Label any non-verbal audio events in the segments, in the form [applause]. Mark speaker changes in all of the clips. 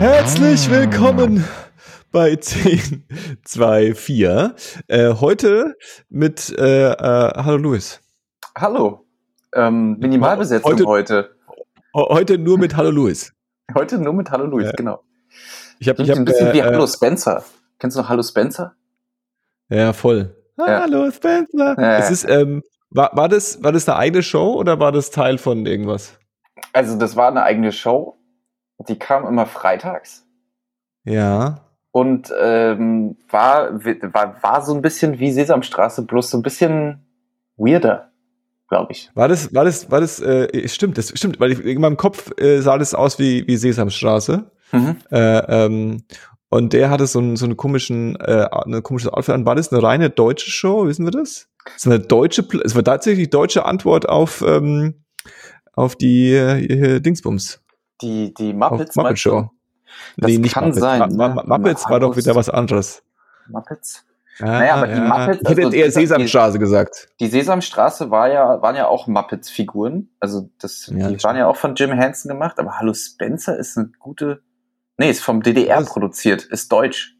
Speaker 1: Herzlich willkommen bei 10, 2, 4. Äh, heute mit äh, äh, Hallo Luis.
Speaker 2: Hallo. Ähm, Minimalbesetzung heute, heute.
Speaker 1: Heute nur mit Hallo Luis. [laughs]
Speaker 2: Heute nur mit Hallo Luis, ja. genau.
Speaker 1: Ich habe
Speaker 2: hab, ein bisschen äh, wie Hallo Spencer. Kennst du noch Hallo Spencer?
Speaker 1: Ja, voll. Ja. Hallo Spencer. Ja, es ist, ähm, war, war, das, war das eine eigene Show oder war das Teil von irgendwas?
Speaker 2: Also, das war eine eigene Show. Die kam immer freitags.
Speaker 1: Ja.
Speaker 2: Und ähm, war, war, war so ein bisschen wie Sesamstraße, bloß so ein bisschen weirder, glaube ich.
Speaker 1: War das, war das, war das, äh, stimmt, das stimmt, weil ich, in meinem Kopf äh, sah das aus wie, wie Sesamstraße. Mhm. Äh, ähm, und der hatte so einen, so einen komischen, äh, eine komische Outfit an. War das eine reine deutsche Show? Wissen wir das? Das ist eine deutsche, es war tatsächlich deutsche Antwort auf, ähm, auf die äh, Dingsbums.
Speaker 2: Die, die Muppets,
Speaker 1: Muppet Show.
Speaker 2: Das nee, kann Muppets. sein.
Speaker 1: Ma Ma Muppets war doch wieder was anderes.
Speaker 2: Muppets?
Speaker 1: Ja, naja, aber ja. die Muppets. Ich hätte also, eher Sesamstraße die, gesagt.
Speaker 2: Die Sesamstraße war ja, waren ja auch Muppets-Figuren. Also das, ja, die das waren ja auch von Jim Henson gemacht. Aber Hallo Spencer ist eine gute. Nee, ist vom DDR was? produziert, ist deutsch.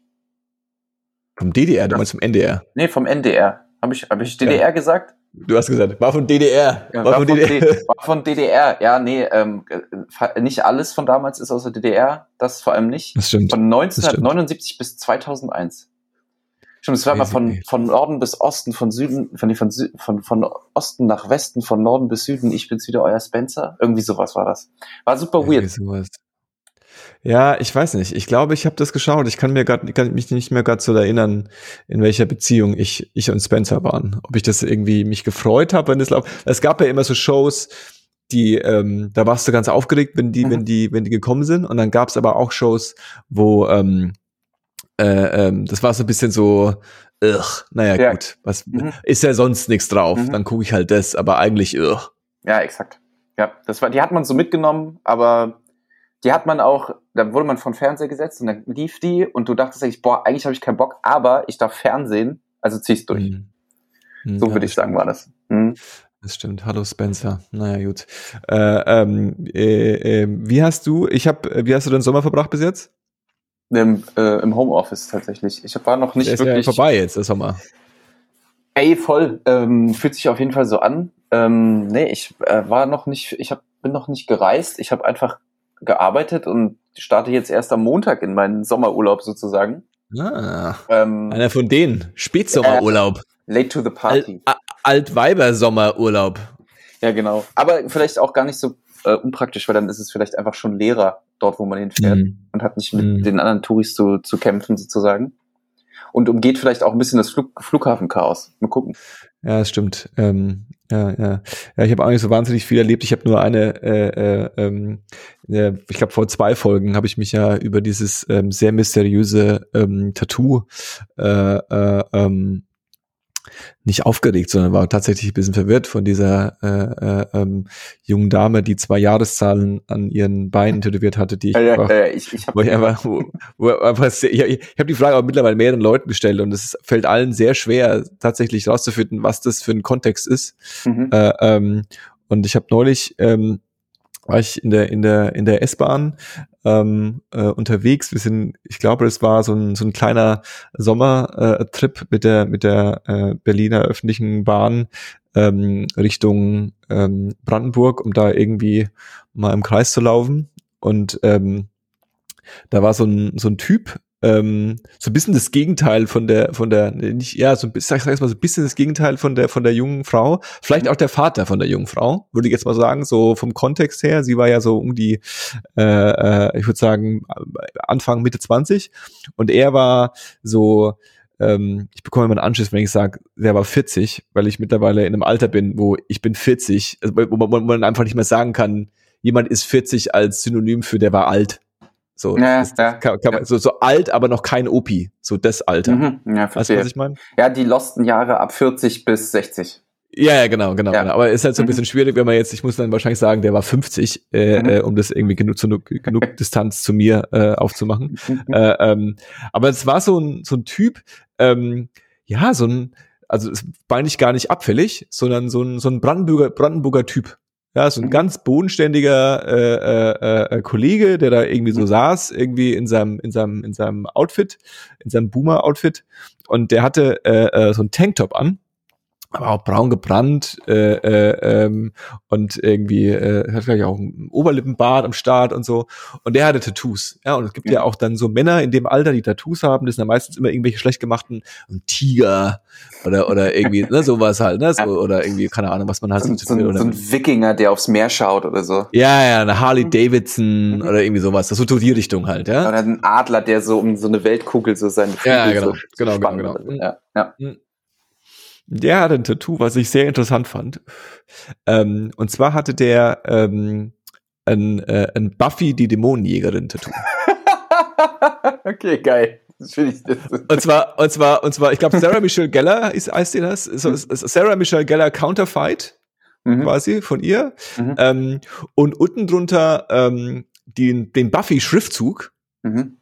Speaker 1: Vom DDR, du meinst vom NDR?
Speaker 2: Nee, vom NDR. Habe ich, hab ich DDR gesagt?
Speaker 1: Du hast gesagt, war von DDR.
Speaker 2: Ja, war, war, von DDR. war, von DDR. Ja, nee, ähm, äh, nicht alles von damals ist aus der DDR. Das vor allem nicht.
Speaker 1: Das stimmt.
Speaker 2: Von 1979 bis 2001. Stimmt, es war mal von, von Norden bis Osten, von Süden, von, von, von, von Osten nach Westen, von Norden bis Süden. Ich bin's wieder, euer Spencer. Irgendwie sowas war das. War super weird. Sowas.
Speaker 1: Ja, ich weiß nicht. Ich glaube, ich habe das geschaut. Ich kann mir grad, kann mich nicht mehr gerade so erinnern, in welcher Beziehung ich, ich und Spencer waren. Ob ich das irgendwie mich gefreut habe, wenn das läuft. Es gab ja immer so Shows, die, ähm, da warst du ganz aufgeregt, wenn die, mhm. wenn die, wenn die gekommen sind. Und dann gab es aber auch Shows, wo ähm, äh, ähm, das war so ein bisschen so, ugh, naja, ja. gut, was mhm. ist ja sonst nichts drauf. Mhm. Dann gucke ich halt das, aber eigentlich ugh.
Speaker 2: Ja, exakt. Ja, das war, die hat man so mitgenommen, aber die hat man auch, da wurde man von Fernseher gesetzt und dann lief die und du dachtest eigentlich, boah, eigentlich habe ich keinen Bock, aber ich darf Fernsehen, also zieh's durch. Mhm. So ja, würde ich sagen, war das. Mhm.
Speaker 1: Das stimmt. Hallo Spencer. Naja, gut. Äh, ähm, äh, äh, wie hast du, ich habe, wie hast du den Sommer verbracht bis jetzt?
Speaker 2: Im, äh, im Homeoffice tatsächlich. Ich war noch nicht der ist wirklich.
Speaker 1: Ja vorbei jetzt, der Sommer.
Speaker 2: Ey, voll. Ähm, fühlt sich auf jeden Fall so an. Ähm, nee, ich äh, war noch nicht, ich hab, bin noch nicht gereist. Ich habe einfach gearbeitet und starte jetzt erst am Montag in meinen Sommerurlaub sozusagen.
Speaker 1: Ah, ähm, einer von denen. Spätsommerurlaub.
Speaker 2: Äh, late to the party.
Speaker 1: Al Altweiber-Sommerurlaub.
Speaker 2: Ja, genau. Aber vielleicht auch gar nicht so äh, unpraktisch, weil dann ist es vielleicht einfach schon leerer dort, wo man hinfährt mhm. und hat nicht mit mhm. den anderen Touris zu, zu kämpfen sozusagen. Und umgeht vielleicht auch ein bisschen das Flug Flughafenchaos. Mal gucken.
Speaker 1: Ja, das stimmt. Ähm, ja, ja. Ja, ich habe auch nicht so wahnsinnig viel erlebt. Ich habe nur eine, äh, äh, äh, ich glaube vor zwei Folgen habe ich mich ja über dieses ähm, sehr mysteriöse ähm, Tattoo äh, äh, ähm, nicht aufgeregt, sondern war tatsächlich ein bisschen verwirrt von dieser äh, äh, ähm, jungen Dame, die zwei Jahreszahlen an ihren Beinen tätowiert hatte, die ich ja, einfach, ja, ich, ich ich einfach, wo, wo einfach sehr, ich, ich habe die Frage auch mittlerweile mehreren Leuten gestellt und es fällt allen sehr schwer, tatsächlich rauszufinden, was das für ein Kontext ist. Mhm. Äh, ähm, und ich habe neulich ähm, war ich in der in der in der S-Bahn ähm, äh, unterwegs. Wir sind, ich glaube, es war so ein so ein kleiner Sommertrip äh, mit der mit der äh, Berliner öffentlichen Bahn ähm, Richtung ähm, Brandenburg, um da irgendwie mal im Kreis zu laufen. Und ähm, da war so ein so ein Typ ähm, so ein bisschen das Gegenteil von der, von der, nicht, ja, so ein bisschen, sag, sag mal, so ein bisschen das Gegenteil von der, von der jungen Frau. Vielleicht auch der Vater von der jungen Frau, würde ich jetzt mal sagen, so vom Kontext her. Sie war ja so um die, äh, äh, ich würde sagen, Anfang, Mitte 20. Und er war so, ähm, ich bekomme immer einen Anschluss, wenn ich sage, der war 40, weil ich mittlerweile in einem Alter bin, wo ich bin 40, also wo man, wo man einfach nicht mehr sagen kann, jemand ist 40 als Synonym für der war alt. So, ja, das, das kann, kann man, so, so alt, aber noch kein Opi. So das Alter. Mhm,
Speaker 2: ja, verstehe. Weißt du, was ich meine? Ja, die losten Jahre ab 40 bis 60.
Speaker 1: Ja, ja, genau, genau, ja. genau. Aber ist halt so ein mhm. bisschen schwierig, wenn man jetzt, ich muss dann wahrscheinlich sagen, der war 50, äh, mhm. äh, um das irgendwie genug, zu, genug [laughs] Distanz zu mir äh, aufzumachen. Mhm. äh, ähm, aber es war so ein, so ein Typ, ähm, ja, so ein, also es war nicht gar nicht abfällig, sondern so ein, so ein Brandenburger, Brandenburger Typ. Ja, so ein
Speaker 2: Mhm.
Speaker 1: ganz bodenständiger äh, äh, äh, Kollege, der da irgendwie so
Speaker 2: Mhm.
Speaker 1: saß, irgendwie in seinem, in seinem, in seinem Outfit, in seinem Boomer-Outfit. Und der hatte äh, äh, so ein Tanktop an, aber auch braun gebrannt äh, äh, ähm, und irgendwie äh, hat gleich auch ein Oberlippenbart am Start und so. Und der hatte Tattoos. Ja, und es gibt ja,
Speaker 2: Ja.
Speaker 1: auch dann so Männer in dem Alter, die Tattoos haben. Das sind ja meistens immer irgendwelche schlecht gemachten ein Tiger oder oder irgendwie ne, [laughs] sowas halt, ne, so, oder irgendwie keine Ahnung, was man halt
Speaker 2: So,
Speaker 1: so,
Speaker 2: so, so ein Wikinger, der aufs Meer schaut oder so.
Speaker 1: ja, ja, eine Harley Davidson
Speaker 2: Mhm.
Speaker 1: oder irgendwie sowas. Das ist so die Richtung halt, ja.
Speaker 2: Oder ein Adler, der so um so eine Weltkugel so seine
Speaker 1: Ja, genau,
Speaker 2: so
Speaker 1: genau, genau, genau.
Speaker 2: Ja, ja.
Speaker 1: Der hatte ein Tattoo, was ich sehr interessant fand. Ähm, und zwar hatte der ähm, ein, äh, ein Buffy die Dämonenjägerin Tattoo. [laughs]
Speaker 2: okay, geil. Das finde ich. Das,
Speaker 1: Und zwar, und zwar, und zwar, ich glaube, Sarah Michelle Gellar ist, heißt die das? So, ist Sarah Michelle Gellar Counterfight
Speaker 2: Mhm.
Speaker 1: quasi von ihr.
Speaker 2: Mhm.
Speaker 1: Ähm, und unten drunter ähm, den, den Buffy-Schriftzug
Speaker 2: Mhm.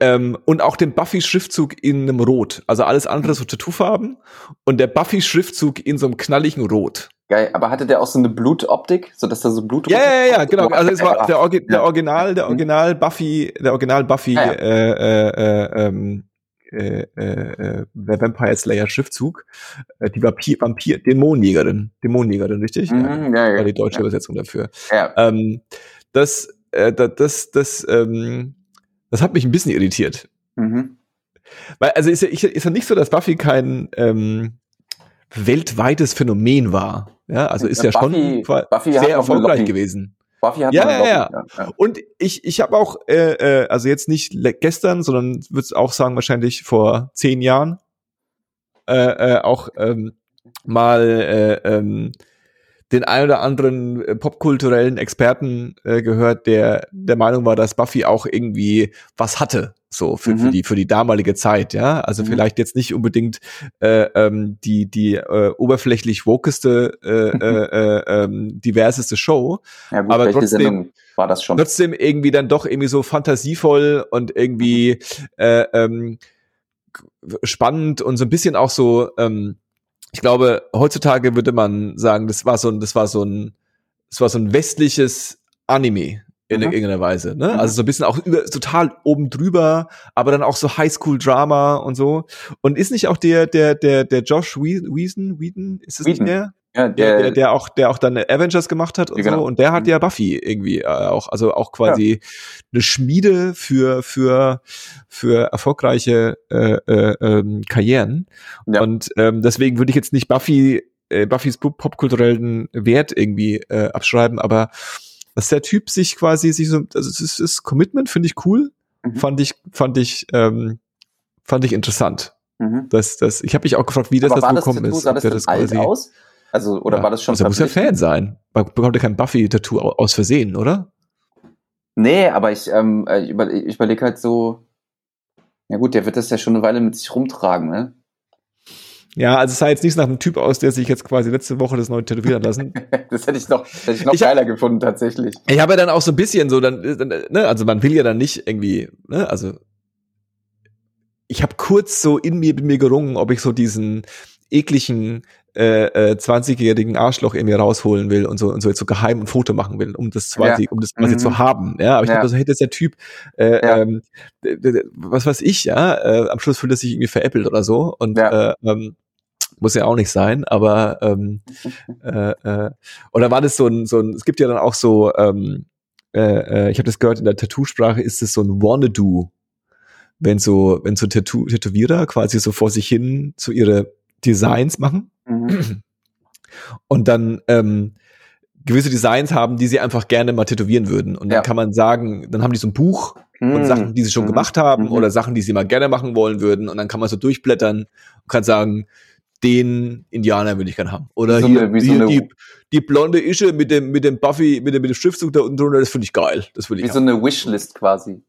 Speaker 1: Ähm, und auch den Buffy-Schriftzug in einem Rot. Also alles andere so Tattoofarben und der Buffy-Schriftzug in so einem knalligen Rot.
Speaker 2: Geil, aber hatte der auch so eine Blutoptik, so dass da so Blut
Speaker 1: Ja, ja, ja, genau. Also es war [laughs] der, Orgi der
Speaker 2: Ja.
Speaker 1: Original, der
Speaker 2: Mhm.
Speaker 1: Original Buffy, der Original Buffy
Speaker 2: Ah, ja.
Speaker 1: äh, äh, äh, ähm, äh, äh, äh, der Vampire Slayer Schriftzug, äh, die Vampir, Vampir Dämonenjägerin, Dämonenjägerin, richtig?
Speaker 2: Mhm, ja,
Speaker 1: war
Speaker 2: ja,
Speaker 1: die deutsche
Speaker 2: ja.
Speaker 1: Übersetzung dafür.
Speaker 2: ja.
Speaker 1: Ähm, das, äh, das, das, das, ähm, das hat mich ein bisschen irritiert.
Speaker 2: Mhm.
Speaker 1: Weil, also ist ja, ist ja nicht so, dass Buffy kein ähm, weltweites Phänomen war. Ja, also ist ja,
Speaker 2: Ja,
Speaker 1: schon
Speaker 2: Buffy-
Speaker 1: qua-
Speaker 2: Buffy
Speaker 1: sehr erfolgreich gewesen.
Speaker 2: Buffy hat
Speaker 1: Ja, ja,
Speaker 2: Lobby, ja.
Speaker 1: Und ich, ich habe auch, äh, äh, also jetzt nicht gestern, sondern würde auch sagen, wahrscheinlich vor zehn Jahren, äh, äh, auch ähm, mal äh, ähm, den ein oder anderen äh, popkulturellen Experten äh, gehört, der der Meinung war, dass Buffy auch irgendwie was hatte, so für, für
Speaker 2: Mhm.
Speaker 1: die für die damalige Zeit, ja. Also
Speaker 2: Mhm.
Speaker 1: vielleicht jetzt nicht unbedingt äh, ähm, die die äh, oberflächlich wokeste, äh, äh, [laughs] äh, ähm, diverseste Show,
Speaker 2: Ja, gut,
Speaker 1: Aber trotzdem-
Speaker 2: war das schon?
Speaker 1: trotzdem irgendwie dann doch irgendwie so fantasievoll und irgendwie äh, ähm, spannend und so ein bisschen auch so, ähm, ich glaube, heutzutage würde man sagen, das war so ein, das war so ein, das war so ein westliches Anime in
Speaker 2: Mhm.
Speaker 1: irgendeiner Weise, ne?
Speaker 2: Mhm.
Speaker 1: Also so ein bisschen auch über, total oben drüber, aber dann auch so Highschool-Drama und so. Und ist nicht auch der, der, der, der Josh Whe- Whedon, Whedon, ist es nicht
Speaker 2: Whedon.
Speaker 1: der?
Speaker 2: Ja,
Speaker 1: der, der, der auch, der auch dann Avengers gemacht hat und
Speaker 2: Ja, genau.
Speaker 1: so. Und der hat
Speaker 2: Mhm.
Speaker 1: ja Buffy irgendwie äh, auch, also auch quasi eine Schmiede für für für erfolgreiche äh, äh, ähm, Karrieren.
Speaker 2: Ja.
Speaker 1: Und ähm, deswegen würde ich jetzt nicht Buffy äh, Buffys pop- popkulturellen Wert irgendwie äh, abschreiben, aber dass der Typ sich quasi sich so, also es ist, ist Commitment finde ich cool,
Speaker 2: Mhm.
Speaker 1: fand ich fand ich ähm, fand ich interessant.
Speaker 2: Mhm.
Speaker 1: Das, das, ich habe mich auch gefragt, wie das
Speaker 2: Aber war
Speaker 1: dazu
Speaker 2: das
Speaker 1: gekommen
Speaker 2: Tattoo,
Speaker 1: ist.
Speaker 2: sah das denn alt aus? Also, oder
Speaker 1: ja.
Speaker 2: war das schon
Speaker 1: Also er muss ja? Fan sein. Man bekommt ja kein Buffy-Tattoo au- aus Versehen, oder?
Speaker 2: Nee, aber ich, ähm, äh, ich, über, ich überlege halt so, ja gut, der wird das ja schon eine Weile mit sich rumtragen, ne?
Speaker 1: Ja, also es sah jetzt nicht nach einem Typ aus, der sich jetzt quasi letzte Woche das neue tätowieren lassen. [laughs]
Speaker 2: Das hätte ich noch, hätte ich noch
Speaker 1: Ich hab-
Speaker 2: geiler gefunden, tatsächlich.
Speaker 1: Ich habe ja dann auch so ein bisschen so, dann, dann, ne, also man will ja dann nicht irgendwie, ne, also ich habe kurz so in mir, in mir gerungen, ob ich so diesen ekligen äh, äh, 20-jährigen Arschloch in mir rausholen will und so und so jetzt so geheim ein Foto machen will, um das quasi,
Speaker 2: Ja.
Speaker 1: um das quasi
Speaker 2: Mhm.
Speaker 1: zu haben. Ja, aber ich
Speaker 2: Ja.
Speaker 1: dachte, so hätte jetzt der Typ, äh,
Speaker 2: Ja.
Speaker 1: ähm, was weiß ich, ja, äh, am Schluss fühlt er sich irgendwie veräppelt oder so und äh, ähm, muss ja auch nicht sein, aber ähm, äh, äh, oder war das so ein, so ein, es gibt ja dann auch so, ähm, äh, äh, ich habe das gehört, in der Tattoo-Sprache ist es so ein Wanna-Do, wenn so, wenn so Tattoo Tätowierer quasi so vor sich hin so ihre Designs machen
Speaker 2: Mhm. [clears throat]
Speaker 1: und dann ähm, gewisse Designs haben, die sie einfach gerne mal tätowieren würden. Und dann
Speaker 2: Ja.
Speaker 1: kann man sagen, dann haben die so ein Buch von
Speaker 2: Mhm.
Speaker 1: Sachen, die sie schon
Speaker 2: Mhm.
Speaker 1: gemacht haben
Speaker 2: Mhm.
Speaker 1: oder Sachen, die sie mal gerne machen wollen würden. Und dann kann man so durchblättern und kann sagen, den Indianer will ich gerne haben. Oder
Speaker 2: Wie so
Speaker 1: hier,
Speaker 2: eine- so
Speaker 1: hier
Speaker 2: eine-
Speaker 1: die, die blonde Ische mit dem, mit dem Buffy, mit dem, mit dem Schriftzug da unten drunter, das finde ich geil. Das will ich
Speaker 2: Wie so
Speaker 1: haben.
Speaker 2: eine Wishlist quasi.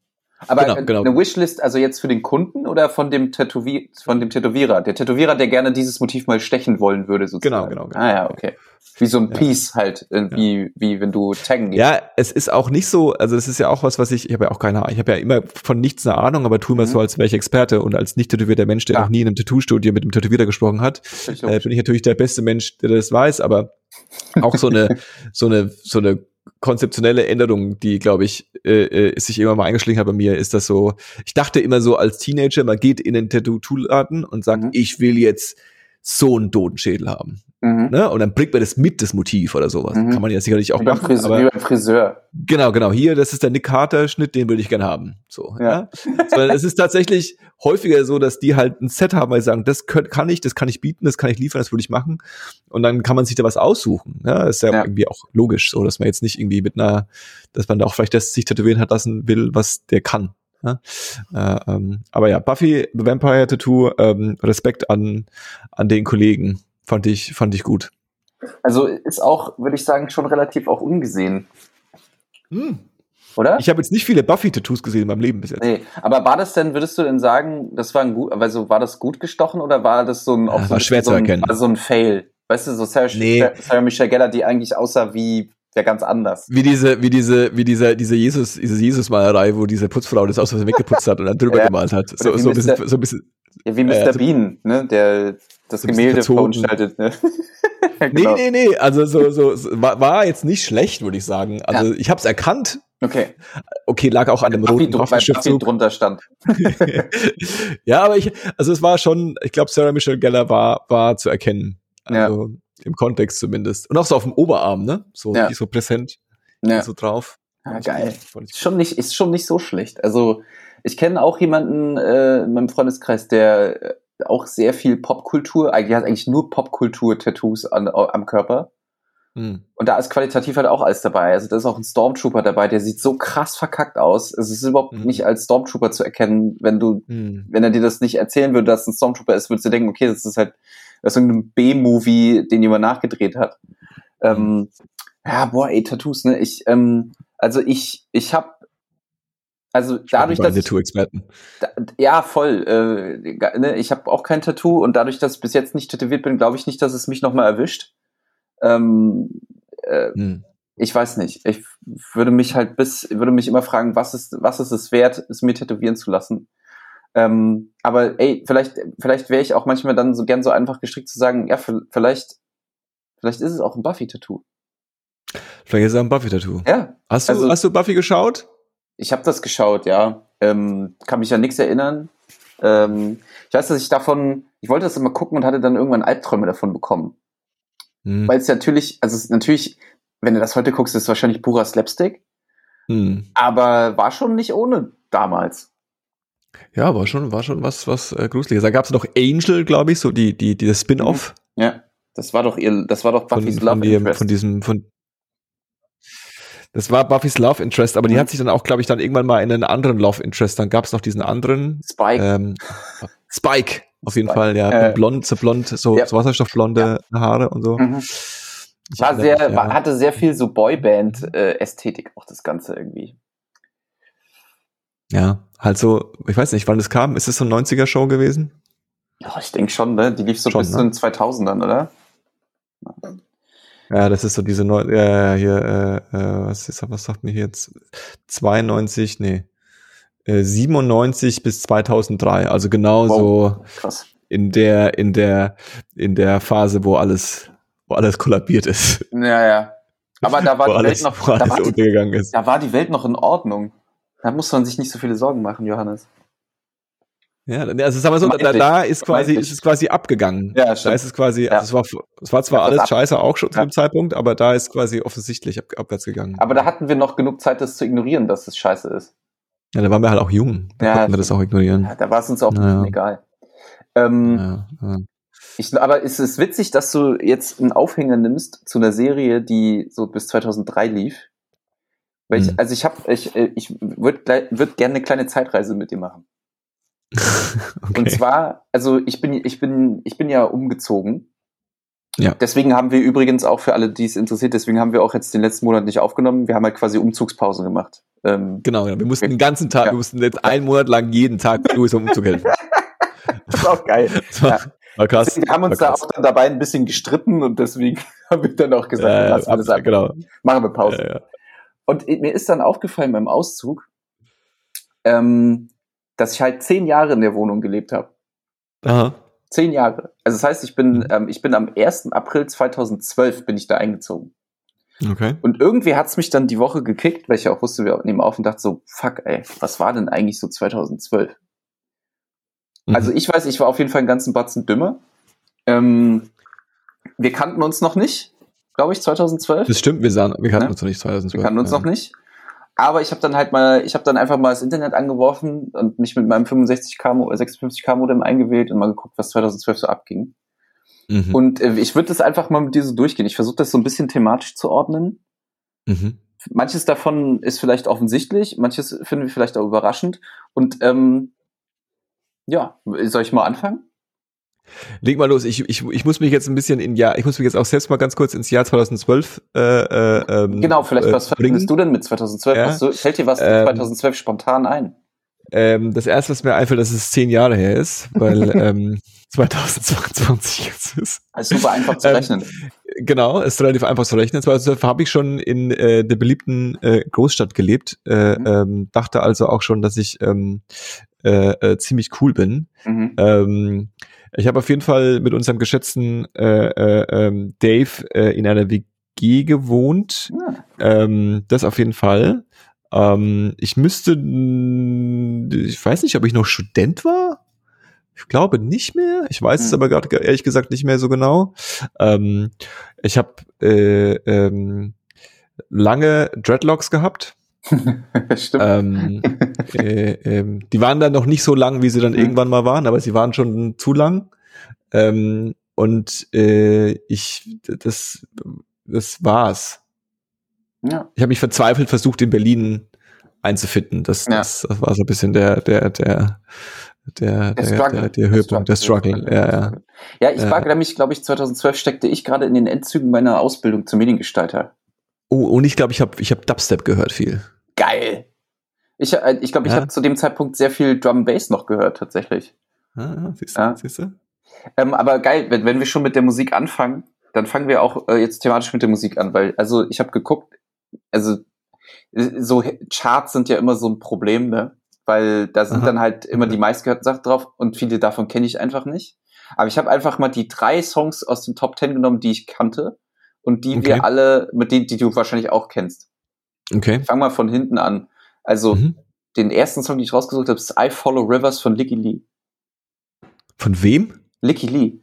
Speaker 2: Aber
Speaker 1: Genau, genau.
Speaker 2: eine Wishlist, also jetzt für den Kunden oder von dem, Tätowier von dem Tätowierer? Der Tätowierer, der gerne dieses Motiv mal stechen wollen würde, sozusagen.
Speaker 1: Genau, genau, genau.
Speaker 2: Ah ja, okay. Wie so ein
Speaker 1: Ja.
Speaker 2: Piece halt, äh, wie, wie wenn du taggen gehst.
Speaker 1: Ja, es ist auch nicht so, also es ist ja auch was, was ich, ich habe ja auch keine Ahnung, ich habe ja immer von nichts eine Ahnung, aber tu immer
Speaker 2: Mhm.
Speaker 1: so, als wäre ich Experte und als nicht tätowierter Mensch, der
Speaker 2: Ja.
Speaker 1: noch nie in einem Tattoo-Studio mit einem Tätowierer gesprochen hat, äh, bin ich natürlich der beste Mensch, der das weiß, aber auch so eine, [laughs] so eine, so eine konzeptionelle Änderung, die, glaube ich, äh, äh, sich immer mal eingeschlichen hat bei mir, ist das so, ich dachte immer so als Teenager, man geht in den Tattoo-Laden und sagt,
Speaker 2: Mhm.
Speaker 1: ich will jetzt so einen Totenschädel haben.
Speaker 2: Mhm.
Speaker 1: Ne? Und dann bringt man das mit, das Motiv oder sowas.
Speaker 2: Mhm.
Speaker 1: Kann man ja sicherlich auch
Speaker 2: Wie
Speaker 1: machen.
Speaker 2: Friseur,
Speaker 1: aber
Speaker 2: wie beim Friseur.
Speaker 1: Genau, genau. Hier, das ist der Nick Carter Schnitt, den würde ich gerne haben. So, ja.
Speaker 2: Ja.
Speaker 1: Sondern es ist tatsächlich häufiger so, dass die halt ein Set haben, weil sie sagen, das könnt, kann ich, das kann ich bieten, das kann ich liefern, das würde ich machen. Und dann kann man sich da was aussuchen. Ja, ist ja,
Speaker 2: Ja.
Speaker 1: irgendwie auch logisch, so, dass man jetzt nicht irgendwie mit einer, dass man da auch vielleicht das sich tätowieren hat lassen will, was der kann. Ja? Äh, ähm, aber ja, Buffy the Vampire Tattoo, ähm, Respekt an, an den Kollegen. Fand ich, fand ich gut.
Speaker 2: Also ist auch, würde ich sagen, schon relativ auch ungesehen, oder?
Speaker 1: Ich habe jetzt nicht viele Buffy-Tattoos gesehen in meinem Leben bis jetzt.
Speaker 2: Nee, aber war das denn, würdest du denn sagen, das war ein gut, also war das gut gestochen oder war das so ein, auch
Speaker 1: Ja,
Speaker 2: so,
Speaker 1: war
Speaker 2: ein-
Speaker 1: schwer
Speaker 2: so
Speaker 1: zu
Speaker 2: ein,
Speaker 1: erkennen.
Speaker 2: war so ein Fail? Weißt du, so Sarah,
Speaker 1: Nee.
Speaker 2: Sarah Michelle Gellar, die eigentlich aussah wie, ja ganz anders.
Speaker 1: Wie diese, wie diese, wie dieser, diese Jesus, diese Jesus-Malerei, wo diese Putzfrau das aus weggeputzt hat und dann drüber
Speaker 2: Ja.
Speaker 1: gemalt hat. So, so ein bisschen,
Speaker 2: Mr.
Speaker 1: so ein bisschen.
Speaker 2: Ja, wie Mr.
Speaker 1: so-
Speaker 2: Bean, ne, der das
Speaker 1: so
Speaker 2: Gemälde verunstaltet, ne? [laughs]
Speaker 1: Nee,
Speaker 2: genau.
Speaker 1: nee, nee. Also so, so, so war, war jetzt nicht schlecht, würde ich sagen. Also ich habe es erkannt.
Speaker 2: Okay.
Speaker 1: Okay, lag auch an dem roten Waffenschriftzug.
Speaker 2: drunter stand. [laughs]
Speaker 1: ja, aber ich, also es war schon, ich glaube, Sarah Michelle Geller war, war zu erkennen. Also im Kontext zumindest. Und auch so auf dem Oberarm, ne? So,
Speaker 2: Ja.
Speaker 1: so präsent,
Speaker 2: Ja.
Speaker 1: so drauf.
Speaker 2: Ja,
Speaker 1: ich
Speaker 2: geil. Ist schon nicht, ist schon nicht so schlecht. Also, ich kenne auch jemanden äh, in meinem Freundeskreis, der äh, auch sehr viel Popkultur, eigentlich hat eigentlich nur Popkultur-Tattoos am Körper.
Speaker 1: Hm.
Speaker 2: Und da ist qualitativ halt auch alles dabei. Also da ist auch ein Stormtrooper dabei, der sieht so krass verkackt aus. Es ist überhaupt
Speaker 1: Mhm.
Speaker 2: nicht als Stormtrooper zu erkennen, wenn du,
Speaker 1: Hm.
Speaker 2: wenn er dir das nicht erzählen würde, dass es ein Stormtrooper ist, würdest du denken, okay, das ist halt das ist irgendein B-Movie, den jemand nachgedreht hat. Ähm, ja, boah, ey, Tattoos, ne? Ich, ähm, also ich, ich hab, also dadurch, dass
Speaker 1: Tattoo-Experten.
Speaker 2: da, ja, voll. Äh, ne, ich habe auch kein Tattoo und dadurch, dass ich bis jetzt nicht tätowiert bin, glaube ich nicht, dass es mich nochmal erwischt. Ähm, äh,
Speaker 1: Hm.
Speaker 2: ich weiß nicht. Ich würde mich halt bis, würde mich immer fragen, was ist, was ist es wert, es mir tätowieren zu lassen. Ähm, aber ey, vielleicht, vielleicht wäre ich auch manchmal dann so gern so einfach gestrickt zu sagen, ja, vielleicht, vielleicht ist es auch ein Buffy-Tattoo.
Speaker 1: Vielleicht ist er ein Buffy-Tattoo.
Speaker 2: Ja,
Speaker 1: Hast du,
Speaker 2: Also-
Speaker 1: hast du Buffy geschaut?
Speaker 2: Ich habe das geschaut, ja. Ähm, kann mich an nichts erinnern. Ähm, ich weiß, dass ich davon, ich wollte das immer gucken und hatte dann irgendwann Albträume davon bekommen.
Speaker 1: Hm.
Speaker 2: Weil es natürlich, also es ist natürlich, wenn du das heute guckst, ist es wahrscheinlich purer Slapstick,
Speaker 1: Hm.
Speaker 2: aber war schon nicht ohne damals.
Speaker 1: Ja, war schon, war schon was, was äh, Gruseliges. Da gab es noch Angel, glaube ich, so die, die, die das Spin-off
Speaker 2: Ja, das war doch ihr, das war doch
Speaker 1: von,
Speaker 2: Buffy's
Speaker 1: von,
Speaker 2: Love
Speaker 1: dem,
Speaker 2: Interest.
Speaker 1: von diesem, von das war Buffy's Love Interest, aber die
Speaker 2: Mhm.
Speaker 1: hat sich dann auch, glaube ich, dann irgendwann mal in einen anderen Love Interest. Dann gab es noch diesen anderen
Speaker 2: Spike.
Speaker 1: ähm, Spike, auf jeden
Speaker 2: Spike.
Speaker 1: Fall, ja.
Speaker 2: Äh,
Speaker 1: blond, so blond, so,
Speaker 2: ja.
Speaker 1: so wasserstoffblonde Haare und so.
Speaker 2: Mhm. War sehr,
Speaker 1: mich, ja.
Speaker 2: hatte sehr viel so Boyband-Ästhetik, auch das Ganze irgendwie.
Speaker 1: ja, halt so, ich weiß nicht, wann das kam. Ist es so ein 90er-Show gewesen?
Speaker 2: Ja, ich denke schon, ne? Die lief so
Speaker 1: Schon,
Speaker 2: bis
Speaker 1: ne?
Speaker 2: zu den 2000ern, oder?
Speaker 1: Ja, das ist so diese neu, ja, ja, hier, äh, äh, was ist, was sagt mir hier jetzt? 92, nee, äh, 97 bis 2003, also genau so
Speaker 2: Krass.
Speaker 1: in der, in der, in der Phase, wo alles, wo alles kollabiert ist,
Speaker 2: Ja, ja. Aber da war [laughs]
Speaker 1: wo
Speaker 2: die
Speaker 1: alles,
Speaker 2: Welt noch, da war die,
Speaker 1: ist.
Speaker 2: da war die Welt noch in Ordnung. Da muss man sich nicht so viele Sorgen machen, Johannes.
Speaker 1: Ja, also sagen wir so, da, da ist quasi, ist es quasi abgegangen.
Speaker 2: Ja,
Speaker 1: Da
Speaker 2: stimmt.
Speaker 1: ist es quasi,
Speaker 2: Ja.
Speaker 1: also es war, es war zwar
Speaker 2: das
Speaker 1: alles
Speaker 2: ab-
Speaker 1: scheiße auch schon zu dem Zeitpunkt, aber da ist quasi offensichtlich ab, abwärts gegangen.
Speaker 2: Aber da hatten wir noch genug Zeit, das zu ignorieren, dass es scheiße ist.
Speaker 1: ja, da waren wir halt auch jung. Da
Speaker 2: Ja,
Speaker 1: konnten wir das auch ignorieren.
Speaker 2: Ja, da war es uns auch
Speaker 1: Naja.
Speaker 2: egal. Ähm,
Speaker 1: Ja, ja.
Speaker 2: ich, aber es ist witzig, dass du jetzt einen Aufhänger nimmst zu einer Serie, die so bis 2003 lief. Weil ich,
Speaker 1: Hm.
Speaker 2: also ich habe, ich, äh, ich würde würd gerne eine kleine Zeitreise mit dir machen. [laughs]
Speaker 1: okay.
Speaker 2: Und zwar, also ich bin, ich bin, ich bin ja umgezogen.
Speaker 1: Ja.
Speaker 2: Deswegen haben wir übrigens auch für alle, die es interessiert, deswegen haben wir auch jetzt den letzten Monat nicht aufgenommen. Wir haben halt quasi Umzugspause gemacht. Ähm,
Speaker 1: Genau, ja. wir mussten den ganzen Tag,
Speaker 2: Ja.
Speaker 1: wir mussten jetzt einen Monat lang jeden Tag Louis um zu helfen. [laughs]
Speaker 2: das ist auch geil. [laughs]
Speaker 1: Das war,
Speaker 2: Ja.
Speaker 1: war krass.
Speaker 2: Deswegen, wir haben uns da auch dann dabei ein bisschen gestritten und deswegen haben wir dann auch gesagt,
Speaker 1: Äh,
Speaker 2: lassen wir das
Speaker 1: ab, genau.
Speaker 2: machen wir Pause. Und mir ist dann aufgefallen beim Auszug, ähm, dass ich halt zehn Jahre in der Wohnung gelebt habe.
Speaker 1: Aha.
Speaker 2: Zehn Jahre. Also das heißt, ich bin, ähm, ich bin am 1. April 2012 bin ich da eingezogen.
Speaker 1: Okay.
Speaker 2: Und irgendwie hat's mich dann die Woche gekickt, weil ich ja auch wusste, wir nehmen auf und dachte so, fuck, ey, was war denn eigentlich so 2012?
Speaker 1: Mhm.
Speaker 2: Also ich weiß, ich war auf jeden Fall einen ganzen Batzen dümmer. Ähm, wir kannten uns noch nicht, glaube ich, 2012.
Speaker 1: Das stimmt, wir, sahen, wir kannten
Speaker 2: Ne?
Speaker 1: uns noch nicht 2012.
Speaker 2: Wir kannten uns
Speaker 1: ja.
Speaker 2: noch nicht. Aber ich habe dann halt mal, ich habe dann einfach mal das Internet angeworfen und mich mit meinem 65K, Mo- äh, 56K Modem eingewählt und mal geguckt, was 2012 so abging.
Speaker 1: Mhm.
Speaker 2: Und äh, ich würde das einfach mal mit dir so durchgehen. Ich versuche das so ein bisschen thematisch zu ordnen.
Speaker 1: mhm.
Speaker 2: Manches davon ist vielleicht offensichtlich, manches finden wir vielleicht auch überraschend. Und ähm, ja, soll ich mal anfangen?
Speaker 1: Leg mal los, ich, ich, ich muss mich jetzt ein bisschen in Jahr, ich muss mich jetzt auch selbst mal ganz kurz ins Jahr 2012 äh, äh, ähm,
Speaker 2: Genau, vielleicht
Speaker 1: äh,
Speaker 2: was verbindest du denn mit 2012?
Speaker 1: Ja.
Speaker 2: So, fällt dir was
Speaker 1: Ähm,
Speaker 2: 2012 spontan ein?
Speaker 1: Ähm, das erste, was mir einfällt, dass es zehn Jahre her ist, weil [laughs] ähm, 2022 jetzt ist.
Speaker 2: Also super einfach zu
Speaker 1: ähm,
Speaker 2: rechnen.
Speaker 1: Genau, ist relativ einfach zu rechnen. 2012 habe ich schon in äh, der beliebten äh, Großstadt gelebt, äh,
Speaker 2: Mhm.
Speaker 1: ähm, dachte also auch schon, dass ich ähm, äh, äh, ziemlich cool bin.
Speaker 2: Mhm.
Speaker 1: Ähm, ich habe auf jeden Fall mit unserem geschätzten äh, äh, ähm, Dave äh, in einer WG gewohnt.
Speaker 2: Ja.
Speaker 1: Ähm, das auf jeden Fall. Ähm, ich müsste, ich weiß nicht, ob ich noch Student war. Ich glaube nicht mehr. Ich weiß es
Speaker 2: Hm.
Speaker 1: aber gerade ehrlich gesagt nicht mehr so genau. Ähm, ich habe äh, ähm, lange Dreadlocks gehabt. [laughs]
Speaker 2: Stimmt.
Speaker 1: Ähm, [laughs] äh, ähm, die waren dann noch nicht so lang, wie sie dann
Speaker 2: Mhm.
Speaker 1: irgendwann mal waren, aber sie waren schon zu lang. Ähm, und äh, ich, das, das war's.
Speaker 2: ja.
Speaker 1: Ich habe mich verzweifelt versucht, in Berlin einzufinden. Das,
Speaker 2: Ja.
Speaker 1: das, das war so ein bisschen der, der, der, der, der,
Speaker 2: Struggle.
Speaker 1: der, der Höhepunkt, der Struggle. Ja, ja.
Speaker 2: Ja, ich war nämlich, glaube ich, 2012 steckte ich gerade in den Endzügen meiner Ausbildung zum Mediengestalter.
Speaker 1: Oh, und ich glaube, ich habe ich hab Dubstep gehört viel.
Speaker 2: Geil. Ich glaube, ich, glaub, ich
Speaker 1: Ja.
Speaker 2: habe zu dem Zeitpunkt sehr viel Drum Bass noch gehört, tatsächlich.
Speaker 1: Ah, siehst du,
Speaker 2: Ja.
Speaker 1: siehst du?
Speaker 2: Ähm, aber geil, wenn, wenn wir schon mit der Musik anfangen, dann fangen wir auch äh, jetzt thematisch mit der Musik an, weil, also ich habe geguckt, also äh, so Charts sind ja immer so ein Problem, ne? Weil da sind
Speaker 1: Aha.
Speaker 2: dann halt immer die meistgehörten Sachen drauf und viele davon kenne ich einfach nicht. Aber ich habe einfach mal die drei Songs aus dem Top Ten genommen, die ich kannte und die
Speaker 1: Okay.
Speaker 2: wir alle, mit denen, die du wahrscheinlich auch kennst.
Speaker 1: Okay.
Speaker 2: Ich fang mal von hinten an. Also
Speaker 1: Mhm.
Speaker 2: den ersten Song, den ich rausgesucht habe, ist I Follow Rivers von Licky Lee.
Speaker 1: Von wem?
Speaker 2: Licky Lee.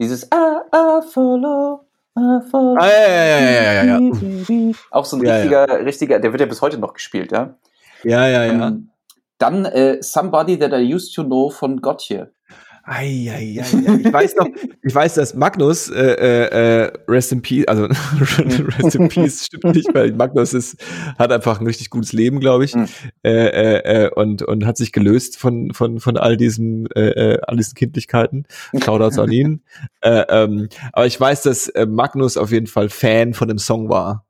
Speaker 2: Dieses I, I follow.
Speaker 1: Ah, ja, ja, ja, ja, ja, ja.
Speaker 2: Auch so ein
Speaker 1: Ja,
Speaker 2: richtiger, richtiger, der wird ja bis heute noch gespielt, ja.
Speaker 1: Ja, ja, ja.
Speaker 2: Ähm, Dann äh, Somebody That I Used to Know von Gotye.
Speaker 1: Ei, ei, ei, ei. Ich weiß noch, ich weiß, dass Magnus, äh, äh, äh, Rest in Peace, also [laughs] Rest in Peace stimmt nicht, weil Magnus ist, hat einfach ein richtig gutes Leben, glaube ich,
Speaker 2: Mhm.
Speaker 1: äh, äh, äh, und und hat sich gelöst von von von all diesen äh, äh, all diesen Kindlichkeiten. Shoutouts an ihn. [laughs] Äh, ähm, aber ich weiß, dass Magnus auf jeden Fall Fan von dem Song war.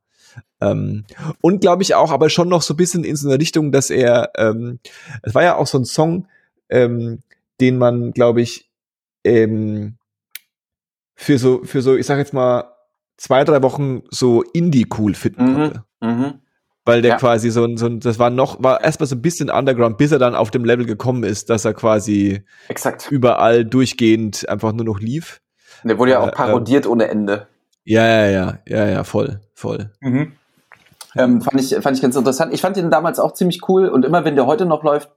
Speaker 1: Ähm, und glaube ich auch, aber schon noch so ein bisschen in so eine Richtung, dass er, ähm, es war ja auch so ein Song, ähm, den man, glaube ich, ähm, für so, für so, ich sag jetzt mal, zwei, drei Wochen so Indie cool finden
Speaker 2: Mhm.
Speaker 1: konnte.
Speaker 2: Mhm.
Speaker 1: Weil der
Speaker 2: Ja.
Speaker 1: quasi so ein, so ein, das war noch, war erstmal so ein bisschen Underground, bis er dann auf dem Level gekommen ist, dass er quasi
Speaker 2: Exakt.
Speaker 1: überall durchgehend einfach nur noch lief.
Speaker 2: Der wurde ja auch
Speaker 1: Äh,
Speaker 2: parodiert ohne Ende.
Speaker 1: Ja, ja, ja, ja, ja, voll, voll.
Speaker 2: Ähm, fand, ich, fand ich ganz interessant. Ich fand den damals auch ziemlich cool und immer wenn der heute noch läuft,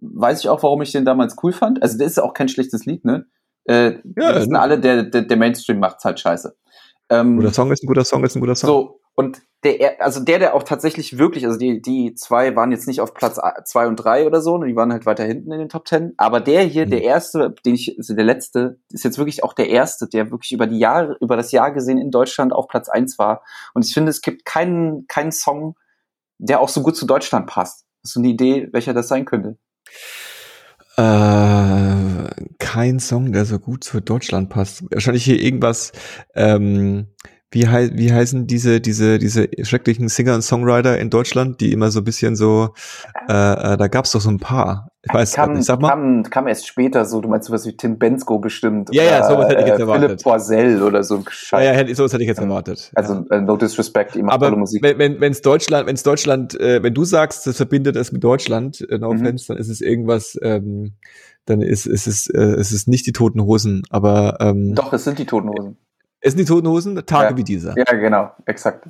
Speaker 2: weiß ich auch, warum ich den damals cool fand. Also der ist ja auch kein schlechtes Lied, ne? Äh,
Speaker 1: Ja,
Speaker 2: wissen
Speaker 1: ne.
Speaker 2: alle, der, der, der Mainstream macht's halt scheiße. Ähm,
Speaker 1: Guter Song ist ein guter Song, ist ein guter Song.
Speaker 2: So, und der, also der, der auch tatsächlich wirklich, also die, die zwei waren jetzt nicht auf Platz zwei und drei oder so, ne, die waren halt weiter hinten in den Top Ten. Aber der hier,
Speaker 1: Mhm.
Speaker 2: der erste, den ich, also der letzte, ist jetzt wirklich auch der erste, der wirklich über die Jahre, über das Jahr gesehen in Deutschland auf Platz eins war. Und ich finde, es gibt keinen, keinen Song, der auch so gut zu Deutschland passt. Hast du eine Idee, welcher das sein könnte?
Speaker 1: Äh, kein Song, der so gut zu Deutschland passt. Wahrscheinlich hier irgendwas ähm, wie, hei wie heißen diese, diese, diese schrecklichen Singer und Songwriter in Deutschland, die immer so ein bisschen so, äh, äh, da gab's doch so ein paar.
Speaker 2: Ich weiß kam, nicht, sag mal. Kam, kam erst später so, du meinst sowas wie Tim Bensko bestimmt.
Speaker 1: Ja, ja, sowas hätte ich jetzt äh, erwartet.
Speaker 2: Philipp Boisel oder so ein
Speaker 1: Scheiß. Ja, ja, sowas hätte ich jetzt erwartet.
Speaker 2: Also, ja. uh, no disrespect,
Speaker 1: macht Aber tolle Musik. wenn, wenn, wenn's Deutschland, wenn's Deutschland, äh, wenn du sagst, das verbindet es mit Deutschland, äh, no mhm. offense, dann ist es irgendwas, ähm, dann ist, ist es, äh, ist es nicht die Toten Hosen, aber, ähm,
Speaker 2: Doch, es sind die Toten Hosen.
Speaker 1: Es sind die Toten Hosen, Tage
Speaker 2: ja.
Speaker 1: wie dieser.
Speaker 2: Ja, genau, exakt.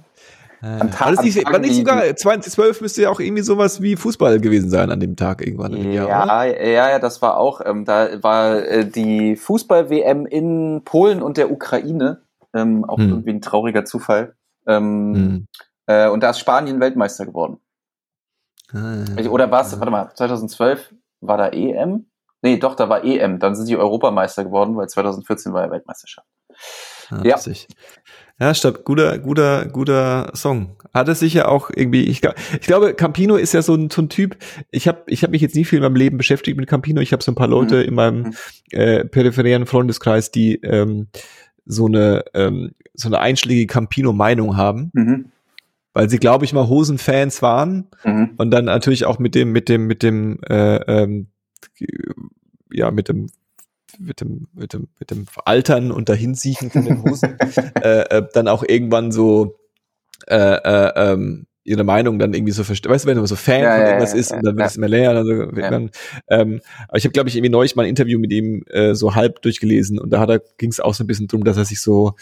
Speaker 1: Äh, an Ta war, nicht, war nicht sogar 2012 müsste ja auch irgendwie sowas wie Fußball gewesen sein an dem Tag irgendwann
Speaker 2: im ja, Jahr, ja, ja, das war auch, ähm, da war äh, die Fußball-WM in Polen und der Ukraine, ähm, auch hm. irgendwie ein trauriger Zufall. Ähm, hm. äh, und da ist Spanien Weltmeister geworden. Ah, Oder war es, warte mal, 2012 war da EM? Nee, doch, da war EM. Dann sind die Europameister geworden, weil 2014 war ja Weltmeisterschaft.
Speaker 1: Ja. Ja, stimmt. Guter, guter, guter Song. Hat es sicher auch irgendwie, ich, ich glaube, Campino ist ja so ein, so ein Typ, ich habe ich hab mich jetzt nie viel in meinem Leben beschäftigt mit Campino. Ich habe so ein paar Leute mhm. in meinem mhm. äh, peripheren Freundeskreis, die ähm, so eine ähm, so eine einschlägige Campino-Meinung haben. Mhm. Weil sie, glaube ich, mal Hosenfans waren mhm. und dann natürlich auch mit dem, mit dem, mit dem, äh, ähm, ja, mit dem mit dem, mit dem, mit dem Altern und Dahinsiechen von den Hosen [laughs] äh, äh, dann auch irgendwann so äh, äh, ähm, ihre Meinung dann irgendwie so versteht. Weißt du, wenn man so Fan ja, von irgendwas ja, ist ja, und dann wird es immer leer. Also, dann, ähm, aber ich habe, glaube ich, irgendwie neulich mal ein Interview mit ihm äh, so halb durchgelesen und da hat er ging es auch so ein bisschen drum, dass er sich so,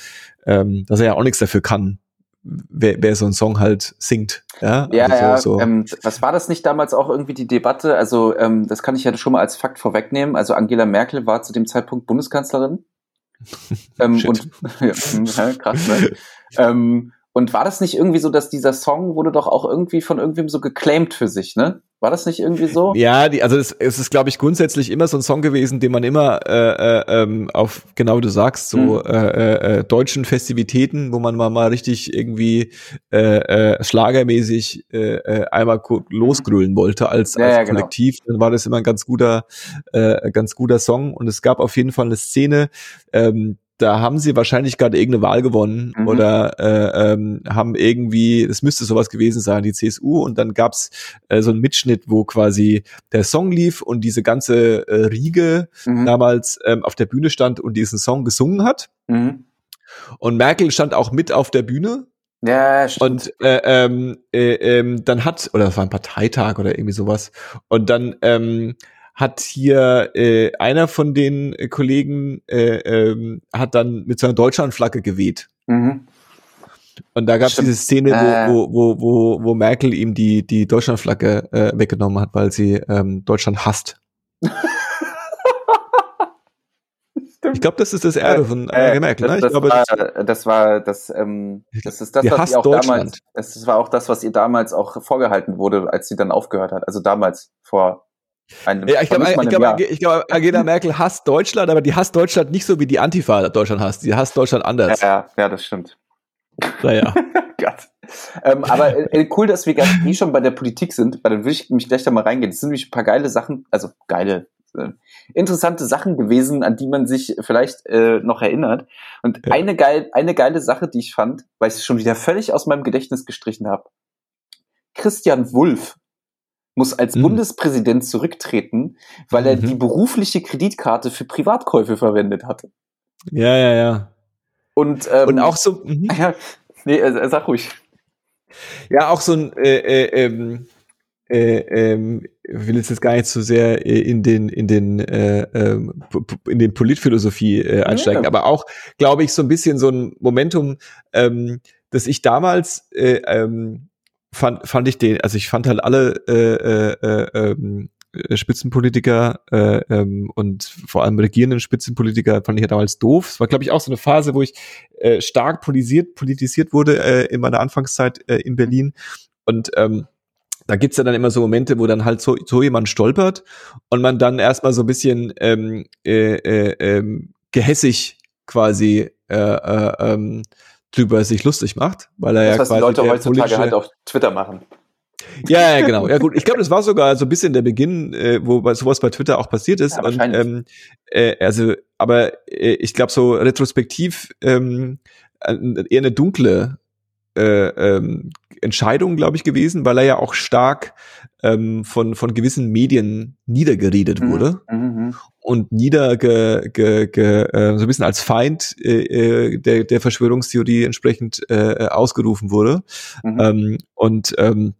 Speaker 1: ähm, dass er ja auch nichts dafür kann, wer, wer so einen Song halt singt. Ja,
Speaker 2: ja, also ja so, so. Ähm, was war das nicht damals auch irgendwie die Debatte? Also ähm, das kann ich ja schon mal als Fakt vorwegnehmen. Also Angela Merkel war zu dem Zeitpunkt Bundeskanzlerin. [laughs] ähm, und [laughs] ja, krass, ne? ähm, und war das nicht irgendwie so, dass dieser Song wurde doch auch irgendwie von irgendwem so geclaimed für sich, ne? War das nicht irgendwie so?
Speaker 1: Ja, die, also es, es ist, glaube ich, grundsätzlich immer so ein Song gewesen, den man immer äh, äh, ähm, auf, genau wie du sagst, so mhm. äh, äh, deutschen Festivitäten, wo man mal, mal richtig irgendwie äh, äh, schlagermäßig äh, äh einmal losgrüllen wollte als, ja, als ja, genau. Kollektiv, genau. dann war das immer ein ganz guter, äh, ganz guter Song. Und es gab auf jeden Fall eine Szene, ähm, da haben sie wahrscheinlich gerade irgendeine Wahl gewonnen mhm. oder äh, ähm, haben irgendwie, es müsste sowas gewesen sein, die CSU und dann gab's äh, so einen Mitschnitt, wo quasi der Song lief und diese ganze äh, Riege mhm. damals ähm, auf der Bühne stand und diesen Song gesungen hat. Mhm. Und Merkel stand auch mit auf der Bühne.
Speaker 2: Ja, stimmt.
Speaker 1: Und äh, ähm, äh, ähm, dann hat, oder das war ein Parteitag oder irgendwie sowas, und dann ähm, hat hier äh, einer von den äh, Kollegen äh, ähm, hat dann mit so einer Deutschlandflagge geweht. Mhm. Und da gab es diese Szene, äh. wo, wo, wo, wo Merkel ihm die, die Deutschlandflagge äh, weggenommen hat, weil sie ähm, Deutschland hasst. [laughs] ich glaube, das ist das Erbe von Angela
Speaker 2: äh,
Speaker 1: Merkel.
Speaker 2: Ne? Das, glaube, war, das war das, ähm, das ist das, was ihr auch damals, das war auch das, was ihr damals auch vorgehalten wurde, als sie dann aufgehört hat. Also damals vor
Speaker 1: ein, ja, ich glaube, glaub, ich glaub, Angela Merkel hasst Deutschland, aber die hasst Deutschland nicht so wie die Antifa Deutschland hasst. Die hasst Deutschland anders.
Speaker 2: Ja, ja, das stimmt.
Speaker 1: Naja. [laughs]
Speaker 2: Gott. Ähm, aber äh, cool, dass wir gerade eh schon bei der Politik sind, weil dann würde ich mich gleich da mal reingehen. Das sind nämlich ein paar geile Sachen, also geile, äh, interessante Sachen gewesen, an die man sich vielleicht äh, noch erinnert. Und ja. eine, geil, eine geile Sache, die ich fand, weil ich es schon wieder völlig aus meinem Gedächtnis gestrichen habe. Christian Wulff muss als mhm. Bundespräsident zurücktreten, weil er mhm. die berufliche Kreditkarte für Privatkäufe verwendet hatte.
Speaker 1: Ja, ja, ja.
Speaker 2: Und, ähm,
Speaker 1: Und auch so.
Speaker 2: Mhm. [laughs] Ja, nee, äh, sag ruhig.
Speaker 1: Ja, auch so ein, äh, äh, ähm, äh, ähm, ich will jetzt gar nicht so sehr äh, in den in den äh, ähm, in den Politphilosophie äh, einsteigen, ja. aber auch glaube ich so ein bisschen so ein Momentum, ähm, dass ich damals äh, ähm, fand, fand ich den, also ich fand halt alle äh, äh, ähm, äh, Spitzenpolitiker äh, ähm, und vor allem regierenden Spitzenpolitiker fand ich ja damals doof. Es war, glaube ich, auch so eine Phase, wo ich äh, stark politisiert, politisiert wurde äh, in meiner Anfangszeit äh, in Berlin. Und ähm, da gibt's ja dann immer so Momente, wo dann halt so, so jemand stolpert und man dann erstmal so ein bisschen ähm, äh, äh, ähm, gehässig quasi äh, äh, ähm, drüber sich lustig macht, weil er
Speaker 2: das, ja was quasi die Leute heutzutage halt auf Twitter machen.
Speaker 1: Ja, ja, genau. Ja gut, ich glaube, das war sogar so ein bisschen der Beginn, äh, wo sowas bei Twitter auch passiert ist. Ja, und, ähm, äh, also, aber äh, ich glaube, so retrospektiv ähm, eher eine dunkle äh, ähm, Entscheidung, glaube ich, gewesen, weil er ja auch stark ähm, von, von gewissen Medien niedergeredet
Speaker 2: Mhm.
Speaker 1: wurde
Speaker 2: Mhm. mhm.
Speaker 1: und niederge ge, ge, äh, so ein bisschen als Feind äh, äh, der, der Verschwörungstheorie entsprechend äh, ausgerufen wurde
Speaker 2: Mhm.
Speaker 1: ähm, und ähm,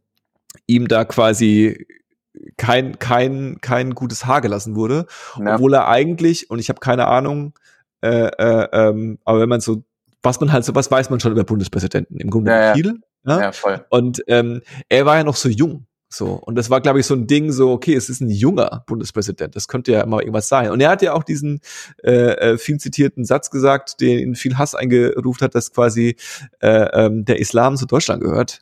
Speaker 1: ihm da quasi kein, kein, kein gutes Haar gelassen wurde,
Speaker 2: Ja.
Speaker 1: obwohl er eigentlich, und ich habe keine Ahnung, äh, äh, ähm, aber wenn man so, was man halt so, was weiß man schon über Bundespräsidenten? Im Grunde
Speaker 2: Ja,
Speaker 1: viel. Ja?
Speaker 2: ja, voll.
Speaker 1: Und ähm, er war ja noch so jung. So. Und das war, glaube ich, so ein Ding, so, okay, es ist ein junger Bundespräsident. Das könnte ja immer irgendwas sein. Und er hat ja auch diesen äh, äh, viel zitierten Satz gesagt, der ihn viel Hass eingerufen hat, dass quasi äh, ähm, der Islam zu Deutschland gehört.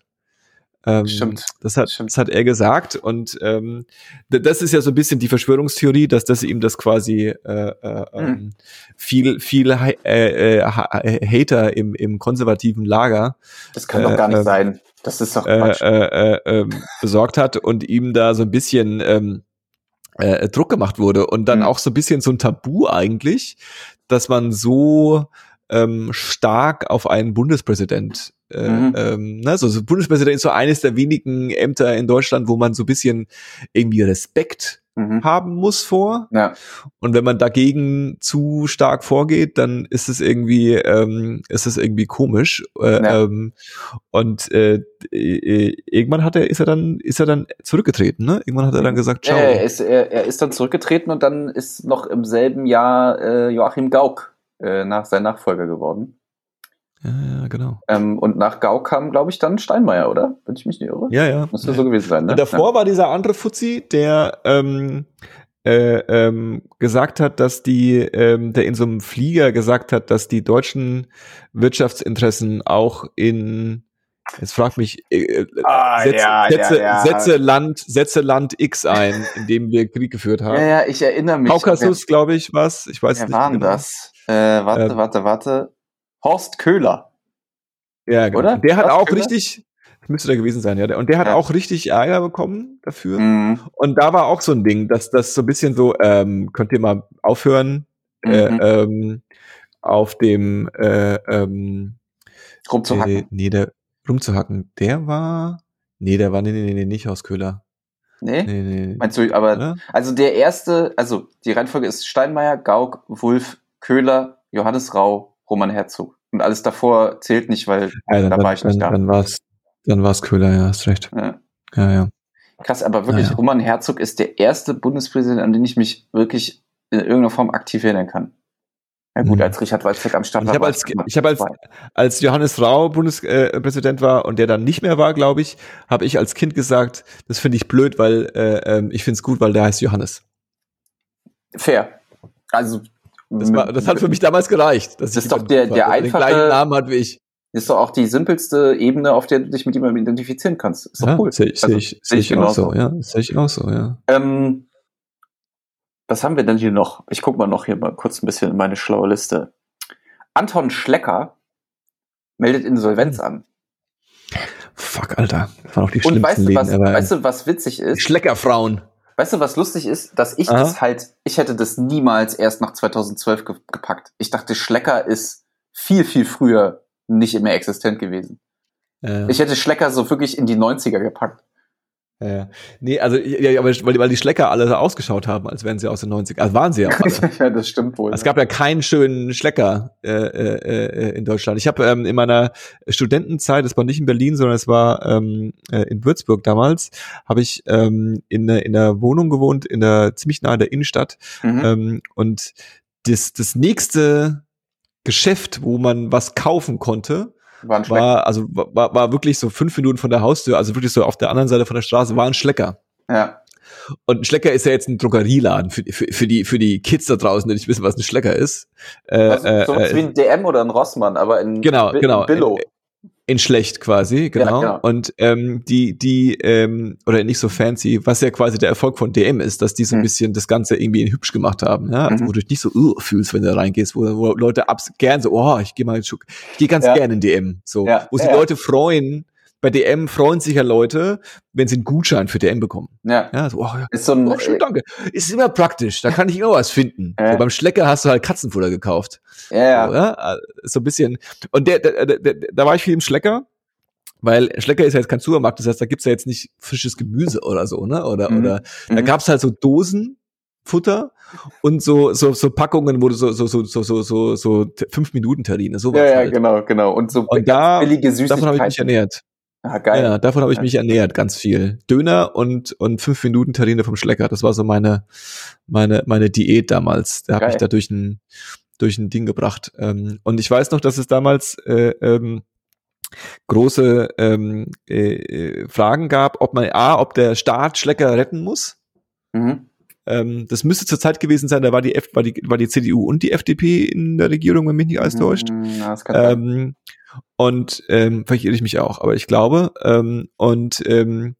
Speaker 1: Ähm,
Speaker 2: Stimmt.
Speaker 1: Das hat,
Speaker 2: Stimmt.
Speaker 1: das hat er gesagt. Und ähm, das ist ja so ein bisschen die Verschwörungstheorie, dass das ihm das quasi äh, äh, ähm,
Speaker 2: Mhm.
Speaker 1: viel, viel äh, äh, Ha- äh, Hater im, im konservativen Lager
Speaker 2: Das kann doch gar nicht
Speaker 1: äh,
Speaker 2: sein. Das ist doch
Speaker 1: äh,
Speaker 2: Quatsch.
Speaker 1: äh, äh, ähm, besorgt hat und ihm da so ein bisschen ähm, äh, Druck gemacht wurde und dann
Speaker 2: Mhm.
Speaker 1: auch so ein bisschen so ein Tabu eigentlich, dass man so ähm, stark auf einen Bundespräsident äh,
Speaker 2: Mhm.
Speaker 1: ähm, ne, so, so Bundespräsident ist so eines der wenigen Ämter in Deutschland, wo man so ein bisschen irgendwie Respekt
Speaker 2: Mhm.
Speaker 1: haben muss vor.
Speaker 2: Ja.
Speaker 1: Und wenn man dagegen zu stark vorgeht, dann ist es irgendwie, ähm, ist es irgendwie komisch. Äh,
Speaker 2: Ja.
Speaker 1: ähm, und äh, äh, irgendwann hat er, ist er dann, ist er dann zurückgetreten, ne? Irgendwann hat er dann gesagt, ciao.
Speaker 2: Er, ist, er, er ist dann zurückgetreten und dann ist noch im selben Jahr äh, Joachim Gauck äh, nach sein Nachfolger geworden.
Speaker 1: Ja, ja, genau.
Speaker 2: Ähm, und nach Gauck kam, glaube ich, dann Steinmeier, oder? Wenn ich mich nicht irre.
Speaker 1: Ja, ja.
Speaker 2: Müsste so gewesen sein, ne?
Speaker 1: Und davor war dieser andere Fuzzi, der ähm, äh, ähm, gesagt hat, dass die, ähm, der in so einem Flieger gesagt hat, dass die deutschen Wirtschaftsinteressen auch in Jetzt frag mich, äh, äh,
Speaker 2: Ah,
Speaker 1: setze,
Speaker 2: ja,
Speaker 1: setze,
Speaker 2: ja, ja.
Speaker 1: setze Land, setze Land X ein, in dem wir Krieg geführt haben.
Speaker 2: Ja, ja, ich erinnere mich.
Speaker 1: Kaukasus, glaube ich, was? Ich weiß
Speaker 2: Wer,
Speaker 1: nicht.
Speaker 2: wer war denn
Speaker 1: genau.
Speaker 2: das? Äh, warte,
Speaker 1: Ähm.
Speaker 2: warte, warte. Horst Köhler.
Speaker 1: Ja, genau.
Speaker 2: Oder?
Speaker 1: Der hat
Speaker 2: Was,
Speaker 1: auch
Speaker 2: Köhler?
Speaker 1: richtig, müsste da gewesen sein, ja. Und der hat
Speaker 2: Ja.
Speaker 1: auch richtig Ärger bekommen dafür.
Speaker 2: Mhm.
Speaker 1: Und da war auch so ein Ding, dass das so ein bisschen so, ähm, könnt ihr mal aufhören, äh,
Speaker 2: Mhm.
Speaker 1: ähm, auf dem, äh, ähm,
Speaker 2: Rumzuhacken.
Speaker 1: äh, nee, der, rumzuhacken. Der war, nee, der war, nee, nee, nee, nicht aus Köhler.
Speaker 2: Nee?
Speaker 1: Nee, nee,
Speaker 2: Meinst du, aber,
Speaker 1: oder?
Speaker 2: also der erste, also die Reihenfolge ist Steinmeier, Gauck, Wulff, Köhler, Johannes Rau, Roman Herzog. Und alles davor zählt nicht, weil
Speaker 1: Ja, dann,
Speaker 2: da war ich nicht
Speaker 1: dann,
Speaker 2: da.
Speaker 1: dann war's, dann war's Köhler, ja, hast recht.
Speaker 2: Ja.
Speaker 1: Ja, ja.
Speaker 2: Krass, aber wirklich,
Speaker 1: Naja.
Speaker 2: Roman Herzog ist der erste Bundespräsident, an den ich mich wirklich in irgendeiner Form aktiv erinnern kann. Ja gut,
Speaker 1: Mhm.
Speaker 2: als Richard Walzek am Start
Speaker 1: Ich habe
Speaker 2: war
Speaker 1: als, ich hab als, als Johannes Rau Bundespräsident äh, war und der dann nicht mehr war, glaube ich, habe ich als Kind gesagt, das finde ich blöd, weil äh, ähm, ich finde es gut, weil der heißt Johannes.
Speaker 2: Fair. Also,
Speaker 1: Das, war, das hat für mich damals gereicht.
Speaker 2: Das ist doch der- der
Speaker 1: fand, den
Speaker 2: einfache-
Speaker 1: gleichen Namen hat wie ich.
Speaker 2: ist doch auch die simpelste Ebene, auf der du dich mit jemandem identifizieren kannst. Ist doch
Speaker 1: Ja,
Speaker 2: cool.
Speaker 1: sehe ich,
Speaker 2: Also,
Speaker 1: seh ich, seh
Speaker 2: ich
Speaker 1: ich auch so, ja. Sehe ich auch so, ja.
Speaker 2: Ähm, was haben wir denn hier noch? Ich guck mal noch hier mal kurz ein bisschen in meine schlaue Liste. Anton Schlecker meldet Insolvenz an.
Speaker 1: Fuck, Alter. Das waren auch die
Speaker 2: Und
Speaker 1: schlimmsten
Speaker 2: weißt du, was, weißt du, was witzig ist?
Speaker 1: Schleckerfrauen.
Speaker 2: Weißt du, was lustig ist? Dass ich
Speaker 1: Aha.
Speaker 2: das halt, ich hätte das niemals erst nach 2012 ge gepackt. Ich dachte, Schlecker ist viel, viel früher nicht mehr existent gewesen.
Speaker 1: Ja.
Speaker 2: Ich hätte Schlecker so wirklich in die 90er gepackt.
Speaker 1: Ja, ja. Nee, also, ja, aber weil, die- weil die Schlecker alle so ausgeschaut haben, als wären sie aus den 90 Also waren sie ja auch alle. [laughs]
Speaker 2: ja, das stimmt wohl.
Speaker 1: Es gab ja keinen schönen Schlecker äh, äh, äh, in Deutschland. Ich habe ähm, in meiner Studentenzeit, das war nicht in Berlin, sondern es war ähm, äh, in Würzburg damals, habe ich ähm, in, der- in der Wohnung gewohnt, in der ziemlich nahe der Innenstadt.
Speaker 2: mhm.
Speaker 1: Ähm, und das, das nächste Geschäft, wo man was kaufen konnte,
Speaker 2: war
Speaker 1: war also war, war wirklich so fünf Minuten von der Haustür, also wirklich so auf der anderen Seite von der Straße, war ein Schlecker.
Speaker 2: Ja.
Speaker 1: Und ein Schlecker ist ja jetzt ein Drogerieladen für, für, für, die, für die Kids da draußen, die nicht wissen, was ein Schlecker ist. Äh,
Speaker 2: Also,
Speaker 1: äh,
Speaker 2: sowas
Speaker 1: äh,
Speaker 2: wie ein DM oder ein Rossmann, aber in
Speaker 1: Genau,
Speaker 2: Bi-
Speaker 1: genau.
Speaker 2: Billo.
Speaker 1: In schlecht quasi, genau.
Speaker 2: genau.
Speaker 1: Und ähm, die, die, ähm, oder nicht so fancy, was ja quasi der Erfolg von DM ist, dass die so ein
Speaker 2: Mhm.
Speaker 1: bisschen das Ganze irgendwie in hübsch gemacht haben, ja, also,
Speaker 2: Mhm.
Speaker 1: wo du dich nicht so uh, fühlst, wenn du da reingehst, wo, wo Leute abs gern so, oh, ich gehe mal, ich gehe ganz
Speaker 2: Ja.
Speaker 1: gerne in DM, so,
Speaker 2: Ja,
Speaker 1: wo sich
Speaker 2: ja.
Speaker 1: Leute freuen, bei DM freuen sich ja Leute, wenn sie einen Gutschein für DM bekommen.
Speaker 2: Ja.
Speaker 1: Ja, so, oh, ja.
Speaker 2: Ist so ein,
Speaker 1: Oh, schön, danke. Ist immer praktisch. Da kann ich immer was finden.
Speaker 2: Ja.
Speaker 1: So, beim Schlecker hast du halt Katzenfutter gekauft.
Speaker 2: ja, ja.
Speaker 1: So, ja? so ein bisschen. Und der, der, der, der, da war ich viel im Schlecker, weil Schlecker ist ja jetzt kein Supermarkt, das heißt, da gibt's ja jetzt nicht frisches Gemüse oder so, ne? Oder,
Speaker 2: Mhm.
Speaker 1: oder da
Speaker 2: Mhm.
Speaker 1: gab's halt so Dosen. Futter und so so so Packungen, wo du so so so so so so, so fünf Minuten Terrine sowas
Speaker 2: Ja, ja,
Speaker 1: halt.
Speaker 2: genau, genau. Und so
Speaker 1: Und da
Speaker 2: billige
Speaker 1: davon habe ich mich
Speaker 2: Süßigkeiten.
Speaker 1: ernährt.
Speaker 2: Ah, geil.
Speaker 1: Ja, davon habe ich mich ernährt, ganz viel. Döner und und fünf Minuten Terrine vom Schlecker. Das war so meine meine meine Diät damals. Da habe ich da durch ein durch ein Ding gebracht. Ähm, und ich weiß noch, dass es damals äh, ähm, große ähm, äh, äh, Fragen gab, ob man a, ob der Staat Schlecker retten muss.
Speaker 2: Mhm.
Speaker 1: Ähm, das müsste zur Zeit gewesen sein. Da war die F, war die war die CDU und die FDP in der Regierung, wenn mich nicht alles täuscht.
Speaker 2: Mhm, das kann sein.
Speaker 1: Ähm, und ähm, vielleicht irre ich mich auch, aber ich glaube, ähm, und ähm,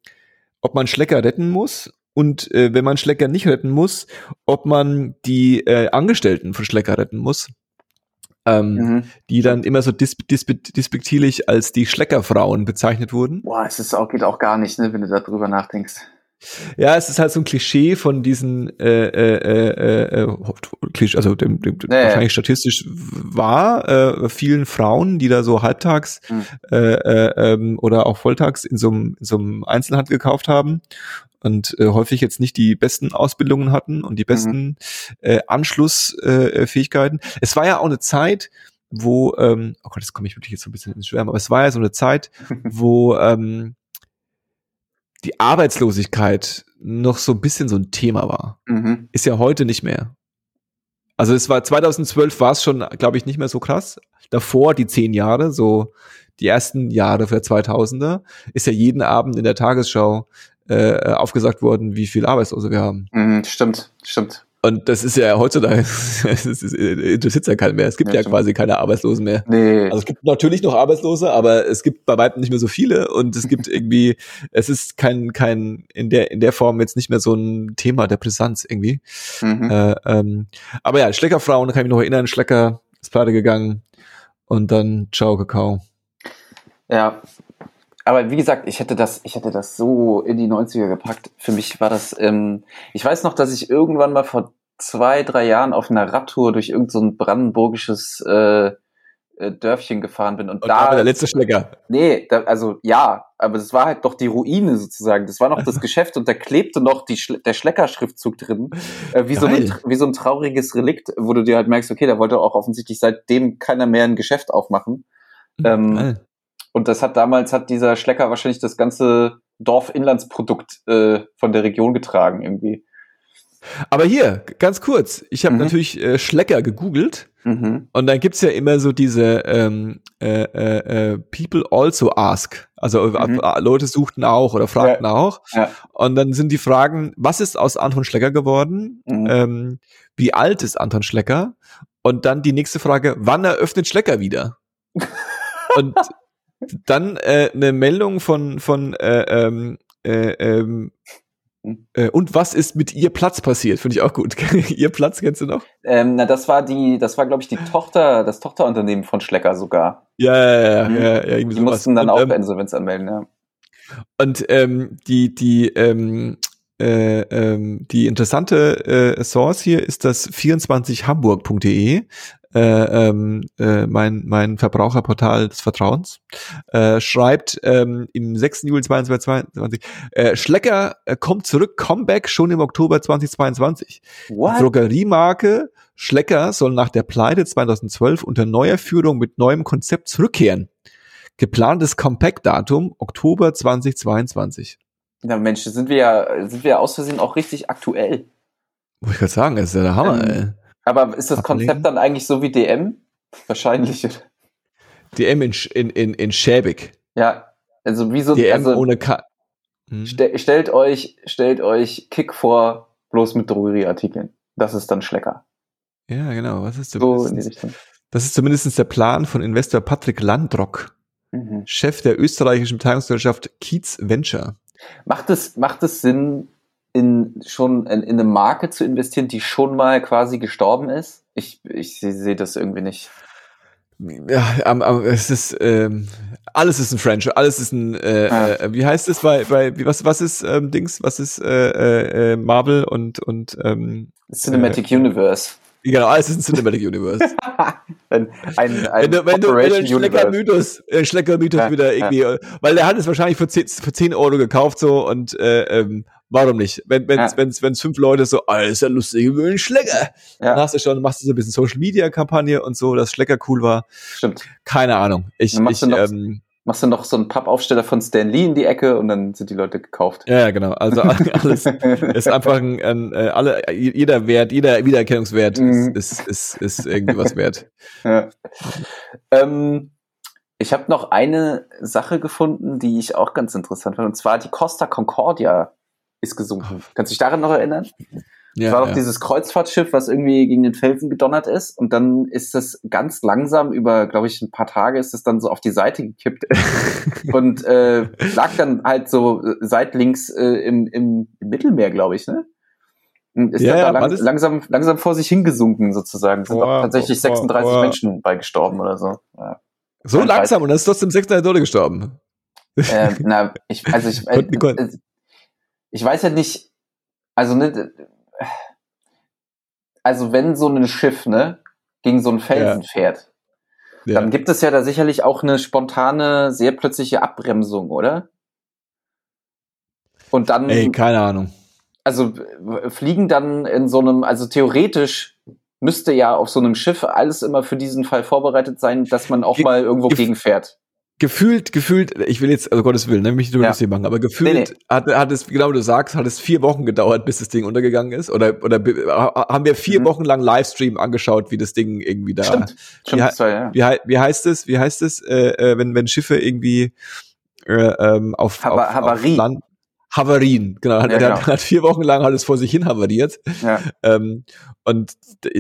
Speaker 1: ob man Schlecker retten muss und äh, wenn man Schlecker nicht retten muss, ob man die äh, Angestellten von Schlecker retten muss, ähm,
Speaker 2: Mhm.
Speaker 1: die dann immer so dis dis dispektierlich als die Schleckerfrauen bezeichnet wurden.
Speaker 2: Boah, es ist auch, geht auch gar nicht, ne, wenn du darüber nachdenkst.
Speaker 1: Ja, es ist halt so ein Klischee von diesen äh, äh, äh, äh, Klischee, also dem, dem
Speaker 2: Ja, ja.
Speaker 1: wahrscheinlich statistisch war äh, vielen Frauen, die da so halbtags
Speaker 2: Hm.
Speaker 1: äh, äh, ähm, oder auch volltags in so einem in so einem Einzelhandel gekauft haben und äh, häufig jetzt nicht die besten Ausbildungen hatten und die besten äh, Anschlussfähigkeiten. Äh, es war ja auch eine Zeit, wo, ähm, oh Gott, das komme ich wirklich jetzt so ein bisschen ins Schwärmen, aber es war ja so eine Zeit, [laughs] wo ähm, die Arbeitslosigkeit noch so ein bisschen so ein Thema war.
Speaker 2: Mhm.
Speaker 1: Ist ja heute nicht mehr. Also es war 2012 war es schon, glaube ich, nicht mehr so krass. Davor die zehn Jahre, so die ersten Jahre für 2000er, ist ja jeden Abend in der Tagesschau äh, aufgesagt worden, wie viel Arbeitslose wir haben.
Speaker 2: Mhm, stimmt, stimmt.
Speaker 1: Und das ist ja heutzutage, [laughs] es ist, interessiert ja keinen mehr. Es gibt
Speaker 2: Ja,
Speaker 1: ja, quasi keine Arbeitslosen mehr.
Speaker 2: Nee.
Speaker 1: Also es gibt natürlich noch Arbeitslose, aber es gibt bei weitem nicht mehr so viele und es gibt [laughs] irgendwie, es ist kein, kein, in der, in der Form jetzt nicht mehr so ein Thema der Brisanz irgendwie.
Speaker 2: mhm.
Speaker 1: Äh, ähm, aber ja, Schleckerfrauen, da kann ich mich noch erinnern, Schlecker ist pleite gegangen und dann Ciao Kakao.
Speaker 2: Ja. Aber wie gesagt, ich hätte das, ich hätte das so in die 90er gepackt. Für mich war das, ähm, ich weiß noch, dass ich irgendwann mal vor zwei, drei Jahren auf einer Radtour durch irgendein so brandenburgisches äh, äh, Dörfchen gefahren bin und,
Speaker 1: Und da war der letzte Schlecker.
Speaker 2: nee, da, also ja, aber das war halt doch die Ruine sozusagen. Das war noch das [laughs] Geschäft und da klebte noch die Schle der Schlecker-Schriftzug drin, äh, wie, so ein, wie so ein trauriges Relikt, wo du dir halt merkst, okay, da wollte auch offensichtlich seitdem keiner mehr ein Geschäft aufmachen. Ähm,
Speaker 1: Geil.
Speaker 2: Und das hat damals hat dieser Schlecker wahrscheinlich das ganze Dorf-Inlandsprodukt äh, von der Region getragen irgendwie.
Speaker 1: Aber hier, ganz kurz, ich habe
Speaker 2: Mhm.
Speaker 1: natürlich äh, Schlecker gegoogelt
Speaker 2: Mhm.
Speaker 1: und dann gibt's ja immer so diese ähm, äh, äh, äh, People also ask. Also äh,
Speaker 2: Mhm.
Speaker 1: Leute suchten auch oder fragten auch.
Speaker 2: Ja.
Speaker 1: Und dann sind die Fragen, was ist aus Anton Schlecker geworden?
Speaker 2: Mhm.
Speaker 1: Ähm, wie alt ist Anton Schlecker? Und dann die nächste Frage, wann eröffnet Schlecker wieder? [laughs] Und dann äh, eine Meldung von, von äh, ähm, äh, ähm, äh, und was ist mit ihr Platz passiert? Finde ich auch gut. [laughs] ihr Platz kennst du noch?
Speaker 2: Ähm, na, das war die, das war, glaube ich, die Tochter, das Tochterunternehmen von Schlecker sogar.
Speaker 1: Ja, ja, ja,
Speaker 2: Mhm.
Speaker 1: ja, ja irgendwie
Speaker 2: Die
Speaker 1: sowas.
Speaker 2: mussten dann
Speaker 1: und,
Speaker 2: auch
Speaker 1: ähm,
Speaker 2: Insolvenz anmelden, ja.
Speaker 1: Und ähm, die, die, ähm, äh, ähm, die interessante äh, Source hier ist das 24hamburg.de, äh, ähm, äh, mein, mein Verbraucherportal des Vertrauens, äh, schreibt ähm, im 6. Juli 2022, äh, Schlecker äh, kommt zurück, Comeback schon im Oktober 2022. Die
Speaker 2: What?
Speaker 1: Drogeriemarke Schlecker soll nach der Pleite 2012 unter neuer Führung mit neuem Konzept zurückkehren. Geplantes Comeback-Datum Oktober 2022.
Speaker 2: Na Mensch, sind wir ja, sind wir ja aus Versehen auch richtig aktuell.
Speaker 1: Wollte ich gerade sagen, das ist ja der Hammer,
Speaker 2: Ähm,
Speaker 1: ey.
Speaker 2: Aber ist das
Speaker 1: Ablegen?
Speaker 2: Konzept dann eigentlich so wie DM? Wahrscheinlich.
Speaker 1: DM in, in, in, in Schäbig.
Speaker 2: Ja, also wie so,
Speaker 1: DM
Speaker 2: also
Speaker 1: ohne K. Hm.
Speaker 2: ste stellt euch, stellt euch Kick vor, bloß mit Drogerieartikeln. Das ist dann Schlecker.
Speaker 1: Ja, genau. Was ist
Speaker 2: So in die Richtung.
Speaker 1: das ist zumindest der Plan von Investor Patrick Landrock,
Speaker 2: Mhm.
Speaker 1: Chef der österreichischen Beteiligungsgesellschaft Kiez Venture.
Speaker 2: Macht es, macht es Sinn, in schon in, in eine Marke zu investieren, die schon mal quasi gestorben ist? Ich, ich sehe seh das irgendwie nicht.
Speaker 1: Ja, am, am, es ist, ähm, alles ist ein Franchise, alles ist ein, äh,
Speaker 2: Ja.
Speaker 1: äh, wie heißt es bei, bei, wie, was, was ist ähm, Dings, was ist äh, äh, äh, Marvel und und ähm,
Speaker 2: Cinematic Universe.
Speaker 1: genau, alles ist ein Cinematic Universe. [laughs]
Speaker 2: Ein, ein, ein
Speaker 1: wenn du, wenn du, wenn du
Speaker 2: Operation
Speaker 1: einen Schlecker-Mythos, äh, Schlecker-Mythos
Speaker 2: Ja,
Speaker 1: wieder irgendwie, äh, weil der hat es wahrscheinlich für 10, für 10 Euro gekauft so und äh, ähm, warum nicht? Wenn wenn's,
Speaker 2: Ja.
Speaker 1: wenn's, wenn's fünf Leute so, ah, ist ja lustig, über einen Schlecker. Dann
Speaker 2: Ja,
Speaker 1: hast du schon, machst du so ein bisschen Social-Media-Kampagne und so, dass Schlecker cool war.
Speaker 2: stimmt.
Speaker 1: Keine Ahnung. Ich,
Speaker 2: Dann
Speaker 1: ich,
Speaker 2: machst du noch-
Speaker 1: ähm,
Speaker 2: Machst du noch so einen Pappaufsteller von Stan Lee in die Ecke und dann sind die Leute gekauft.
Speaker 1: ja, ja, genau. Also [laughs] alles ist einfach ein, ein äh, alle, jeder Wert, jeder Wiedererkennungswert
Speaker 2: Mhm.
Speaker 1: ist, ist, ist, ist irgendwie was wert. [laughs]
Speaker 2: Ja. Ähm, ich habe noch eine Sache gefunden, die ich auch ganz interessant fand. Und zwar die Costa Concordia ist gesunken. Kannst du dich daran noch erinnern?
Speaker 1: Ja,
Speaker 2: das war doch
Speaker 1: ja.
Speaker 2: dieses Kreuzfahrtschiff, was irgendwie gegen den Felsen gedonnert ist. Und dann ist es ganz langsam über, glaube ich, ein paar Tage ist es dann so auf die Seite gekippt. [laughs] und äh, lag dann halt so seitlinks äh, im, im, im Mittelmeer, glaube ich, ne? Und ist
Speaker 1: Ja,
Speaker 2: dann da lang,
Speaker 1: das-
Speaker 2: langsam, langsam vor sich hingesunken sozusagen. Sind
Speaker 1: Boah,
Speaker 2: auch tatsächlich
Speaker 1: boah,
Speaker 2: 36
Speaker 1: boah.
Speaker 2: Menschen bei gestorben oder so. Ja.
Speaker 1: so langsam und dann ist trotzdem 600 Leute gestorben.
Speaker 2: äh, na, ich, also ich, [laughs] äh, ich weiß ja nicht, also ne, also wenn so ein Schiff, ne, gegen so einen Felsen fährt,
Speaker 1: Ja.
Speaker 2: dann gibt es ja da sicherlich auch eine spontane, sehr plötzliche Abbremsung, oder? Und dann,
Speaker 1: Ey, keine Ahnung.
Speaker 2: also fliegen dann in so einem, also theoretisch müsste ja auf so einem Schiff alles immer für diesen Fall vorbereitet sein, dass man auch mal irgendwo gegenfährt.
Speaker 1: Gefühlt, gefühlt, ich will jetzt, also Gottes Willen, ne, mich nicht über
Speaker 2: Ja.
Speaker 1: lustig machen, aber gefühlt
Speaker 2: Nee, nee.
Speaker 1: Hat, hat es, genau wie du sagst, hat es vier Wochen gedauert, bis das Ding untergegangen ist. Oder, oder be- ha- haben wir vier
Speaker 2: Mhm.
Speaker 1: Wochen lang Livestream angeschaut, wie das Ding irgendwie da.
Speaker 2: Stimmt, stimmt,
Speaker 1: Ja,
Speaker 2: das war, ja.
Speaker 1: Wie, wie heißt es? Wie heißt es, äh, äh, wenn, wenn Schiffe irgendwie äh, ähm, auf,
Speaker 2: Hava-
Speaker 1: auf,
Speaker 2: Havarie.
Speaker 1: auf Land Havarien, genau.
Speaker 2: Ja,
Speaker 1: der
Speaker 2: genau.
Speaker 1: hat vier Wochen lang hat es vor sich hin havariert.
Speaker 2: ja.
Speaker 1: Ähm, und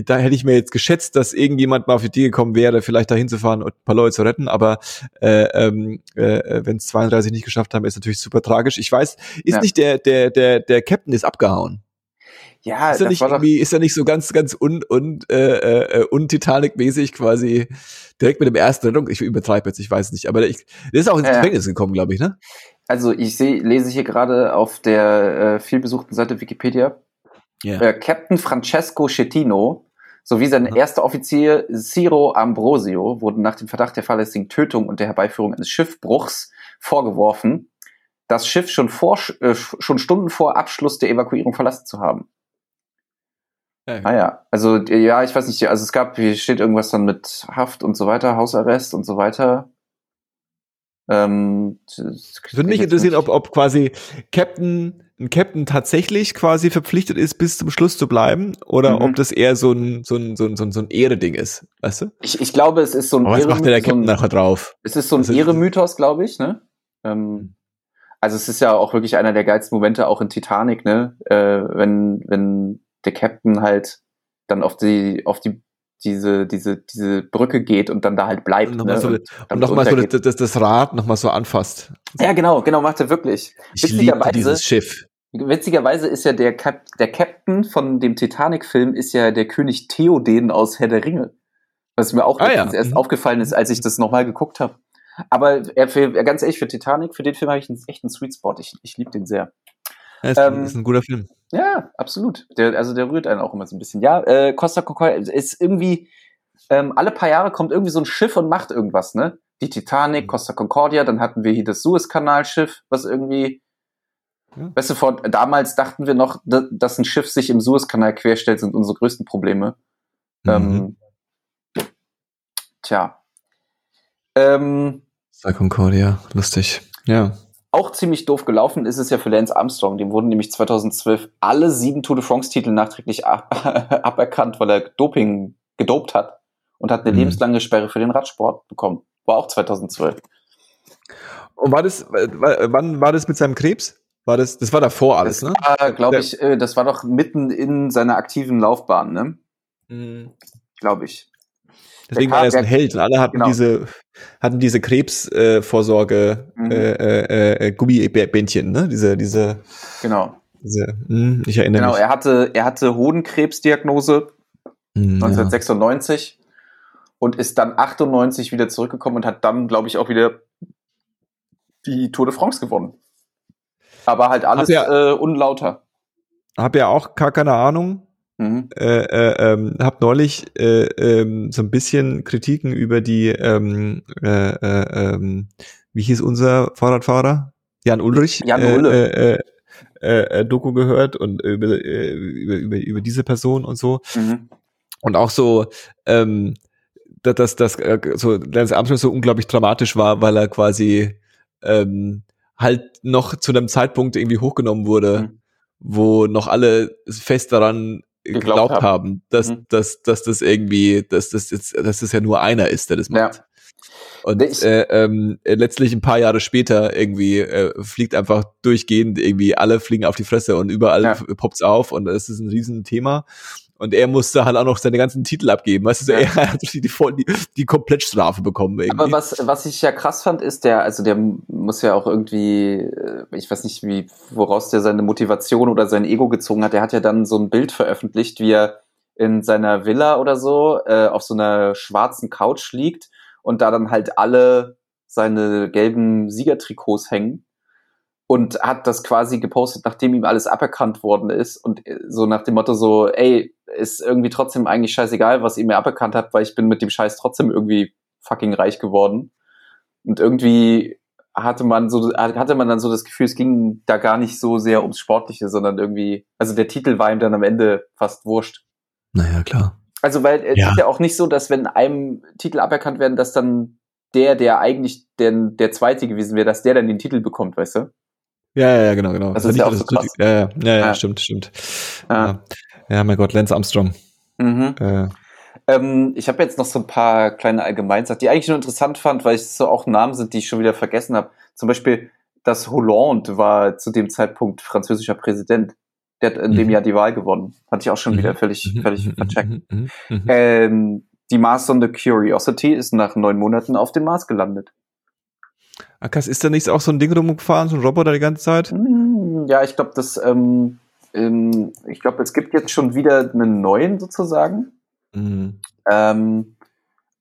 Speaker 1: da hätte ich mir jetzt geschätzt, dass irgendjemand mal auf die Idee gekommen wäre, vielleicht da hinzufahren und ein paar Leute zu retten. Aber äh, ähm, äh, wenn es 32 nicht geschafft haben, ist natürlich super tragisch. Ich weiß, ist
Speaker 2: Ja.
Speaker 1: nicht der der der der Captain ist abgehauen.
Speaker 2: Ja,
Speaker 1: Ist er nicht irgendwie, ist er nicht so ganz ganz un un äh, äh, untitanic-mäßig quasi direkt mit dem ersten Rettung? Ich übertreibe jetzt, ich weiß nicht. Aber ich, der ist auch ins
Speaker 2: Ja, ja.
Speaker 1: Gefängnis gekommen, glaube ich, ne?
Speaker 2: Also ich sehe, lese hier gerade auf der äh, vielbesuchten Seite Wikipedia,
Speaker 1: Ja.
Speaker 2: äh, Captain Francesco Schettino sowie sein
Speaker 1: Mhm.
Speaker 2: erster Offizier Ciro Ambrosio wurden nach dem Verdacht der fahrlässigen Tötung und der Herbeiführung eines Schiffbruchs vorgeworfen, das Schiff schon, vor, äh, schon Stunden vor Abschluss der Evakuierung verlassen zu haben.
Speaker 1: Ja.
Speaker 2: Ah ja, also ja, ich weiß nicht, also es gab, hier steht irgendwas dann mit Haft und so weiter, Hausarrest und so weiter. Ähm,
Speaker 1: Würde mich interessieren, ob, ob quasi Captain, ein Captain tatsächlich quasi verpflichtet ist, bis zum Schluss zu bleiben, oder
Speaker 2: Mhm.
Speaker 1: ob das eher so ein, so ein, so ein, so ein, so ein Ehre-Ding ist, weißt du?
Speaker 2: ich, ich glaube, es ist so ein
Speaker 1: Aber was macht denn der
Speaker 2: so ein-
Speaker 1: Captain nachher drauf?
Speaker 2: Es ist so ein
Speaker 1: Also-
Speaker 2: Ehre-Mythos, glaube ich, ne? Ähm, also es ist ja auch wirklich einer der geilsten Momente auch in Titanic, ne? Äh, wenn, wenn der Captain halt dann auf die, auf die, diese, diese, diese Brücke geht und dann da halt bleibt.
Speaker 1: Und nochmal
Speaker 2: ne?
Speaker 1: so,
Speaker 2: und
Speaker 1: und
Speaker 2: dann
Speaker 1: nochmal so das, das, Rad nochmal so anfasst.
Speaker 2: Ja, genau, genau, macht er wirklich.
Speaker 1: Ich liebe
Speaker 2: Witzigerweise-
Speaker 1: dieses Schiff.
Speaker 2: Witzigerweise ist ja der, Cap der Captain von dem Titanic-Film ist ja der König Theoden aus Herr der Ringe. Was mir auch
Speaker 1: Ah, ja.
Speaker 2: erst
Speaker 1: Mhm.
Speaker 2: aufgefallen ist, als ich das nochmal geguckt habe. Aber er, für, ganz ehrlich, für Titanic, für den Film habe ich einen echten Sweet Spot. Ich, ich liebe den sehr.
Speaker 1: Ist,
Speaker 2: Ähm,
Speaker 1: ist ein guter Film.
Speaker 2: Ja, absolut. Der, also der rührt einen auch immer so ein bisschen. Ja, äh, Costa Concordia ist irgendwie, ähm, alle paar Jahre kommt irgendwie so ein Schiff und macht irgendwas, ne? Die Titanic, Costa Concordia, dann hatten wir hier das Suezkanalschiff, was irgendwie,
Speaker 1: Ja.
Speaker 2: weißt du, vor, damals dachten wir noch, da- dass ein Schiff sich im Suezkanal querstellt, sind unsere größten Probleme.
Speaker 1: Mhm.
Speaker 2: Ähm, tja. Ähm,
Speaker 1: Star Concordia, lustig. Ja.
Speaker 2: Auch ziemlich doof gelaufen ist es ja für Lance Armstrong. Dem wurden nämlich 2012 alle sieben Tour de France-Titel nachträglich ab [laughs] aberkannt, weil er Doping gedopt hat und hat eine
Speaker 1: Mhm.
Speaker 2: lebenslange Sperre für den Radsport bekommen. War auch 2012.
Speaker 1: Und war das, äh, wa- wann war das mit seinem Krebs? War das, das war davor alles,
Speaker 2: das
Speaker 1: ne?
Speaker 2: glaube ich, äh, das war doch mitten in seiner aktiven Laufbahn, ne?
Speaker 1: Mhm.
Speaker 2: Glaube ich.
Speaker 1: Deswegen war er so ein Held und alle hatten
Speaker 2: Genau.
Speaker 1: diese, hatten diese Krebsvorsorge, äh,
Speaker 2: Mhm.
Speaker 1: äh, äh, äh, Gummibändchen, ne? Diese, diese,
Speaker 2: Genau.
Speaker 1: diese, hm, ich erinnere
Speaker 2: Genau,
Speaker 1: mich.
Speaker 2: er hatte, er hatte Hodenkrebsdiagnose
Speaker 1: Hm, ja.
Speaker 2: 1996 und ist dann 98 wieder zurückgekommen und hat dann, glaube ich, auch wieder die Tour de France gewonnen. Aber halt alles
Speaker 1: ja,
Speaker 2: äh, unlauter.
Speaker 1: Hab ja auch gar keine Ahnung. Mhm. Äh, äh, ähm, hab neulich äh, ähm, so ein bisschen Kritiken über die, ähm, äh, äh, ähm, wie hieß unser Fahrradfahrer? Jan Ulrich.
Speaker 2: Jan
Speaker 1: äh, Doku gehört und über, über, über, über diese Person und so. Mhm. Und auch so, ähm, dass, dass äh, so Lance Armstrong so unglaublich dramatisch war, weil er quasi ähm, halt noch zu einem Zeitpunkt irgendwie hochgenommen wurde, mhm. wo noch alle fest daran geglaubt, geglaubt haben, dass, mhm. dass, dass das irgendwie, dass das jetzt, dass das ja nur einer ist, der das macht. Ja. Und äh, ähm, letztlich ein paar Jahre später irgendwie äh, fliegt einfach durchgehend irgendwie alle fliegen auf die Fresse und überall ja. poppt's auf und das ist ein Riesenthema. Und er musste halt auch noch seine ganzen Titel abgeben. Weißt du, ja. er hat die, die, die Komplettstrafe bekommen. Irgendwie.
Speaker 2: Aber was, was ich ja krass fand, ist, der, also der muss ja auch irgendwie, äh, ich weiß nicht, wie, woraus der seine Motivation oder sein Ego gezogen hat. Der hat ja dann so ein Bild veröffentlicht, wie er in seiner Villa oder so äh, auf so einer schwarzen Couch liegt und da dann halt alle seine gelben Siegertrikots hängen und hat das quasi gepostet, nachdem ihm alles aberkannt worden ist und äh, so nach dem Motto so, ey, ist irgendwie trotzdem eigentlich scheißegal, was ihr mir aberkannt habt, weil ich bin mit dem Scheiß trotzdem irgendwie fucking reich geworden. Und irgendwie hatte man so, hatte man dann so das Gefühl, es ging da gar nicht so sehr ums Sportliche, sondern irgendwie, also der Titel war ihm dann am Ende fast wurscht.
Speaker 1: Naja, klar.
Speaker 2: Also, weil es ja. ist ja auch nicht so, dass wenn einem Titel aberkannt werden, dass dann der, der eigentlich der, der Zweite gewesen wäre, dass der dann den Titel bekommt, weißt du?
Speaker 1: Ja, ja, ja, genau, genau.
Speaker 2: Das, das ist ja auch so krass.
Speaker 1: Ja, ja, ja, ja, stimmt, stimmt. Ja. ja, mein Gott, Lance Armstrong.
Speaker 2: Mhm. Äh. Ähm, ich habe jetzt noch so ein paar kleine Allgemeinsachen, die ich eigentlich nur interessant fand, weil es so auch Namen sind, die ich schon wieder vergessen habe. Zum Beispiel, das Hollande war zu dem Zeitpunkt französischer Präsident. Der hat in mhm. dem Jahr die Wahl gewonnen. Hatte ich auch schon mhm. wieder völlig, mhm. völlig mhm. vercheckt. Ähm, die Mars-Sonde Curiosity ist nach neun Monaten auf dem Mars gelandet.
Speaker 1: Akas, ist da nicht auch so ein Ding rumgefahren, so ein Roboter die ganze Zeit?
Speaker 2: Hm, ja, ich glaube, das, ähm, ähm, ich glaube, es gibt jetzt schon wieder einen neuen sozusagen. Mhm. Ähm,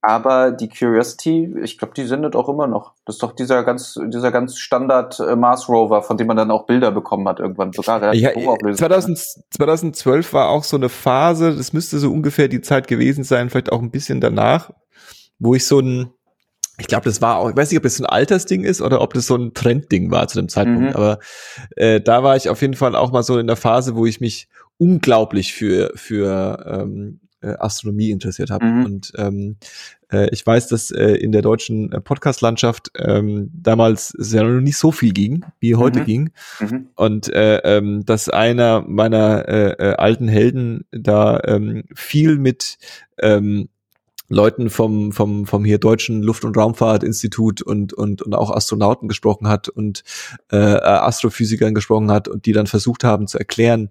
Speaker 2: aber die Curiosity, ich glaube, die sendet auch immer noch. Das ist doch dieser ganz, dieser ganz Standard äh, Mars Rover, von dem man dann auch Bilder bekommen hat irgendwann sogar.
Speaker 1: Ja, 2000, 2012 war auch so eine Phase, das müsste so ungefähr die Zeit gewesen sein, vielleicht auch ein bisschen danach, wo ich so ein, ich glaube, das war auch, ich weiß nicht, ob das so ein Altersding ist oder ob das so ein Trendding war zu dem Zeitpunkt, mhm. aber äh, da war ich auf jeden Fall auch mal so in der Phase, wo ich mich unglaublich für, für ähm, äh, Astronomie interessiert habe. Mhm. Und ähm, äh, ich weiß, dass äh, in der deutschen äh, Podcast-Landschaft ähm, damals es ja noch nicht so viel ging, wie heute mhm. ging. Mhm. Und äh, ähm, dass einer meiner äh, äh, alten Helden da ähm, viel mit ähm, Leuten vom, vom, vom hier Deutschen Luft- und Raumfahrtinstitut und, und, und auch Astronauten gesprochen hat und äh, Astrophysikern gesprochen hat und die dann versucht haben zu erklären,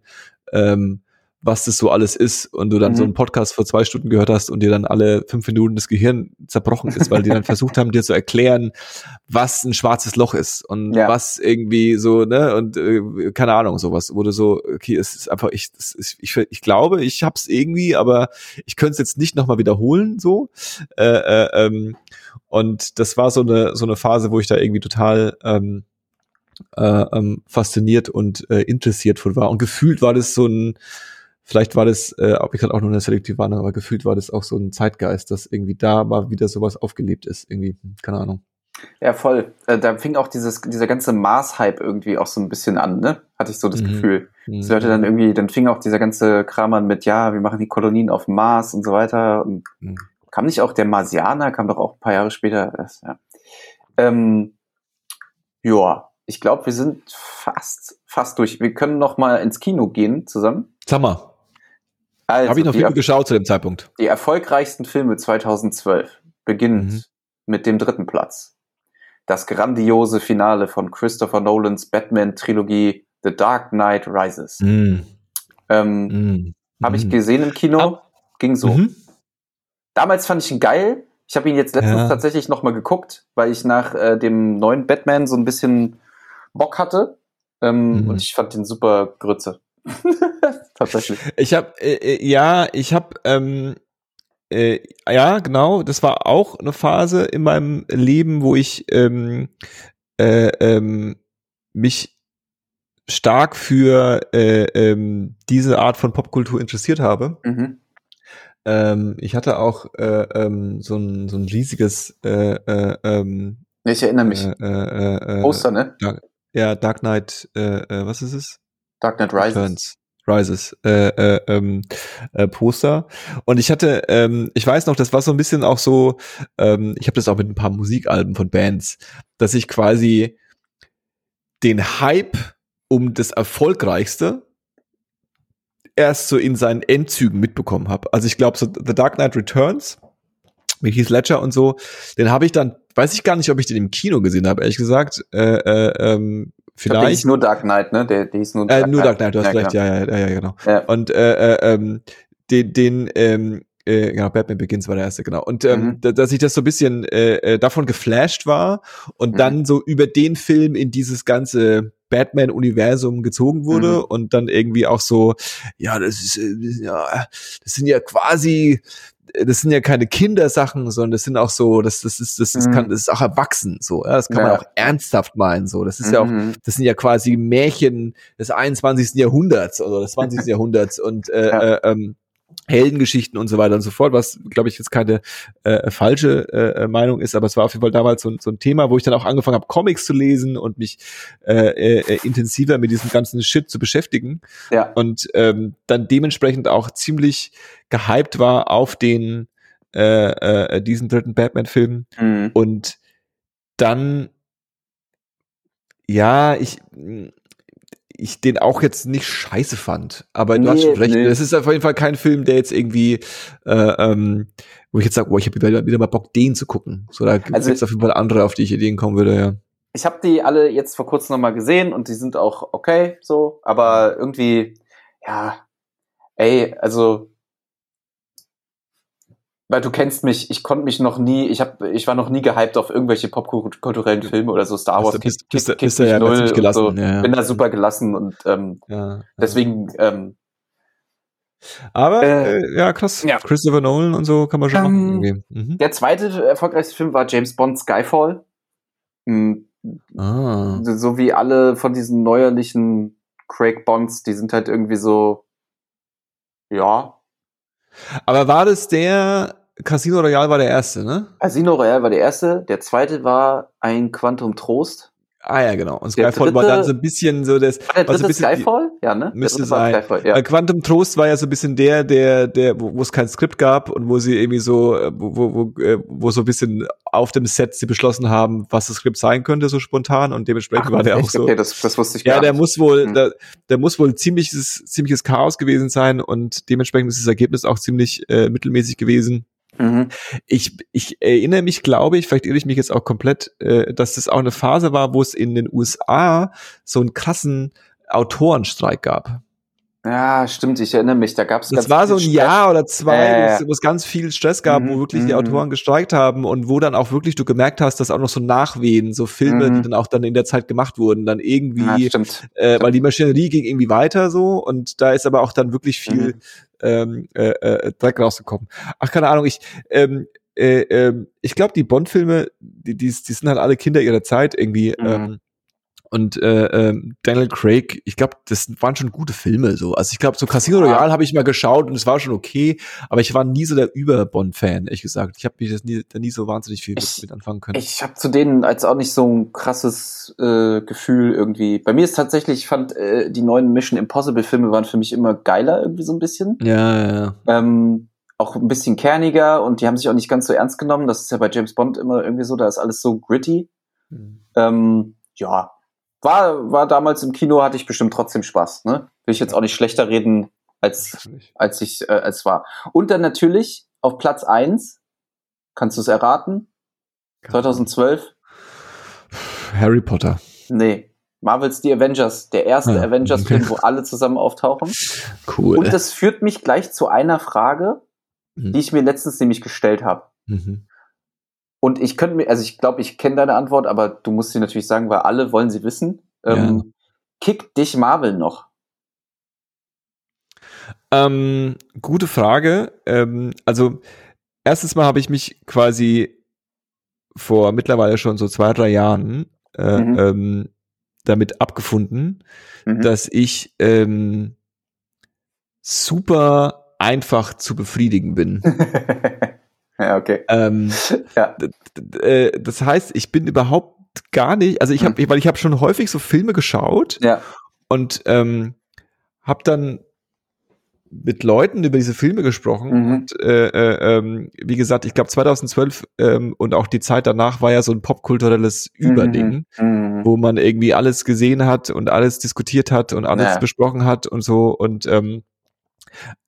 Speaker 1: ähm, was das so alles ist und du dann mhm. so einen Podcast vor zwei Stunden gehört hast und dir dann alle fünf Minuten das Gehirn zerbrochen ist, weil die dann [laughs] versucht haben, dir zu erklären, was ein schwarzes Loch ist und ja. was irgendwie so, ne, und äh, keine Ahnung, sowas, wo du so, okay, es ist einfach, ich, ist, ich, ich glaube, ich hab's irgendwie, aber ich könnte es jetzt nicht nochmal wiederholen, so. Äh, äh, ähm, und das war so eine, so eine Phase, wo ich da irgendwie total ähm, äh, ähm, fasziniert und äh, interessiert von war. Und gefühlt war das so ein vielleicht war das, äh, ob ich halt auch nur eine selektive Wahrnehmung, aber gefühlt war das auch so ein Zeitgeist, dass irgendwie da mal wieder sowas aufgelebt ist, irgendwie, hm, keine Ahnung.
Speaker 2: Ja, voll. Äh, da fing auch dieses, dieser ganze Mars-Hype irgendwie auch so ein bisschen an, ne? Hatte ich so das mhm. Gefühl. Mhm. Das hörte dann irgendwie, dann fing auch dieser ganze Kram an mit, ja, wir machen die Kolonien auf Mars und so weiter. Und mhm. kam nicht auch der Marsianer, kam doch auch ein paar Jahre später. Das, ja. Ähm, ja, ich glaube, wir sind fast, fast durch. Wir können noch mal ins Kino gehen zusammen.
Speaker 1: Sag mal. Also, Habe ich noch Filme geschaut zu dem Zeitpunkt.
Speaker 2: Die erfolgreichsten Filme 2012 beginnend mhm. mit dem dritten Platz. Das grandiose Finale von Christopher Nolans Batman-Trilogie The Dark Knight Rises. Mhm. Ähm, mhm. Habe ich mhm. gesehen im Kino, ah. ging so. Mhm. Damals fand ich ihn geil. Ich habe ihn jetzt letztens ja. tatsächlich nochmal geguckt, weil ich nach äh, dem neuen Batman so ein bisschen Bock hatte. Ähm, mhm. Und ich fand ihn super Grütze. [laughs]
Speaker 1: Tatsächlich. Ich habe äh, äh, ja, ich habe ähm, äh, ja genau, das war auch eine Phase in meinem Leben, wo ich ähm, äh, ähm, mich stark für äh, ähm, diese Art von Popkultur interessiert habe.
Speaker 2: Mhm.
Speaker 1: Ähm, ich hatte auch äh, ähm, so, ein, so ein riesiges äh, äh, ähm,
Speaker 2: Ich erinnere mich.
Speaker 1: äh, äh, äh,
Speaker 2: Poster, ne?
Speaker 1: Dark, ja, Dark Knight, äh, äh, was ist es?
Speaker 2: Dark Knight Rises.
Speaker 1: Returns. Rises äh, äh, ähm, äh, Poster und ich hatte ähm, ich weiß noch das war so ein bisschen auch so ähm, ich habe das auch mit ein paar Musikalben von Bands dass ich quasi den Hype um das erfolgreichste erst so in seinen Endzügen mitbekommen habe also ich glaube so The Dark Knight Returns mit Heath Ledger und so den habe ich dann weiß ich gar nicht ob ich den im Kino gesehen habe ehrlich gesagt äh, äh, ähm,
Speaker 2: Ich glaub, der
Speaker 1: vielleicht
Speaker 2: hieß nur Dark Knight, ne? Der, der hieß nur
Speaker 1: äh, nur Dark Knight, du hast
Speaker 2: Ja,
Speaker 1: recht,
Speaker 2: genau.
Speaker 1: ja, ja, ja, genau.
Speaker 2: Ja.
Speaker 1: Und äh, äh, ähm, den, den ähm, äh, genau, Batman Begins war der erste, genau. Und ähm,
Speaker 2: Mhm.
Speaker 1: da, dass ich das so ein bisschen äh, äh, davon geflasht war und
Speaker 2: Mhm.
Speaker 1: dann so über den Film in dieses ganze Batman-Universum gezogen wurde
Speaker 2: Mhm.
Speaker 1: und dann irgendwie auch so, ja, das ist, äh, ja, das sind ja quasi das sind ja keine Kindersachen, sondern das sind auch so, das, das ist, das, das
Speaker 2: Mhm.
Speaker 1: kann, das ist auch erwachsen, so, ja, das kann man
Speaker 2: Ja.
Speaker 1: auch ernsthaft meinen, so, das ist ja auch
Speaker 2: Mhm.
Speaker 1: das sind ja quasi Märchen des 21. Jahrhunderts oder des 20. [laughs] Jahrhunderts und äh,
Speaker 2: Ja.
Speaker 1: äh, ähm, Heldengeschichten und so weiter und so fort, was, glaube ich, jetzt keine äh, falsche äh, Meinung ist, aber es war auf jeden Fall damals so, ein- so ein Thema, wo ich dann auch angefangen habe, Comics zu lesen und mich äh, äh, intensiver mit diesem ganzen Shit zu beschäftigen
Speaker 2: Ja.
Speaker 1: und ähm, dann dementsprechend auch ziemlich gehypt war auf den äh, äh, diesen dritten Batman-Film
Speaker 2: Mhm.
Speaker 1: und dann, ja, ich, ich den auch jetzt nicht scheiße fand. Aber du hast
Speaker 2: Nee,
Speaker 1: schon recht.
Speaker 2: nee.
Speaker 1: Das ist auf jeden Fall kein Film, der jetzt irgendwie, äh, ähm, wo ich jetzt sage, oh, ich habe wieder, wieder mal Bock, den zu gucken. So, da gibt es
Speaker 2: Also-
Speaker 1: auf jeden Fall andere, auf die ich Ideen kommen würde, ja.
Speaker 2: Ich habe die alle jetzt vor kurzem nochmal gesehen und die sind auch okay, so, aber irgendwie, ja, ey, also, weil du kennst mich, ich konnte mich noch nie, ich hab, ich war noch nie gehypt auf irgendwelche popkulturellen Filme oder so, Star Wars,
Speaker 1: Bist bist-
Speaker 2: kick-
Speaker 1: bist
Speaker 2: kick-
Speaker 1: ja
Speaker 2: null
Speaker 1: gelassen,
Speaker 2: so.
Speaker 1: ja, ja.
Speaker 2: bin da super gelassen und ähm,
Speaker 1: ja.
Speaker 2: deswegen, ähm,
Speaker 1: Aber,
Speaker 2: Äh,
Speaker 1: äh, ja, krass. Christopher Nolan und so kann man schon
Speaker 2: Ähm,
Speaker 1: machen. Mhm.
Speaker 2: der zweite erfolgreichste Film war James Bond Skyfall. Hm,
Speaker 1: Ah.
Speaker 2: so so wie alle von diesen neuerlichen Craig Bonds, die sind halt irgendwie so, ja,
Speaker 1: Aber war das der, Casino Royale war der erste, ne?
Speaker 2: Casino Royale war der erste, der zweite war ein Quantum Trost.
Speaker 1: Ah ja, genau. Und
Speaker 2: Der
Speaker 1: Skyfall war
Speaker 2: dritte-
Speaker 1: dann so ein bisschen so das,
Speaker 2: War der
Speaker 1: war so
Speaker 2: dritte
Speaker 1: ein bisschen
Speaker 2: Skyfall? Ja, ne?
Speaker 1: Müsste
Speaker 2: dritte war
Speaker 1: sein.
Speaker 2: Skyfall, ja.
Speaker 1: Weil Quantum Trost war ja so ein bisschen der, der, der, wo es kein Skript gab und wo sie irgendwie so, äh, wo, wo, wo, äh, wo so ein bisschen auf dem Set sie beschlossen haben, was das Skript sein könnte, so spontan und dementsprechend war der auch
Speaker 2: echt?
Speaker 1: so.
Speaker 2: Okay, das, das wusste ich
Speaker 1: Ja,
Speaker 2: gar
Speaker 1: der
Speaker 2: nicht.
Speaker 1: muss wohl,
Speaker 2: Hm.
Speaker 1: der, der muss wohl ziemliches, ziemliches Chaos gewesen sein und dementsprechend ist das Ergebnis auch ziemlich äh, mittelmäßig gewesen.
Speaker 2: Mhm.
Speaker 1: Ich, ich erinnere mich, glaube ich, vielleicht irre ich mich jetzt auch komplett, äh, dass das auch eine Phase war, wo es in den USA so einen krassen Autorenstreik gab.
Speaker 2: Ja, stimmt, ich erinnere mich, da gab es
Speaker 1: Das war so ein Jahr oder zwei,
Speaker 2: Äh.
Speaker 1: wo es- wo ganz viel Stress gab, wo
Speaker 2: Mhm,
Speaker 1: wirklich die
Speaker 2: mhm.
Speaker 1: Autoren gestreikt haben und wo dann auch wirklich du gemerkt hast, dass auch noch so Nachwehen, so Filme,
Speaker 2: Mhm.
Speaker 1: die dann auch dann in der Zeit gemacht wurden, dann irgendwie
Speaker 2: Ja, stimmt.
Speaker 1: äh, weil die Maschinerie ging irgendwie weiter so und da ist aber auch dann wirklich viel
Speaker 2: Mhm.
Speaker 1: Ähm, äh, äh, Dreck rausgekommen. Ach, keine Ahnung, ich ähm, äh, ähm, ich glaube, die Bond-Filme, die, die, die sind halt alle Kinder ihrer Zeit irgendwie.
Speaker 2: Mhm.
Speaker 1: Ähm, und äh, ähm, Daniel Craig, ich glaube, das waren schon gute Filme so. Also ich glaube, so Casino. Royale habe ich mal geschaut und es war schon okay, aber ich war nie so der Über-Bond-Fan, ehrlich gesagt. Ich habe mich das nie, da nie so wahnsinnig viel
Speaker 2: Ich-
Speaker 1: mit, anfangen können.
Speaker 2: Ich habe zu denen als auch nicht so ein krasses äh, Gefühl irgendwie. Bei mir ist tatsächlich, ich fand äh, die neuen Mission Impossible Filme waren für mich immer geiler irgendwie so ein bisschen.
Speaker 1: ja, ja, ja.
Speaker 2: Ähm, auch ein bisschen kerniger und die haben sich auch nicht ganz so ernst genommen. Das ist ja bei James Bond immer irgendwie so, da ist alles so gritty.
Speaker 1: Mhm.
Speaker 2: Ähm, ja, war, war damals im Kino, hatte ich bestimmt trotzdem Spaß. Ne? Will ich jetzt auch nicht schlechter reden, als, als ich äh, als war. Und dann natürlich auf Platz eins kannst du es erraten? 2012?
Speaker 1: Harry Potter.
Speaker 2: Nee. Marvels The Avengers, der erste
Speaker 1: Ja,
Speaker 2: Avengers-Film,
Speaker 1: okay.
Speaker 2: wo alle zusammen auftauchen.
Speaker 1: Cool.
Speaker 2: Und das führt mich gleich zu einer Frage,
Speaker 1: Mhm.
Speaker 2: die ich mir letztens nämlich gestellt habe.
Speaker 1: Mhm.
Speaker 2: Und ich könnte mir, also ich glaube, ich kenne deine Antwort, aber du musst sie natürlich sagen, weil alle wollen sie wissen. Ähm, Kickt dich Marvel noch?
Speaker 1: Ähm, gute Frage. Ähm, also erstens mal habe ich mich quasi vor mittlerweile schon so zwei, drei Jahren äh,
Speaker 2: Mhm.
Speaker 1: ähm, damit abgefunden,
Speaker 2: Mhm.
Speaker 1: dass ich ähm, super einfach zu befriedigen bin. [laughs] [laughs]
Speaker 2: ja, okay.
Speaker 1: ähm, [laughs]
Speaker 2: Ja.
Speaker 1: äh, das heißt, ich bin überhaupt gar nicht, also ich habe, weil ich habe schon häufig so Filme geschaut
Speaker 2: Ja.
Speaker 1: und ähm, habe dann mit Leuten über diese Filme gesprochen
Speaker 2: Mhm.
Speaker 1: und äh, äh, ähm, wie gesagt, ich glaube 2012 ähm, und auch die Zeit danach war ja so ein popkulturelles Überding,
Speaker 2: Mhm.
Speaker 1: wo man irgendwie alles gesehen hat und alles diskutiert hat und alles
Speaker 2: Ja.
Speaker 1: besprochen hat und so und ähm,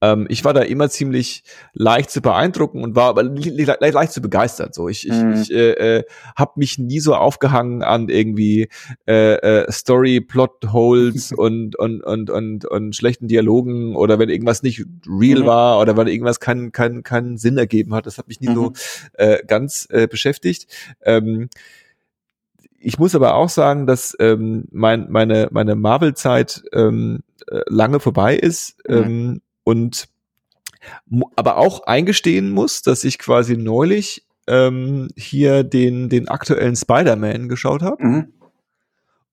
Speaker 1: ähm, ich war da immer ziemlich leicht zu beeindrucken und war aber li- le leicht zu begeistert. So, ich, ich,
Speaker 2: Mhm.
Speaker 1: ich äh, äh, habe mich nie so aufgehangen an irgendwie äh, äh, Story, Plot Holes [laughs] und und und und und schlechten Dialogen oder wenn irgendwas nicht real
Speaker 2: Mhm.
Speaker 1: war oder wenn irgendwas keinen keinen keinen Sinn ergeben hat. Das hat mich nie so
Speaker 2: Mhm.
Speaker 1: äh, ganz äh, beschäftigt. Ähm, ich muss aber auch sagen, dass ähm, mein, meine, meine Marvel-Zeit ähm, äh, lange vorbei ist
Speaker 2: Mhm.
Speaker 1: ähm, und aber auch eingestehen muss, dass ich quasi neulich ähm, hier den, den aktuellen Spider-Man geschaut habe.
Speaker 2: Mhm.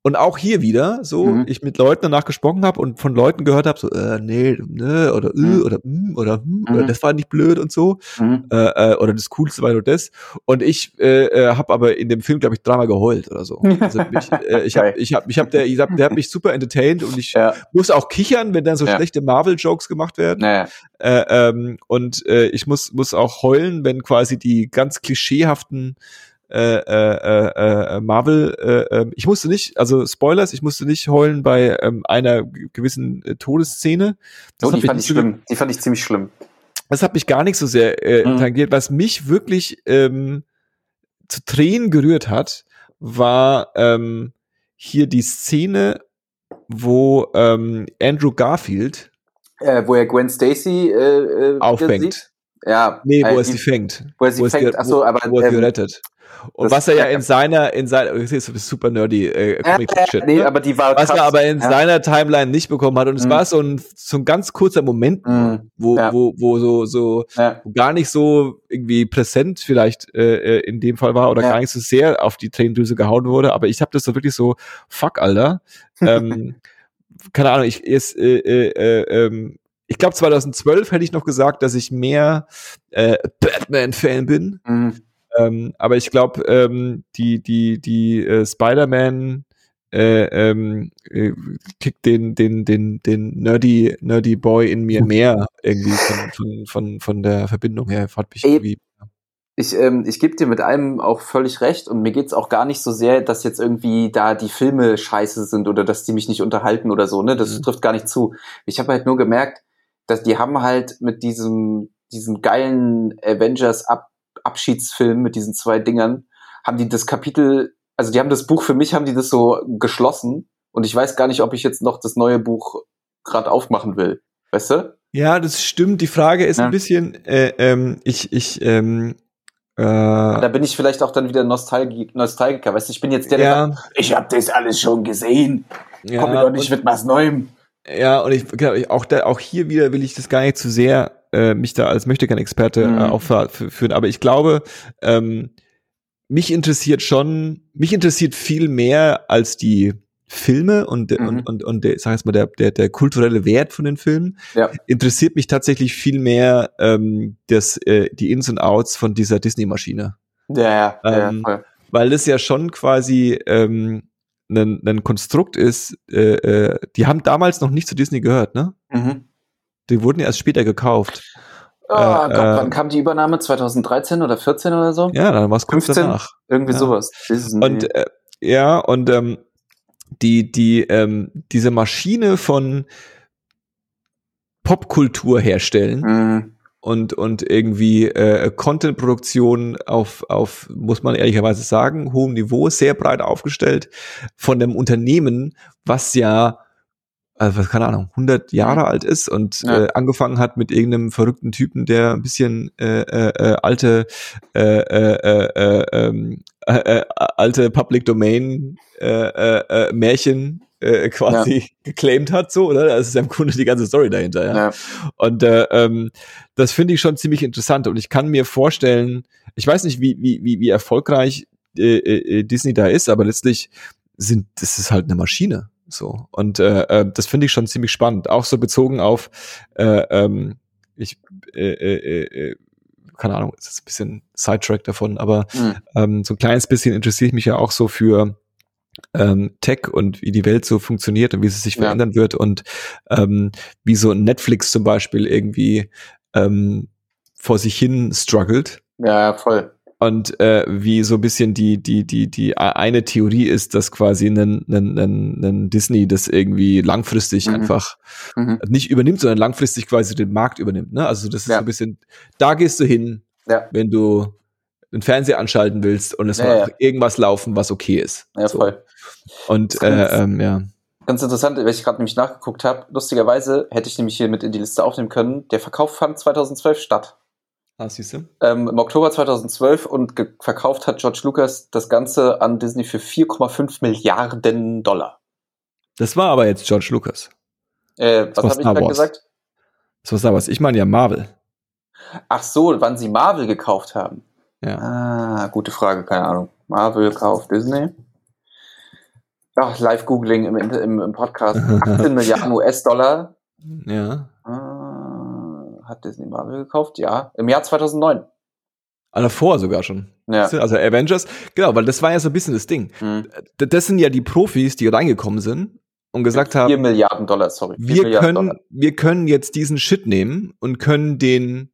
Speaker 1: Und auch hier wieder, so,
Speaker 2: Mhm.
Speaker 1: ich mit Leuten danach gesprochen habe und von Leuten gehört habe, so, äh, nee, ne, oder, äh,
Speaker 2: Mhm.
Speaker 1: oder, mm, oder, hm, oder,
Speaker 2: Mhm.
Speaker 1: das war nicht blöd und so
Speaker 2: Mhm.
Speaker 1: äh, äh, oder das Coolste war nur das. Und ich äh, äh, habe aber in dem Film, glaube ich, dreimal geheult oder so. Also mich, [laughs] äh, ich habe, ich habe, ich habe, der, ich hab, der hat mich super entertained und ich
Speaker 2: Ja.
Speaker 1: muss auch kichern, wenn dann so
Speaker 2: Ja.
Speaker 1: schlechte Marvel-Jokes gemacht werden.
Speaker 2: Naja.
Speaker 1: Äh, ähm, und äh, ich muss muss auch heulen, wenn quasi die ganz klischeehaften äh, äh, äh, äh, Marvel, äh, äh, ich musste nicht, also Spoilers, ich musste nicht heulen bei ähm, einer gewissen äh, Todesszene.
Speaker 2: Oh,
Speaker 1: hat
Speaker 2: die fand ich schlimm. Die fand ich ziemlich schlimm.
Speaker 1: das hat mich gar nicht so sehr äh,
Speaker 2: Mhm.
Speaker 1: tangiert. Was mich wirklich ähm, zu Tränen gerührt hat, war ähm, hier die Szene, wo ähm, Andrew Garfield
Speaker 2: Äh, wo er Gwen Stacy äh, äh,
Speaker 1: auffängt.
Speaker 2: sieht. Ja.
Speaker 1: Nee, wo
Speaker 2: äh,
Speaker 1: er sie fängt.
Speaker 2: wo er sie
Speaker 1: es
Speaker 2: fängt.
Speaker 1: ge-
Speaker 2: Ach so,
Speaker 1: wo,
Speaker 2: aber,
Speaker 1: wo er sie
Speaker 2: ähm,
Speaker 1: rettet. Und was er ja in seiner, in seiner, das ist super nerdy, äh, Comic Shit,
Speaker 2: nee,
Speaker 1: ne?
Speaker 2: aber die war
Speaker 1: was er aber in seiner Timeline nicht bekommen hat. Und es
Speaker 2: Mhm.
Speaker 1: war so ein, so ein ganz kurzer Moment,
Speaker 2: Mhm.
Speaker 1: wo, wo, wo so, so gar nicht so irgendwie präsent vielleicht äh, äh, in dem Fall war oder gar nicht so sehr auf die Tränendrüse gehauen wurde, aber ich habe das so wirklich so, fuck, Alter. [laughs] ähm, keine Ahnung, ich ist, äh, äh, äh, ähm, ich glaube 2012 hätte ich noch gesagt, dass ich mehr äh, Batman-Fan bin,
Speaker 2: Mhm.
Speaker 1: ähm, aber ich glaube, ähm, die, die, die äh, Spider-Man äh, ähm, äh, kickt den, den, den, den nerdy, nerdy Boy in mir mehr irgendwie von, von, von, von der Verbindung her. Hat mich irgendwie,
Speaker 2: Ich, ähm, ich gebe dir mit allem auch völlig recht und mir geht's auch gar nicht so sehr, dass jetzt irgendwie da die Filme scheiße sind oder dass die mich nicht unterhalten oder so, ne? Das
Speaker 1: Mhm.
Speaker 2: trifft gar nicht zu. Ich habe halt nur gemerkt, dass die haben halt mit diesem, diesem geilen Avengers Ab Abschiedsfilm mit diesen zwei Dingern, haben die das Kapitel, also die haben das Buch für mich, haben die das so geschlossen und ich weiß gar nicht, ob ich jetzt noch das neue Buch gerade aufmachen will. Weißt du?
Speaker 1: Ja, das stimmt. Die Frage ist
Speaker 2: Ja.
Speaker 1: ein bisschen, äh, ähm, ich, ich, ähm, äh,
Speaker 2: Da bin ich vielleicht auch dann wieder Nostalgi Nostalgiker. Weißt du, ich bin jetzt der, der sagt,
Speaker 1: ja,
Speaker 2: ich habe das alles schon gesehen.
Speaker 1: ja,
Speaker 2: Komm mir doch nicht mit was Neuem.
Speaker 1: Ja, und ich, genau, ich- auch da, auch hier wieder will ich das gar nicht zu sehr äh, mich da als möchte kein Experte
Speaker 2: Mhm.
Speaker 1: äh, aufführen, aber ich glaube, ähm, mich interessiert schon, mich interessiert viel mehr als die Filme und,
Speaker 2: Mhm.
Speaker 1: und, und, und der, sag jetzt mal, der, der, der kulturelle Wert von den Filmen,
Speaker 2: Ja.
Speaker 1: interessiert mich tatsächlich viel mehr ähm, das, äh, die Ins und Outs von dieser Disney-Maschine.
Speaker 2: Ja, ja, ja,
Speaker 1: Ähm,
Speaker 2: voll.
Speaker 1: Weil das ja schon quasi ähm, ein, ein Konstrukt ist, äh, äh, die haben damals noch nicht zu Disney gehört, ne?
Speaker 2: Mhm.
Speaker 1: Die wurden erst später gekauft.
Speaker 2: Oh
Speaker 1: Äh,
Speaker 2: Gott,
Speaker 1: äh,
Speaker 2: wann kam die Übernahme? 2013 oder 14 oder so?
Speaker 1: Ja, dann war es kurz
Speaker 2: 15?
Speaker 1: danach.
Speaker 2: Irgendwie
Speaker 1: Ja.
Speaker 2: sowas. Ein-
Speaker 1: Und äh, ja, und ähm, die, die, ähm, diese Maschine von Popkultur herstellen
Speaker 2: Mhm.
Speaker 1: Und, und irgendwie äh, Content-Produktion auf, auf, muss man ehrlicherweise sagen, hohem Niveau, sehr breit aufgestellt von einem Unternehmen, was ja also was keine Ahnung, 100 Jahre alt ist und
Speaker 2: Ja.
Speaker 1: äh, angefangen hat mit irgendeinem verrückten Typen, der ein bisschen äh, äh, äh, alte äh, äh, äh, äh, ähm, äh, äh, alte Public Domain äh, äh, Märchen äh, quasi [laughs] geclaimed hat, so, oder? Das ist ja im Grunde die ganze Story dahinter, ja.
Speaker 2: ja.
Speaker 1: Und äh, ähm, das finde ich schon ziemlich interessant und ich kann mir vorstellen, ich weiß nicht, wie, wie, wie, wie erfolgreich äh, äh, Disney da ist, aber letztlich sind, das ist halt eine Maschine. So. Und äh, äh, das finde ich schon ziemlich spannend. Auch so bezogen auf, äh, ähm, ich, äh, äh, äh, keine Ahnung, ist ein bisschen Sidetrack davon, aber mhm. ähm, so ein kleines bisschen interessiere ich mich ja auch so für ähm, Tech und wie die Welt so funktioniert und wie sie sich ja. verändern wird und ähm, wie so Netflix zum Beispiel irgendwie ähm, vor sich hin struggelt.
Speaker 2: Ja, voll
Speaker 1: und äh, wie so ein bisschen die die die die eine Theorie ist, dass quasi ein, ein, ein, ein Disney das irgendwie langfristig mhm. einfach mhm. nicht übernimmt, sondern langfristig quasi den Markt übernimmt. Ne? Also das ist ja. so ein bisschen, da gehst du hin, ja. wenn du den Fernseher anschalten willst und es ja, soll irgendwas laufen, was okay ist.
Speaker 2: Ja, so. voll.
Speaker 1: Und äh, ähm, ja.
Speaker 2: Ganz interessant, weil ich gerade nämlich nachgeguckt habe. Lustigerweise hätte ich nämlich hier mit in die Liste aufnehmen können. Der Verkauf fand 2012 statt.
Speaker 1: Ah, siehst du?
Speaker 2: Ähm, Im Oktober 2012 und verkauft hat George Lucas das Ganze an Disney für 4,5 Milliarden Dollar.
Speaker 1: Das war aber jetzt George Lucas.
Speaker 2: Äh, was habe ich gerade gesagt?
Speaker 1: Das war Star Wars. Ich meine ja Marvel.
Speaker 2: Ach so, wann sie Marvel gekauft haben.
Speaker 1: Ja.
Speaker 2: Ah, gute Frage, keine Ahnung. Marvel kauft Disney. Ach, Live-Googling im, im, im Podcast. [laughs] 18 Milliarden US-Dollar.
Speaker 1: Ja.
Speaker 2: Ah hat Disney Marvel gekauft? Ja, im Jahr 2009.
Speaker 1: Ah, davor sogar schon.
Speaker 2: Ja.
Speaker 1: Also Avengers, genau, weil das war ja so ein bisschen das Ding. Mhm. Das sind ja die Profis, die reingekommen sind und gesagt haben,
Speaker 2: 4 Milliarden Dollar, sorry.
Speaker 1: Wir
Speaker 2: Milliarden
Speaker 1: können, Dollar. wir können jetzt diesen Shit nehmen und können den,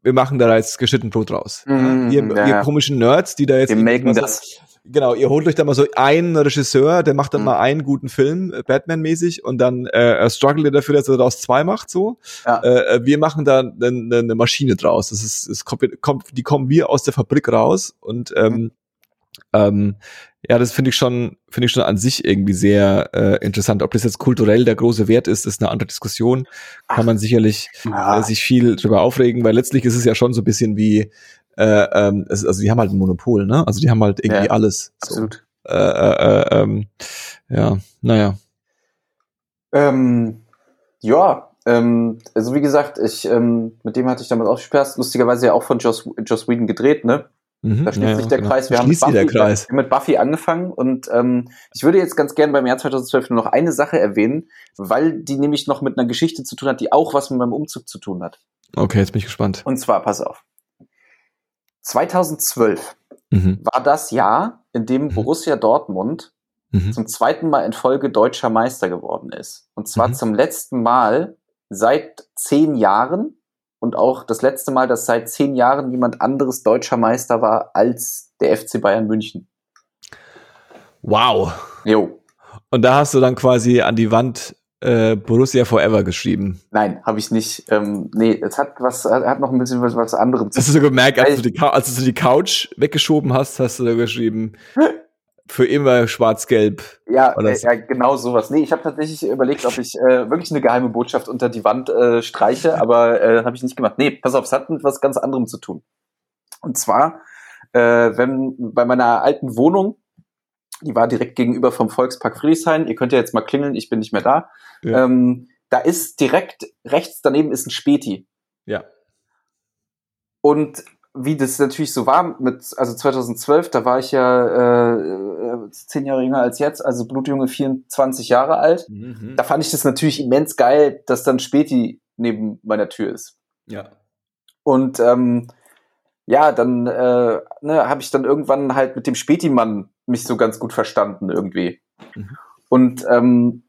Speaker 1: wir machen da jetzt geschnitten Brot raus. Mhm, ihr, ja. ihr komischen Nerds, die da jetzt.
Speaker 2: Wir melken das.
Speaker 1: Genau, ihr holt euch da mal so einen Regisseur, der macht dann mhm. mal einen guten Film, äh, Batman-mäßig, und dann äh, struggelt er dafür, dass er daraus zwei macht, so. Ja. Äh, wir machen da eine ne, ne Maschine draus. Das ist, es kommt, kommt, die kommen wir aus der Fabrik raus und ähm, mhm. ähm, ja, das finde ich schon, finde ich schon an sich irgendwie sehr äh, interessant. Ob das jetzt kulturell der große Wert ist, ist eine andere Diskussion. Kann man sicherlich ja. äh, sich viel drüber aufregen, weil letztlich ist es ja schon so ein bisschen wie äh, ähm, also die haben halt ein Monopol, ne? Also die haben halt irgendwie ja, alles.
Speaker 2: So. Absolut.
Speaker 1: Äh, äh, äh, ähm, ja, naja.
Speaker 2: Ähm, ja, ähm, also wie gesagt, ich ähm, mit dem hatte ich damals auch Spaß. Lustigerweise ja auch von Joss, Joss Whedon gedreht, ne?
Speaker 1: Mhm,
Speaker 2: da schließt ja, sich der genau. Kreis. Wir haben,
Speaker 1: mit Buffy, Kreis.
Speaker 2: mit Buffy angefangen und ähm, ich würde jetzt ganz gerne beim Jahr 2012 nur noch eine Sache erwähnen, weil die nämlich noch mit einer Geschichte zu tun hat, die auch was mit meinem Umzug zu tun hat.
Speaker 1: Okay, jetzt bin ich gespannt.
Speaker 2: Und zwar, pass auf. 2012 mhm. war das Jahr, in dem mhm. Borussia Dortmund mhm. zum zweiten Mal in Folge deutscher Meister geworden ist. Und zwar mhm. zum letzten Mal seit zehn Jahren und auch das letzte Mal, dass seit zehn Jahren jemand anderes deutscher Meister war als der FC Bayern München.
Speaker 1: Wow.
Speaker 2: Jo.
Speaker 1: Und da hast du dann quasi an die Wand äh, Borussia Forever geschrieben.
Speaker 2: Nein, habe ich nicht. Ähm, nee, es hat was, hat noch ein bisschen was, was anderes.
Speaker 1: Hast du so gemerkt, als du, die, als du die Couch weggeschoben hast, hast du da geschrieben, [laughs] für immer schwarz-gelb.
Speaker 2: Ja, äh, ja, genau sowas. Nee, ich habe tatsächlich überlegt, ob ich äh, wirklich eine geheime Botschaft unter die Wand äh, streiche, [laughs] aber äh, habe ich nicht gemacht. Nee, pass auf, es hat mit was ganz anderem zu tun. Und zwar, äh, wenn bei meiner alten Wohnung die war direkt gegenüber vom Volkspark Friedrichshain. Ihr könnt ja jetzt mal klingeln, ich bin nicht mehr da. Ja. Ähm, da ist direkt rechts daneben ist ein Späti.
Speaker 1: Ja.
Speaker 2: Und wie das natürlich so war mit, also 2012, da war ich ja äh, zehn Jahre jünger als jetzt, also Blutjunge 24 Jahre alt. Mhm. Da fand ich das natürlich immens geil, dass dann Späti neben meiner Tür ist.
Speaker 1: Ja.
Speaker 2: Und ähm, ja, dann äh, ne, habe ich dann irgendwann halt mit dem Späti-Mann mich so ganz gut verstanden irgendwie. Mhm. Und ähm,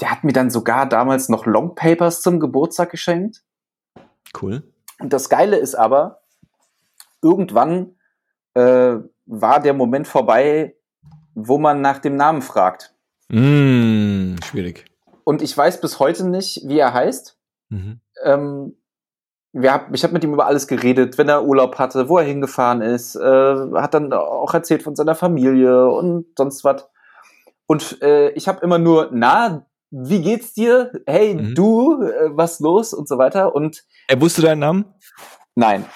Speaker 2: der hat mir dann sogar damals noch Longpapers zum Geburtstag geschenkt.
Speaker 1: Cool.
Speaker 2: Und das Geile ist aber, irgendwann äh, war der Moment vorbei, wo man nach dem Namen fragt.
Speaker 1: Mm, schwierig.
Speaker 2: Und ich weiß bis heute nicht, wie er heißt. Mhm. Ähm, wir hab, ich habe mit ihm über alles geredet, wenn er Urlaub hatte, wo er hingefahren ist, äh, hat dann auch erzählt von seiner Familie und sonst was. Und äh, ich habe immer nur, na, wie geht's dir? Hey, mhm. du, äh, was los und so weiter. Und
Speaker 1: er wusste deinen Namen?
Speaker 2: Nein.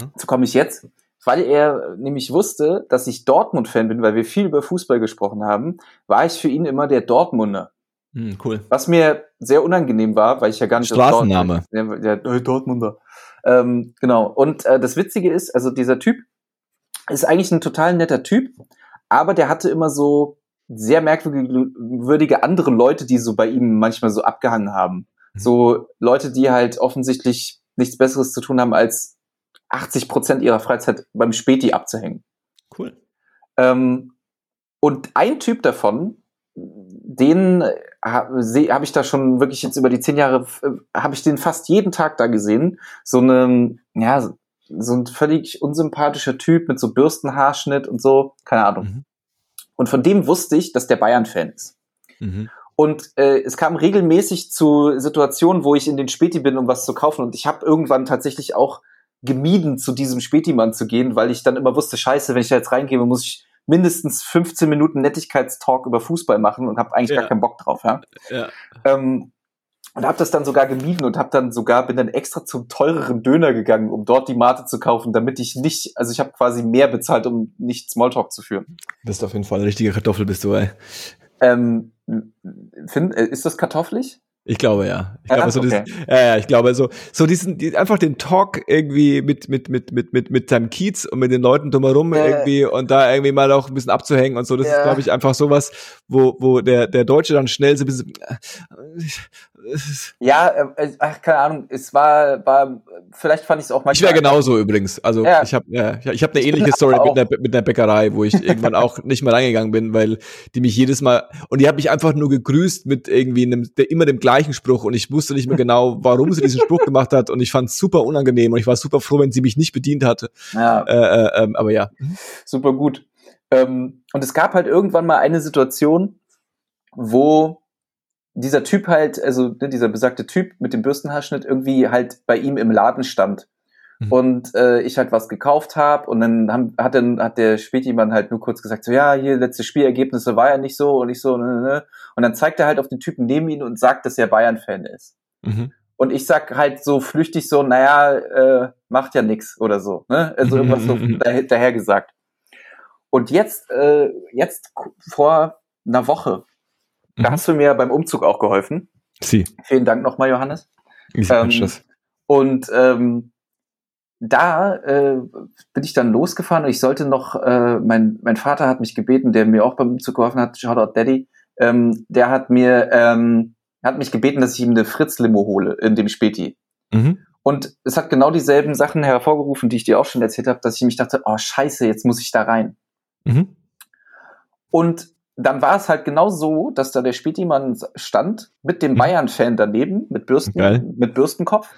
Speaker 2: Mhm. So komme ich jetzt. Weil er nämlich wusste, dass ich Dortmund-Fan bin, weil wir viel über Fußball gesprochen haben, war ich für ihn immer der Dortmunder.
Speaker 1: Hm, cool.
Speaker 2: Was mir sehr unangenehm war, weil ich ja gar nicht
Speaker 1: Straßenname.
Speaker 2: Dortmund, der, der Dortmunder. Ähm, genau. Und äh, das Witzige ist, also dieser Typ, ist eigentlich ein total netter Typ, aber der hatte immer so sehr merkwürdige andere Leute, die so bei ihm manchmal so abgehangen haben. Mhm. So Leute, die halt offensichtlich nichts Besseres zu tun haben, als 80 Prozent ihrer Freizeit beim Späti abzuhängen.
Speaker 1: Cool.
Speaker 2: Ähm, und ein Typ davon, den habe hab ich da schon wirklich jetzt über die zehn Jahre, äh, habe ich den fast jeden Tag da gesehen. So eine, ja, so ein völlig unsympathischer Typ mit so Bürstenhaarschnitt und so, keine Ahnung. Mhm. Und von dem wusste ich, dass der Bayern-Fan ist. Mhm. Und äh, es kam regelmäßig zu Situationen, wo ich in den Späti bin, um was zu kaufen. Und ich habe irgendwann tatsächlich auch gemieden, zu diesem Spätimann zu gehen, weil ich dann immer wusste, scheiße, wenn ich da jetzt reingebe, muss ich mindestens 15 Minuten Nettigkeitstalk über Fußball machen und habe eigentlich ja. gar keinen Bock drauf. Ja. ja. Ähm, und habe das dann sogar gemieden und habe dann sogar bin dann extra zum teureren Döner gegangen, um dort die Mate zu kaufen, damit ich nicht, also ich habe quasi mehr bezahlt, um nicht Smalltalk zu führen.
Speaker 1: Bist auf jeden Fall eine richtige Kartoffel, bist du, ey.
Speaker 2: Ähm, find, äh, ist das kartoffelig?
Speaker 1: Ich glaube ja. Ich glaube so okay. diesen, ja, ja, ich glaube so so diesen die, einfach den Talk irgendwie mit mit mit mit mit mit seinem Kiez und mit den Leuten drumherum äh, irgendwie und da irgendwie mal auch ein bisschen abzuhängen und so. Das ja. ist glaube ich einfach sowas, wo wo der der Deutsche dann schnell so ein bisschen [laughs]
Speaker 2: ja, äh, ach, keine Ahnung, es war, war vielleicht fand ich es auch
Speaker 1: mal. Ich wäre genauso übrigens. Also ja. ich habe ja, ich habe eine ähnliche Story mit einer, mit einer Bäckerei, wo ich irgendwann [laughs] auch nicht mehr reingegangen bin, weil die mich jedes Mal und die hat mich einfach nur gegrüßt mit irgendwie einem, der, immer dem gleichen Spruch und ich wusste nicht mehr genau, warum sie diesen Spruch gemacht hat und ich fand es super unangenehm und ich war super froh, wenn sie mich nicht bedient hatte. Ja. Äh, äh, ähm, aber ja.
Speaker 2: Super gut. Ähm, und es gab halt irgendwann mal eine Situation, wo dieser Typ halt, also ne, dieser besagte Typ mit dem Bürstenhaarschnitt irgendwie halt bei ihm im Laden stand. Mhm. Und äh, ich halt was gekauft habe und dann haben, hat dann hat der Spätimann halt nur kurz gesagt so ja hier letzte Spielergebnisse war ja nicht so und ich so ne, ne, ne. und dann zeigt er halt auf den Typen neben ihn und sagt, dass er Bayern Fan ist. Mhm. Und ich sag halt so flüchtig so naja äh, macht ja nix oder so ne also [laughs] irgendwas so daher, daher gesagt. Und jetzt äh, jetzt vor einer Woche da mhm. hast du mir beim Umzug auch geholfen.
Speaker 1: Sie.
Speaker 2: Vielen Dank nochmal, Johannes.
Speaker 1: Ich ähm, das.
Speaker 2: Und ähm, da äh, bin ich dann losgefahren und ich sollte noch, äh, mein, mein Vater hat mich gebeten, der mir auch beim Umzug geholfen hat, Shoutout Daddy, ähm, der hat mir, ähm, hat mich gebeten, dass ich ihm eine Fritz-Limo hole in dem Späti. Mhm. Und es hat genau dieselben Sachen hervorgerufen, die ich dir auch schon erzählt habe, dass ich mich dachte, oh scheiße, jetzt muss ich da rein. Mhm. Und dann war es halt genau so, dass da der Spätimann stand mit dem mhm. Bayern-Fan daneben, mit Bürsten, Geil. mit Bürstenkopf.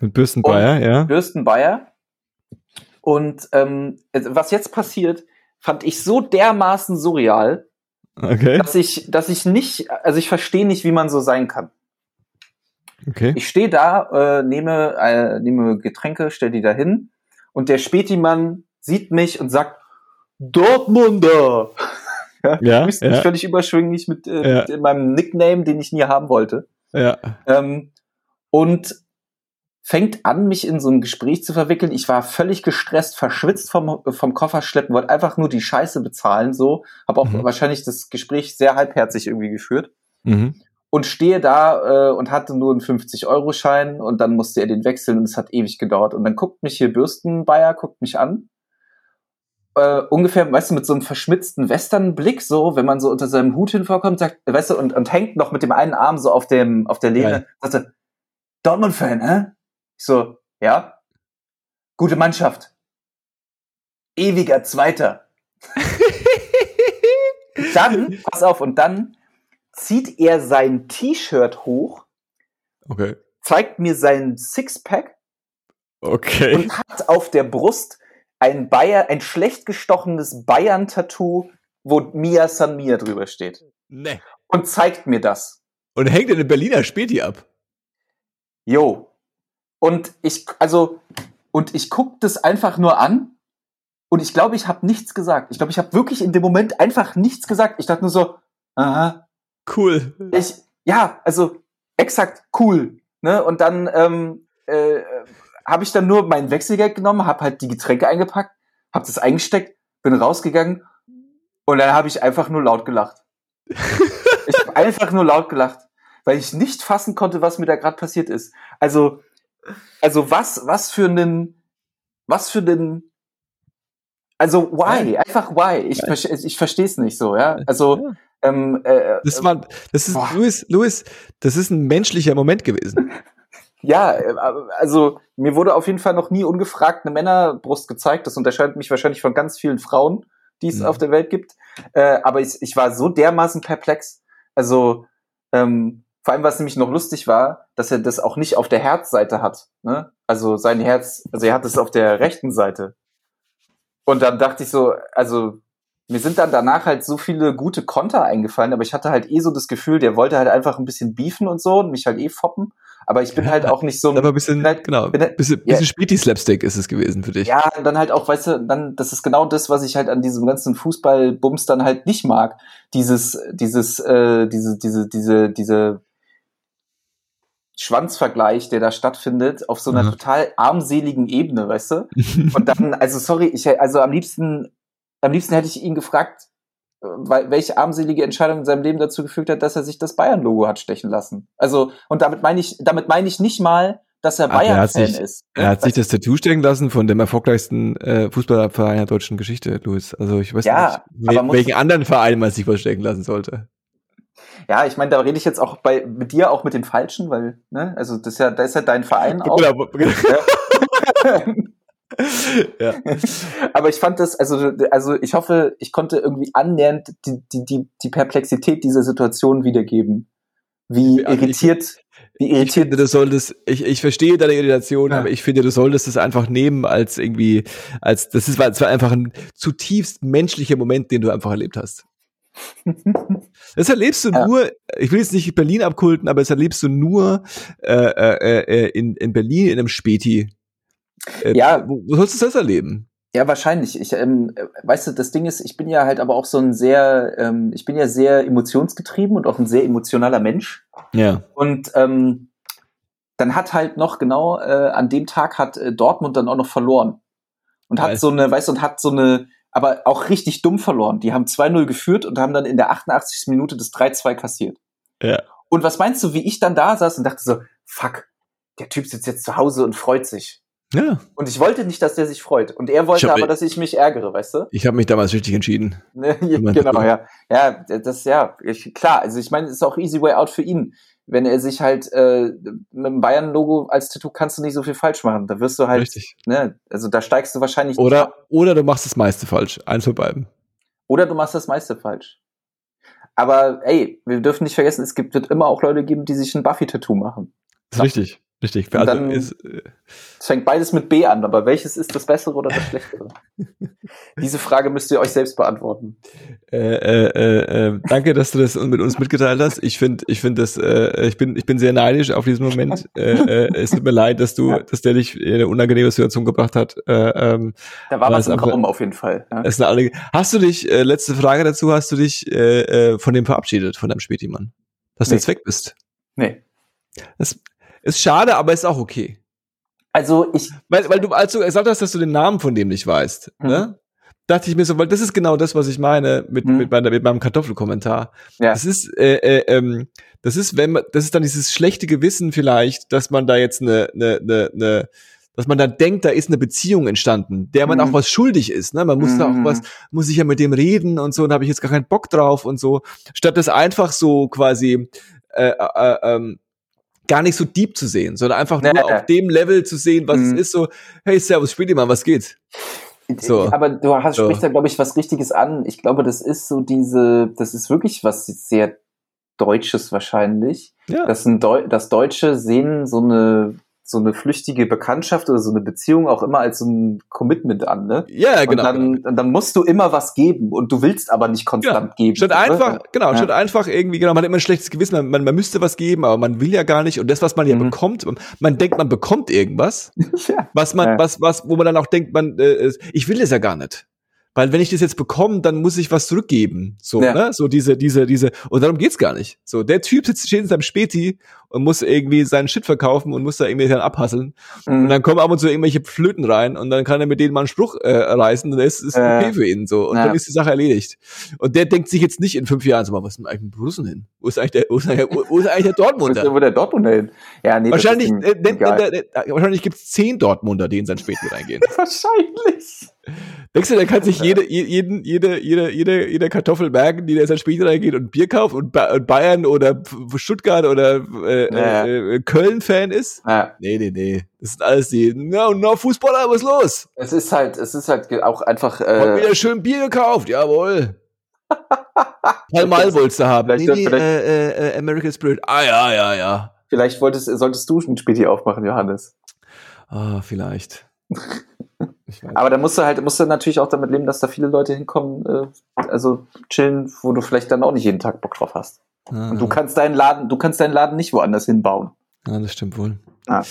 Speaker 1: Mit Bürstenbayer, ja.
Speaker 2: Bürstenbayer. Und ähm, was jetzt passiert, fand ich so dermaßen surreal, okay. dass ich, dass ich nicht, also ich verstehe nicht, wie man so sein kann. Okay. Ich stehe da, äh, nehme, äh, nehme Getränke, stell die da hin und der Spätimann sieht mich und sagt, Dortmunder! [laughs] Ja, ja, ich ja. völlig überschwinglich mit, äh, mit meinem Nickname, den ich nie haben wollte.
Speaker 1: Ja.
Speaker 2: Ähm, und fängt an, mich in so ein Gespräch zu verwickeln. Ich war völlig gestresst, verschwitzt vom, vom Koffer schleppen, wollte einfach nur die Scheiße bezahlen, so. Habe auch mhm. wahrscheinlich das Gespräch sehr halbherzig irgendwie geführt. Mhm. Und stehe da äh, und hatte nur einen 50-Euro-Schein und dann musste er den wechseln und es hat ewig gedauert. Und dann guckt mich hier Bürstenbayer, guckt mich an äh, ungefähr, weißt du, mit so einem verschmitzten Western-Blick, so, wenn man so unter seinem Hut hinvorkommt, sagt, weißt du, und, und hängt noch mit dem einen Arm so auf dem, auf der Lehne, ja. sagt er, Dortmund-Fan, hä? Ich so, ja. Gute Mannschaft. Ewiger Zweiter. [laughs] dann, pass auf, und dann zieht er sein T-Shirt hoch,
Speaker 1: okay.
Speaker 2: zeigt mir sein Sixpack
Speaker 1: okay.
Speaker 2: und hat auf der Brust ein Bayern, ein schlecht gestochenes Bayern-Tattoo, wo Mia San Mia drüber steht.
Speaker 1: Nee.
Speaker 2: Und zeigt mir das.
Speaker 1: Und hängt in den Berliner Späti ab.
Speaker 2: Jo. Und ich, also, und ich guck das einfach nur an und ich glaube, ich habe nichts gesagt. Ich glaube, ich habe wirklich in dem Moment einfach nichts gesagt. Ich dachte nur so, aha.
Speaker 1: Cool.
Speaker 2: Ich, ja, also exakt cool. Ne? Und dann ähm, äh, habe ich dann nur mein Wechselgeld genommen, habe halt die Getränke eingepackt, habe das eingesteckt, bin rausgegangen und dann habe ich einfach nur laut gelacht. [laughs] ich habe einfach nur laut gelacht, weil ich nicht fassen konnte, was mir da gerade passiert ist. Also, also was, was für einen, was für einen Also why? Einfach why? Ich, ich verstehe es nicht so, ja. Also. Ähm,
Speaker 1: äh, das war, das ist, Louis, Louis, das ist ein menschlicher Moment gewesen. [laughs]
Speaker 2: ja, äh, also mir wurde auf jeden Fall noch nie ungefragt eine Männerbrust gezeigt. Das unterscheidet mich wahrscheinlich von ganz vielen Frauen, die es mhm. auf der Welt gibt. Äh, aber ich, ich war so dermaßen perplex. Also ähm, vor allem, was nämlich noch lustig war, dass er das auch nicht auf der Herzseite hat. Ne? Also sein Herz, also er hat es auf der rechten Seite. Und dann dachte ich so, also mir sind dann danach halt so viele gute Konter eingefallen, aber ich hatte halt eh so das Gefühl, der wollte halt einfach ein bisschen beefen und so und mich halt eh foppen. Aber ich bin ja, halt auch nicht so.
Speaker 1: Aber ein bisschen, halt, genau, bin halt, bisschen, bisschen ja, Späti-Slapstick ist es gewesen für dich.
Speaker 2: Ja, dann halt auch, weißt du, dann, das ist genau das, was ich halt an diesem ganzen Fußball-Bums dann halt nicht mag. Dieses, dieses, äh, diese, diese, diese, diese Schwanzvergleich, der da stattfindet, auf so einer ja. total armseligen Ebene, weißt du? [laughs] Und dann, also sorry, ich, also am liebsten am liebsten hätte ich ihn gefragt, welche armselige Entscheidung in seinem Leben dazu gefügt hat, dass er sich das Bayern-Logo hat stechen lassen. Also, und damit meine ich, damit meine ich nicht mal, dass er Bayern-Fan ist.
Speaker 1: Er hat sich das Tattoo stecken lassen von dem erfolgreichsten äh, Fußballverein der deutschen Geschichte, Luis. Also ich weiß ja, nicht, wel welchen anderen Verein man sich was stecken lassen sollte.
Speaker 2: Ja, ich meine, da rede ich jetzt auch bei mit dir auch mit den Falschen, weil, ne, also das ist ja, da ist ja dein Verein auch. Genau. [laughs] [laughs] [laughs] [laughs] ja. Aber ich fand das, also, also ich hoffe, ich konnte irgendwie annähernd die, die, die, die Perplexität dieser Situation wiedergeben. Wie irritiert, wie irritiert.
Speaker 1: Ich finde, du solltest, ich, ich verstehe deine Irritation, ja. aber ich finde, du solltest es einfach nehmen als irgendwie, als, das ist, es war einfach ein zutiefst menschlicher Moment, den du einfach erlebt hast. [laughs] Das erlebst du ja. nur, ich will jetzt nicht Berlin abkulten, aber das erlebst du nur äh, äh, äh, in, in Berlin in einem Späti. Äh, ja. Wo, wo sollst du das erleben?
Speaker 2: Ja, wahrscheinlich. Ich, ähm, weißt du, das Ding ist, ich bin ja halt aber auch so ein sehr, ähm, ich bin ja sehr emotionsgetrieben und auch ein sehr emotionaler Mensch.
Speaker 1: Ja.
Speaker 2: Und ähm, dann hat halt noch genau äh, an dem Tag hat äh, Dortmund dann auch noch verloren und Geil. hat so eine, weißt du, und hat so eine, aber auch richtig dumm verloren. Die haben 2-0 geführt und haben dann in der 88. Minute das 3-2 kassiert.
Speaker 1: Ja.
Speaker 2: Und was meinst du, wie ich dann da saß und dachte so, fuck, der Typ sitzt jetzt zu Hause und freut sich.
Speaker 1: Ja.
Speaker 2: Und ich wollte nicht, dass der sich freut. Und er wollte aber, dass ich mich ärgere, weißt du?
Speaker 1: Ich habe mich damals richtig entschieden. [laughs]
Speaker 2: genau, ja. Ja, das ja, ich, klar. Also ich meine, es ist auch easy way out für ihn. Wenn er sich halt äh, mit dem Bayern-Logo als Tattoo kannst du nicht so viel falsch machen. Da wirst du halt, richtig. ne, also da steigst du wahrscheinlich
Speaker 1: oder oder du machst das meiste falsch. Eins von beiden.
Speaker 2: Oder du machst das meiste falsch. Aber ey, wir dürfen nicht vergessen, es gibt wird immer auch Leute geben, die sich ein Buffy-Tattoo machen.
Speaker 1: Das ist richtig. Richtig.
Speaker 2: Also dann, ist, äh, es fängt beides mit B an, aber welches ist das Bessere oder das [laughs] Schlechtere? Diese Frage müsst ihr euch selbst beantworten.
Speaker 1: Äh, äh, äh, äh, danke, dass du das mit uns mitgeteilt hast. Ich finde, ich finde das, äh, ich bin, ich bin sehr neidisch auf diesen Moment. [laughs] äh, äh, es tut mir leid, dass du, ja. dass der dich in eine unangenehme Situation gebracht hat. Äh, ähm,
Speaker 2: da war was im Raum auf jeden Fall.
Speaker 1: Ja. Ist eine, hast du dich, äh, letzte Frage dazu, hast du dich äh, äh, von dem verabschiedet, von deinem Spätimann? Dass nee. du jetzt weg bist?
Speaker 2: Nee.
Speaker 1: Das, ist schade, aber ist auch okay.
Speaker 2: Also ich.
Speaker 1: Weil, weil du, als du gesagt hast, dass du den Namen von dem nicht weißt, mhm. ne? Dachte ich mir so, weil das ist genau das, was ich meine mit, mhm. mit, meiner, mit meinem Kartoffelkommentar. Ja. Das ist, äh, äh, ähm, das ist, wenn man, das ist dann dieses schlechte Gewissen vielleicht, dass man da jetzt eine, eine, eine, eine dass man dann denkt, da ist eine Beziehung entstanden, der man mhm. auch was schuldig ist. Ne? Man muss mhm. da auch mhm. was, muss ich ja mit dem reden und so, und da habe ich jetzt gar keinen Bock drauf und so. Statt das einfach so quasi äh, äh, ähm, gar nicht so deep zu sehen, sondern einfach nur nee. auf dem Level zu sehen, was mhm. es ist, so, hey, Servus, spiel dir mal, was geht?
Speaker 2: So. Aber du hast, so. sprichst da, glaube ich, was Richtiges an. Ich glaube, das ist so diese, das ist wirklich was sehr Deutsches wahrscheinlich. Ja. Dass, ein Deu dass Deutsche sehen so eine so eine flüchtige Bekanntschaft oder so eine Beziehung auch immer als so ein Commitment an, ne?
Speaker 1: Ja, genau.
Speaker 2: Und dann, dann musst du immer was geben und du willst aber nicht konstant ja. geben.
Speaker 1: Statt oder? einfach, genau, ja. statt einfach irgendwie, genau, man hat immer ein schlechtes Gewissen, man, man, man müsste was geben, aber man will ja gar nicht und das, was man ja mhm. bekommt, man denkt, man bekommt irgendwas, [laughs] ja. was man, ja. was, was, wo man dann auch denkt, man, äh, ich will es ja gar nicht. Weil wenn ich das jetzt bekomme, dann muss ich was zurückgeben. So, ja. ne? So diese, diese, diese, und darum geht's gar nicht. So, der Typ sitzt, steht in seinem Späti und muss irgendwie seinen Shit verkaufen und muss da irgendwie dann abhasseln. Mhm. Und dann kommen ab und zu irgendwelche Flöten rein und dann kann er mit denen mal einen Spruch äh, reißen und das ist okay für ihn so. Und ja. dann ist die Sache erledigt. Und der denkt sich jetzt nicht in fünf Jahren so mal, was ist denn eigentlich mit Borussen hin? Wo ist eigentlich der, wo ist eigentlich, wo ist eigentlich der Dortmunder?
Speaker 2: wo ist der Dortmunder hin?
Speaker 1: Ja, nee, wahrscheinlich, äh, der, der, der, wahrscheinlich gibt's zehn Dortmunder, die in sein Späti reingehen. [laughs]
Speaker 2: wahrscheinlich.
Speaker 1: Denkst du, der kann sich jede, jeden, jede, jede, jede, jede Kartoffel merken, die der sein Spiel reingeht und Bier kauft und, Bayern oder Stuttgart oder äh, ja. äh, Köln-Fan ist? Ja. Nee, nee, nee. Das sind alles die, no, no, Fußballer, was ist los?
Speaker 2: Es ist halt, es ist halt auch einfach.
Speaker 1: Äh, und wieder schön Bier gekauft, jawohl. [laughs] Paul Mal wolltest du haben.
Speaker 2: Vielleicht, nee, nee, äh, äh, American Spirit. Ah, ja, ja, ja. Vielleicht wolltest, solltest du ein Spiel hier aufmachen, Johannes.
Speaker 1: Ah, vielleicht. [laughs]
Speaker 2: Aber da musst du halt, musst du natürlich auch damit leben, dass da viele Leute hinkommen, äh, also chillen, wo du vielleicht dann auch nicht jeden Tag Bock drauf hast. Ah. Und du kannst deinen Laden, du kannst deinen Laden nicht woanders hinbauen.
Speaker 1: Ja, das stimmt wohl. Ah.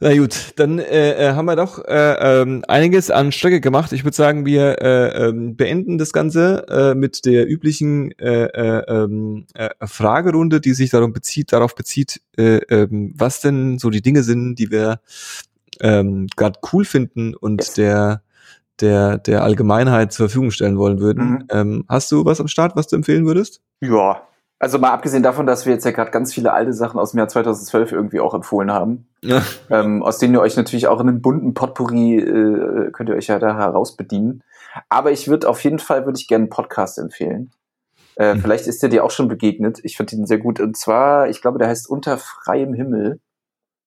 Speaker 1: Na gut, dann äh, äh, haben wir doch äh, ähm, einiges an Strecke gemacht. Ich würde sagen, wir äh, ähm, beenden das Ganze äh, mit der üblichen äh, äh, ähm, äh, Fragerunde, die sich darum bezieht, darauf bezieht, äh, äh, was denn so die Dinge sind, die wir ähm, gerade cool finden und yes. der der der Allgemeinheit zur Verfügung stellen wollen würden. Mhm. Ähm, hast du was am Start, was du empfehlen würdest?
Speaker 2: Ja, also mal abgesehen davon, dass wir jetzt ja gerade ganz viele alte Sachen aus dem Jahr 2012 irgendwie auch empfohlen haben, ja. ähm, aus denen ihr euch natürlich auch in einem bunten Potpourri äh, könnt ihr euch ja da heraus bedienen. Aber ich würde auf jeden Fall würde ich gerne einen Podcast empfehlen. Äh, mhm. Vielleicht ist der dir auch schon begegnet. Ich finde ihn sehr gut. Und zwar, ich glaube, der heißt Unter freiem Himmel.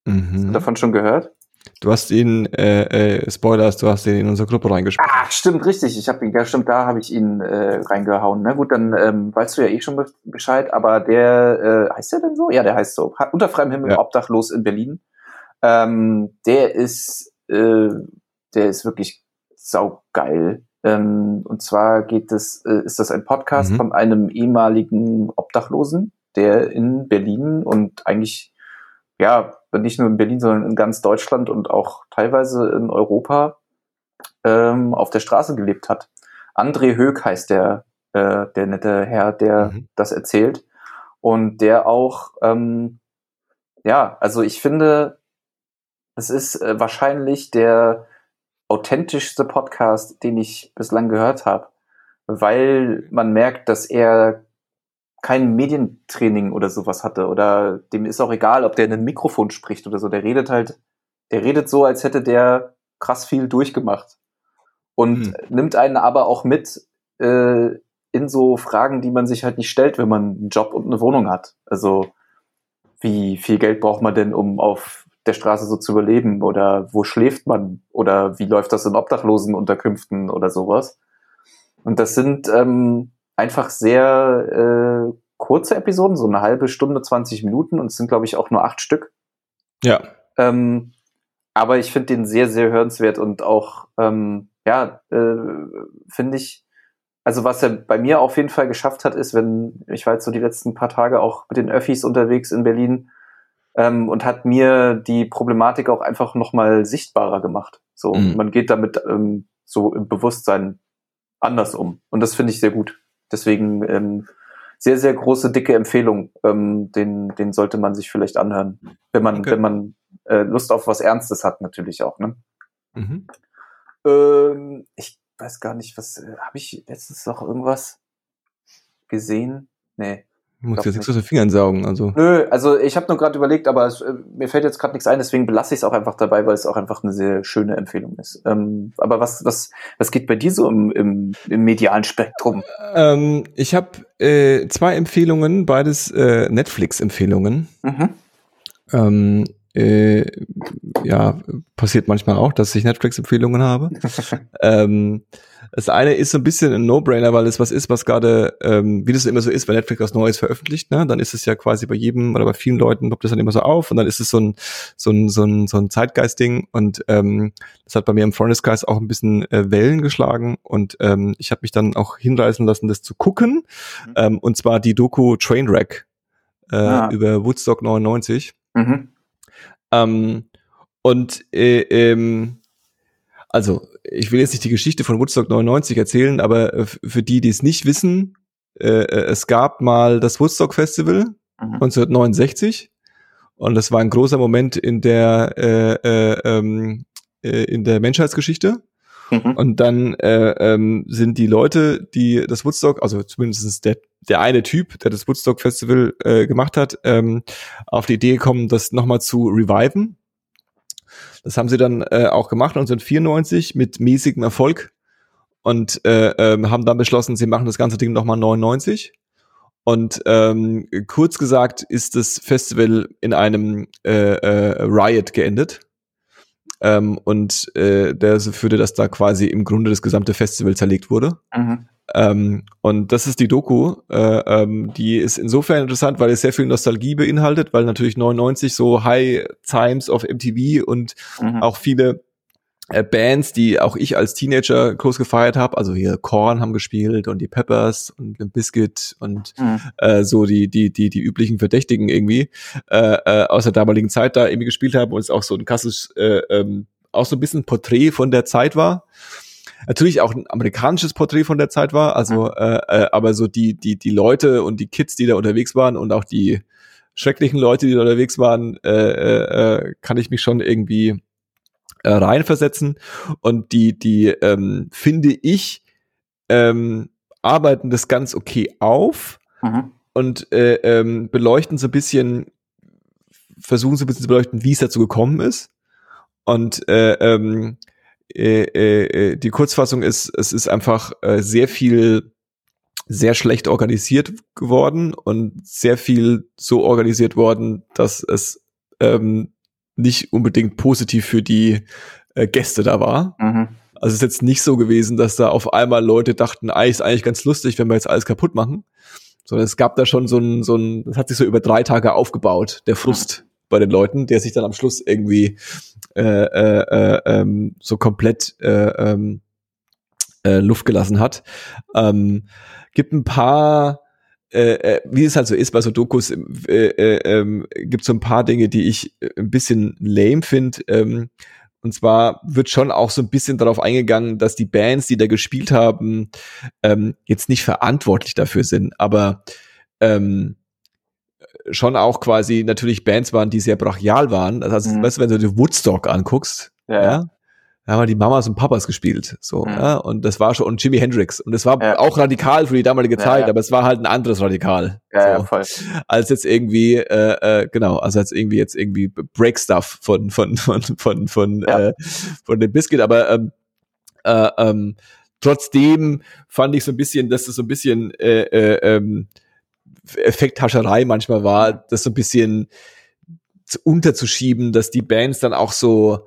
Speaker 2: Mhm. Hast du davon schon gehört?
Speaker 1: Du hast ihn, äh, äh, Spoilers, du hast ihn in unsere Gruppe reingespielt.
Speaker 2: Ah, stimmt, richtig. Ich habe ihn, ja stimmt, da habe ich ihn äh, reingehauen. Na gut, dann ähm, weißt du ja eh schon Bescheid, aber der, äh, heißt der denn so? Ja, der heißt so. Unter freiem Himmel, ja. obdachlos in Berlin. Ähm, der ist, äh, der ist wirklich saugeil. Ähm, und zwar geht es, äh, ist das ein Podcast mhm. von einem ehemaligen Obdachlosen, der in Berlin und eigentlich, ja, nicht nur in Berlin, sondern in ganz Deutschland und auch teilweise in Europa ähm, auf der Straße gelebt hat. André Höck heißt der, äh, der nette Herr, der mhm. das erzählt. Und der auch, ähm, ja, also ich finde, es ist äh, wahrscheinlich der authentischste Podcast, den ich bislang gehört habe, weil man merkt, dass er kein Medientraining oder sowas hatte oder dem ist auch egal, ob der in ein Mikrofon spricht oder so. Der redet halt, der redet so, als hätte der krass viel durchgemacht und hm. nimmt einen aber auch mit äh, in so Fragen, die man sich halt nicht stellt, wenn man einen Job und eine Wohnung hat. Also wie viel Geld braucht man denn, um auf der Straße so zu überleben oder wo schläft man oder wie läuft das in Obdachlosenunterkünften oder sowas. Und das sind ähm, einfach sehr äh, kurze Episoden, so eine halbe Stunde, 20 Minuten und es sind, glaube ich, auch nur acht Stück.
Speaker 1: Ja.
Speaker 2: Ähm, aber ich finde den sehr, sehr hörenswert und auch, ähm, ja, äh, finde ich, also was er bei mir auf jeden Fall geschafft hat, ist, wenn, ich war jetzt so die letzten paar Tage auch mit den Öffis unterwegs in Berlin ähm, und hat mir die Problematik auch einfach nochmal sichtbarer gemacht. So, mhm. man geht damit ähm, so im Bewusstsein anders um. Und das finde ich sehr gut. Deswegen ähm, sehr, sehr große, dicke Empfehlung. Ähm, den, den sollte man sich vielleicht anhören, wenn man, okay. wenn man äh, Lust auf was Ernstes hat, natürlich auch. Ne? Mhm. Ähm, ich weiß gar nicht, was äh, habe ich letztens noch irgendwas gesehen? Nee.
Speaker 1: Du musst jetzt nichts aus den Fingern saugen, also.
Speaker 2: Nö, also ich habe nur gerade überlegt, aber es, äh, mir fällt jetzt gerade nichts ein, deswegen belasse ich es auch einfach dabei, weil es auch einfach eine sehr schöne Empfehlung ist. Ähm, aber was, was, was geht bei dir so im, im, im medialen Spektrum?
Speaker 1: Ähm, ich habe äh, zwei Empfehlungen, beides äh, Netflix-Empfehlungen. Mhm. Ähm, äh, ja, passiert manchmal auch, dass ich Netflix-Empfehlungen habe. [laughs] ähm, das eine ist so ein bisschen ein No-Brainer, weil es was ist, was gerade, ähm, wie das immer so ist, wenn Netflix was Neues veröffentlicht, ne, dann ist es ja quasi bei jedem oder bei vielen Leuten poppt das dann immer so auf und dann ist es so ein so ein so ein, so ein Zeitgeist-Ding und ähm, das hat bei mir im Freundeskreis auch ein bisschen äh, Wellen geschlagen und ähm, ich habe mich dann auch hinreißen lassen, das zu gucken mhm. ähm, und zwar die Doku Trainwreck äh, ah. über Woodstock 99. Mhm. Ähm, und äh, ähm, also ich will jetzt nicht die Geschichte von Woodstock 99 erzählen, aber äh, für die, die es nicht wissen, äh, äh, es gab mal das Woodstock Festival mhm. 1969 und das war ein großer Moment in der äh, äh, ähm, äh, in der Menschheitsgeschichte. Mhm. Und dann äh, ähm, sind die Leute, die das Woodstock, also zumindest der, der eine Typ, der das Woodstock Festival äh, gemacht hat, ähm, auf die Idee gekommen, das nochmal zu reviven. Das haben sie dann äh, auch gemacht 1994 mit mäßigem Erfolg und äh, äh, haben dann beschlossen, sie machen das ganze Ding nochmal 99. Und ähm, kurz gesagt ist das Festival in einem äh, äh, Riot geendet. Ähm, und äh, der führte, dass da quasi im Grunde das gesamte Festival zerlegt wurde. Mhm. Ähm, und das ist die Doku. Äh, ähm, die ist insofern interessant, weil es sehr viel Nostalgie beinhaltet, weil natürlich 99 so High Times of MTV und mhm. auch viele äh, Bands, die auch ich als Teenager groß gefeiert habe, also hier Korn haben gespielt und die Peppers und Limp Bizkit und mhm. äh, so die die die die üblichen Verdächtigen irgendwie äh, äh, aus der damaligen Zeit da irgendwie gespielt haben und es auch so ein krasses äh, ähm, auch so ein bisschen Porträt von der Zeit war natürlich auch ein amerikanisches Porträt von der Zeit war, also mhm. äh, äh, aber so die die die Leute und die Kids, die da unterwegs waren und auch die schrecklichen Leute, die da unterwegs waren, äh, äh, äh kann ich mich schon irgendwie äh, reinversetzen und die die ähm, finde ich ähm, arbeiten das ganz okay auf mhm. und äh, ähm, beleuchten so ein bisschen versuchen so ein bisschen zu beleuchten, wie es dazu gekommen ist und äh, ähm, äh, äh, äh, die Kurzfassung ist, es ist einfach äh, sehr viel sehr schlecht organisiert geworden und sehr viel so organisiert worden, dass es ähm, nicht unbedingt positiv für die äh, Gäste da war. Mhm. Also es ist jetzt nicht so gewesen, dass da auf einmal Leute dachten, ah, ist eigentlich ganz lustig, wenn wir jetzt alles kaputt machen. Sondern es gab da schon so ein, so ein, das hat sich so über drei Tage aufgebaut, der Frust mhm. bei den Leuten, der sich dann am Schluss irgendwie äh, äh, äh, ähm, so komplett äh, ähm, äh, Luft gelassen hat. Ähm, gibt ein paar äh, äh, wie es halt so ist bei so Dokus, äh, äh, äh, gibt so ein paar Dinge, die ich äh, ein bisschen lame finde. Ähm, und zwar wird schon auch so ein bisschen darauf eingegangen, dass die Bands, die da gespielt haben, ähm, jetzt nicht verantwortlich dafür sind, aber ähm, schon auch quasi natürlich Bands waren, die sehr brachial waren. Also, mhm. weißt du, wenn du dir Woodstock anguckst, ja, ja da haben die Mamas und Papas gespielt, so, mhm. ja, und das war schon, und Jimi Hendrix, und das war ja. auch radikal für die damalige Zeit, ja, aber es war halt ein anderes Radikal, ja, so, voll. als jetzt irgendwie, äh, äh, genau, also als irgendwie jetzt irgendwie Break Stuff von, von, von, von, von, äh, von dem Biscuit, aber, ähm, äh, ähm, trotzdem fand ich so ein bisschen, dass das so ein bisschen, äh, äh, ähm, Effekthascherei manchmal war, das so ein bisschen unterzuschieben, dass die Bands dann auch so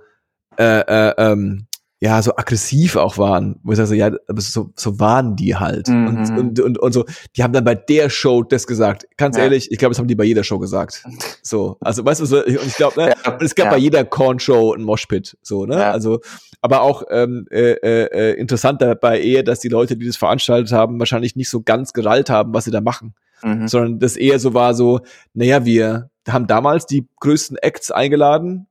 Speaker 1: äh, äh, ähm, ja, so aggressiv auch waren, wo ich sage, so, ja, aber so, so waren die halt. Mhm. Und, und, und, und so, die haben dann bei der Show das gesagt. Ganz ja. ehrlich, ich glaube, das haben die bei jeder Show gesagt. [laughs] So, also weißt du, so, und ich glaube, ne, ja. es gab ja. bei jeder Korn-Show ein Moshpit, so, ne? Also, aber auch ähm, äh, äh, interessant dabei eher, dass die Leute, die das veranstaltet haben, wahrscheinlich nicht so ganz gerallt haben, was sie da machen. Mhm. Sondern das eher so war so, naja, wir haben damals die größten Acts eingeladen,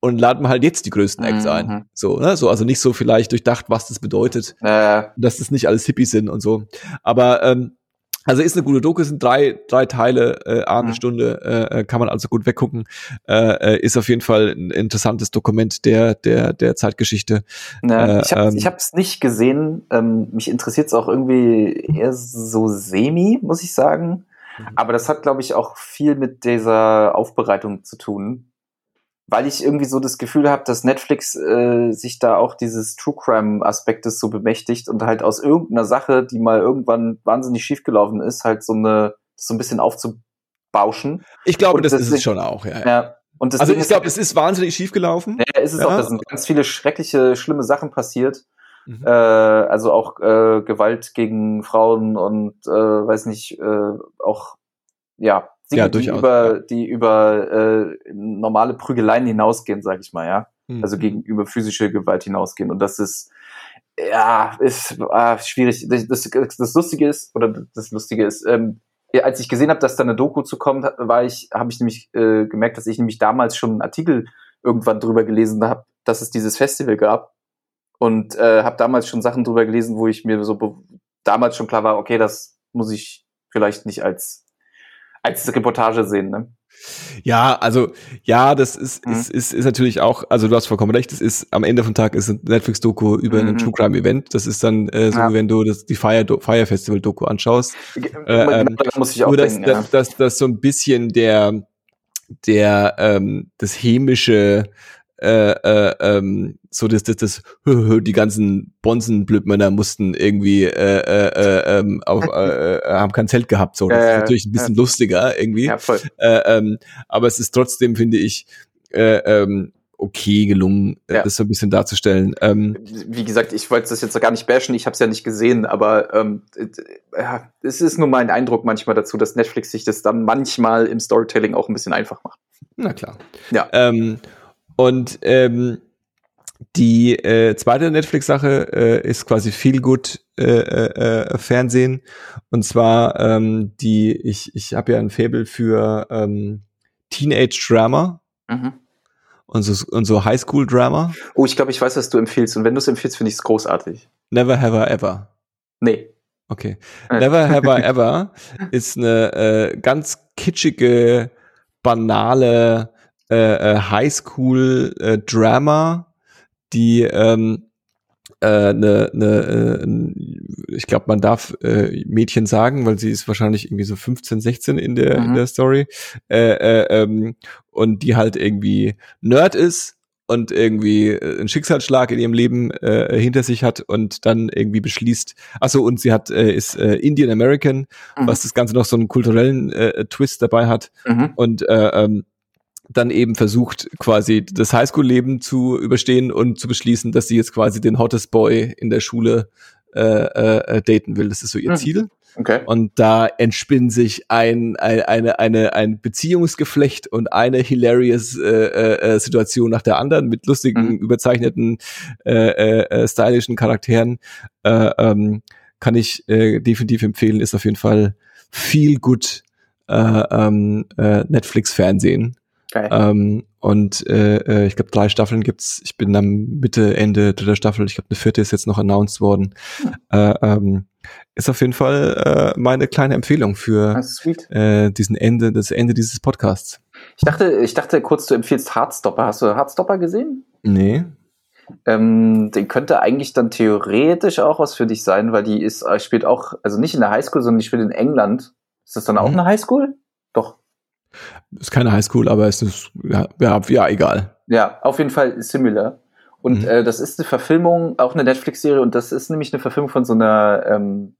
Speaker 1: und laden wir halt jetzt die größten Acts mhm. ein. So, ne? So, also nicht so vielleicht durchdacht, was das bedeutet, äh. dass das nicht alles Hippies sind und so. Aber ähm, also ist eine gute Doku, sind drei, drei Teile, äh, eine mhm. Stunde, äh, äh, kann man also gut weggucken. Äh, äh, ist auf jeden Fall ein interessantes Dokument der, der, der Zeitgeschichte.
Speaker 2: Ja, äh, ich habe ähm, es nicht gesehen. Ähm, mich interessiert es auch irgendwie eher so semi, muss ich sagen. Mhm. Aber das hat, glaube ich, auch viel mit dieser Aufbereitung zu tun weil ich irgendwie so das Gefühl habe, dass Netflix äh, sich da auch dieses True Crime Aspektes so bemächtigt und halt aus irgendeiner Sache, die mal irgendwann wahnsinnig schiefgelaufen ist, halt so eine so ein bisschen aufzubauschen.
Speaker 1: Ich glaube, und das deswegen, ist es schon auch, ja. ja. Und also ich glaube, es ist wahnsinnig schiefgelaufen.
Speaker 2: Ja, ist es ja. auch. Da sind ganz viele schreckliche, schlimme Sachen passiert. Mhm. Äh, also auch äh, Gewalt gegen Frauen und äh, weiß nicht, äh, auch ja Dinge, ja, die über, ja. die über äh, normale Prügeleien hinausgehen, sag ich mal, ja. Mhm. Also gegenüber physische Gewalt hinausgehen. Und das ist, ja, ist ah, schwierig. Das, das, das Lustige ist, oder das Lustige ist, ähm, als ich gesehen habe, dass da eine Doku zu kommt, war ich, habe ich nämlich äh, gemerkt, dass ich nämlich damals schon einen Artikel irgendwann drüber gelesen habe, dass es dieses Festival gab. Und äh, habe damals schon Sachen drüber gelesen, wo ich mir so damals schon klar war, okay, das muss ich vielleicht nicht als als Reportage sehen, ne?
Speaker 1: Ja, also ja, das ist, mhm. ist, ist, ist natürlich auch, also du hast vollkommen recht, es ist am Ende vom Tag ist ein Netflix-Doku über mhm. ein True Crime Event. Das ist dann äh, so, ja. wenn du das, die Fire, Fire Festival-Doku anschaust. Äh, ähm, da muss ich auch nur, denken, dass, ja. dass, dass, dass so ein bisschen der, der ähm, das hämische äh, äh, ähm, so das, das, [laughs] das, die ganzen Bonsenblödmänner mussten irgendwie, äh, äh, äh, ähm, auf, äh, äh, haben kein Zelt gehabt, so. Das ist natürlich ein bisschen lustiger irgendwie.
Speaker 2: Ja, voll.
Speaker 1: Äh, ähm, aber es ist trotzdem, finde ich, äh, ähm, okay gelungen, äh,
Speaker 2: Ja.
Speaker 1: das so ein bisschen darzustellen. Ähm,
Speaker 2: Wie gesagt, ich wollte das jetzt gar nicht bashen, ich habe es ja nicht gesehen, aber ähm, äh, ja, es ist nur mein Eindruck manchmal dazu, dass Netflix sich das dann manchmal im Storytelling auch ein bisschen einfach macht.
Speaker 1: na klar.
Speaker 2: Ja.
Speaker 1: Ähm, und ähm, die äh, zweite Netflix-Sache äh, ist quasi viel gut äh, äh, äh, Fernsehen. Und zwar ähm, die, ich, ich habe ja ein Faible für ähm, Teenage-Drama
Speaker 2: Mhm.
Speaker 1: und so, und so Highschool-Drama.
Speaker 2: Oh, ich glaube, ich weiß, was du empfiehlst. Und wenn du es empfiehlst, finde ich es großartig.
Speaker 1: Never have I ever.
Speaker 2: Nee.
Speaker 1: Okay.
Speaker 2: Äh. [laughs]
Speaker 1: Never Have I Ever ist eine äh, ganz kitschige, banale äh, äh, Highschool-Drama, die ähm, äh, ne, ne, äh, ich glaube, man darf äh, Mädchen sagen, weil sie ist wahrscheinlich irgendwie so 15, 16 in der, in
Speaker 2: Mhm.
Speaker 1: der Story. Äh, äh, ähm, und die halt irgendwie Nerd ist und irgendwie äh, einen Schicksalsschlag in ihrem Leben äh, hinter sich hat und dann irgendwie beschließt, achso, und sie hat, äh, ist äh, Indian American,
Speaker 2: Mhm.
Speaker 1: was das Ganze noch so einen kulturellen äh, Twist dabei hat
Speaker 2: Mhm.
Speaker 1: und äh, ähm, dann eben versucht, quasi das Highschool-Leben zu überstehen und zu beschließen, dass sie jetzt quasi den hottest Boy in der Schule äh, äh, äh, daten will. Das ist so ihr
Speaker 2: Mhm.
Speaker 1: Ziel.
Speaker 2: Okay.
Speaker 1: Und da entspinnt sich ein, ein, eine, eine, ein Beziehungsgeflecht und eine hilarious äh, äh, äh, Situation nach der anderen mit lustigen,
Speaker 2: Mhm.
Speaker 1: überzeichneten, äh, äh, äh, stylischen Charakteren. Äh, ähm, kann ich äh, definitiv empfehlen, ist auf jeden Fall viel gut äh, ähm, äh, Netflix-Fernsehen.
Speaker 2: Geil.
Speaker 1: Ähm, und äh, äh, ich glaube, drei Staffeln gibt's. Ich bin am Mitte, Ende dritter Staffel. Ich glaube, eine vierte ist jetzt noch announced worden. Äh, ähm, ist auf jeden Fall äh, meine kleine Empfehlung für
Speaker 2: sweet.
Speaker 1: äh, diesen Ende, das Ende dieses Podcasts.
Speaker 2: Ich dachte, ich dachte kurz, du empfiehlst Heartstopper. Hast du Heartstopper gesehen?
Speaker 1: Nee.
Speaker 2: Ähm, den könnte eigentlich dann theoretisch auch was für dich sein, weil die ist, äh, spielt auch, also nicht in der Highschool, sondern die spielt in England. Ist das dann auch
Speaker 1: Mhm.
Speaker 2: eine Highschool?
Speaker 1: Ist keine Highschool, aber es ist ja, ja, ja egal.
Speaker 2: Ja, auf jeden Fall similar. Und
Speaker 1: Mhm.
Speaker 2: äh, das ist eine Verfilmung, auch eine Netflix-Serie, und das ist nämlich eine Verfilmung von so einer ähm,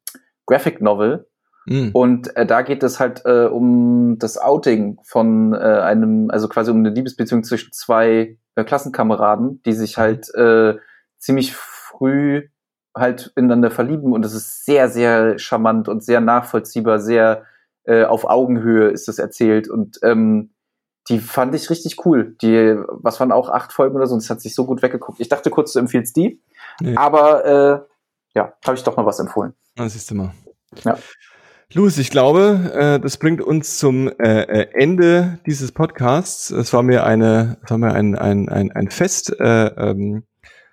Speaker 2: Graphic Novel.
Speaker 1: Mhm.
Speaker 2: Und äh, da geht es halt äh, um das Outing von äh, einem, also quasi um eine Liebesbeziehung zwischen zwei äh, Klassenkameraden, die sich halt äh, ziemlich früh halt ineinander verlieben. Und das ist sehr, sehr charmant und sehr nachvollziehbar, sehr äh, auf Augenhöhe ist das erzählt. Und ähm, die fand ich richtig cool. Die, was waren auch acht Folgen oder so, und es hat sich so gut weggeguckt. Ich dachte kurz, du empfiehlst die,
Speaker 1: Nee.
Speaker 2: aber äh, ja, habe ich doch mal was empfohlen.
Speaker 1: Das siehst du mal.
Speaker 2: Ja.
Speaker 1: Louis, ich glaube, äh, das bringt uns zum äh, äh, Ende dieses Podcasts. Es war mir eine, es war mir ein, ein, ein, ein Fest. Äh, ähm,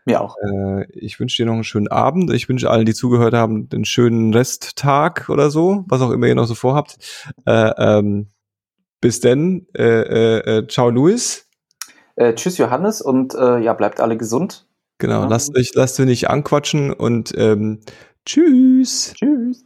Speaker 2: Mir auch.
Speaker 1: äh, ich wünsche dir noch einen schönen Abend. Ich wünsche allen, die zugehört haben, einen schönen Resttag oder so, was auch immer ihr noch so vorhabt. Äh, ähm, bis denn. Äh, äh, äh, ciao, Louis.
Speaker 2: Äh, tschüss, Johannes, und ja, bleibt alle gesund.
Speaker 1: Genau,
Speaker 2: Ja.
Speaker 1: lasst euch, lasst euch nicht anquatschen und ähm, tschüss.
Speaker 2: Tschüss.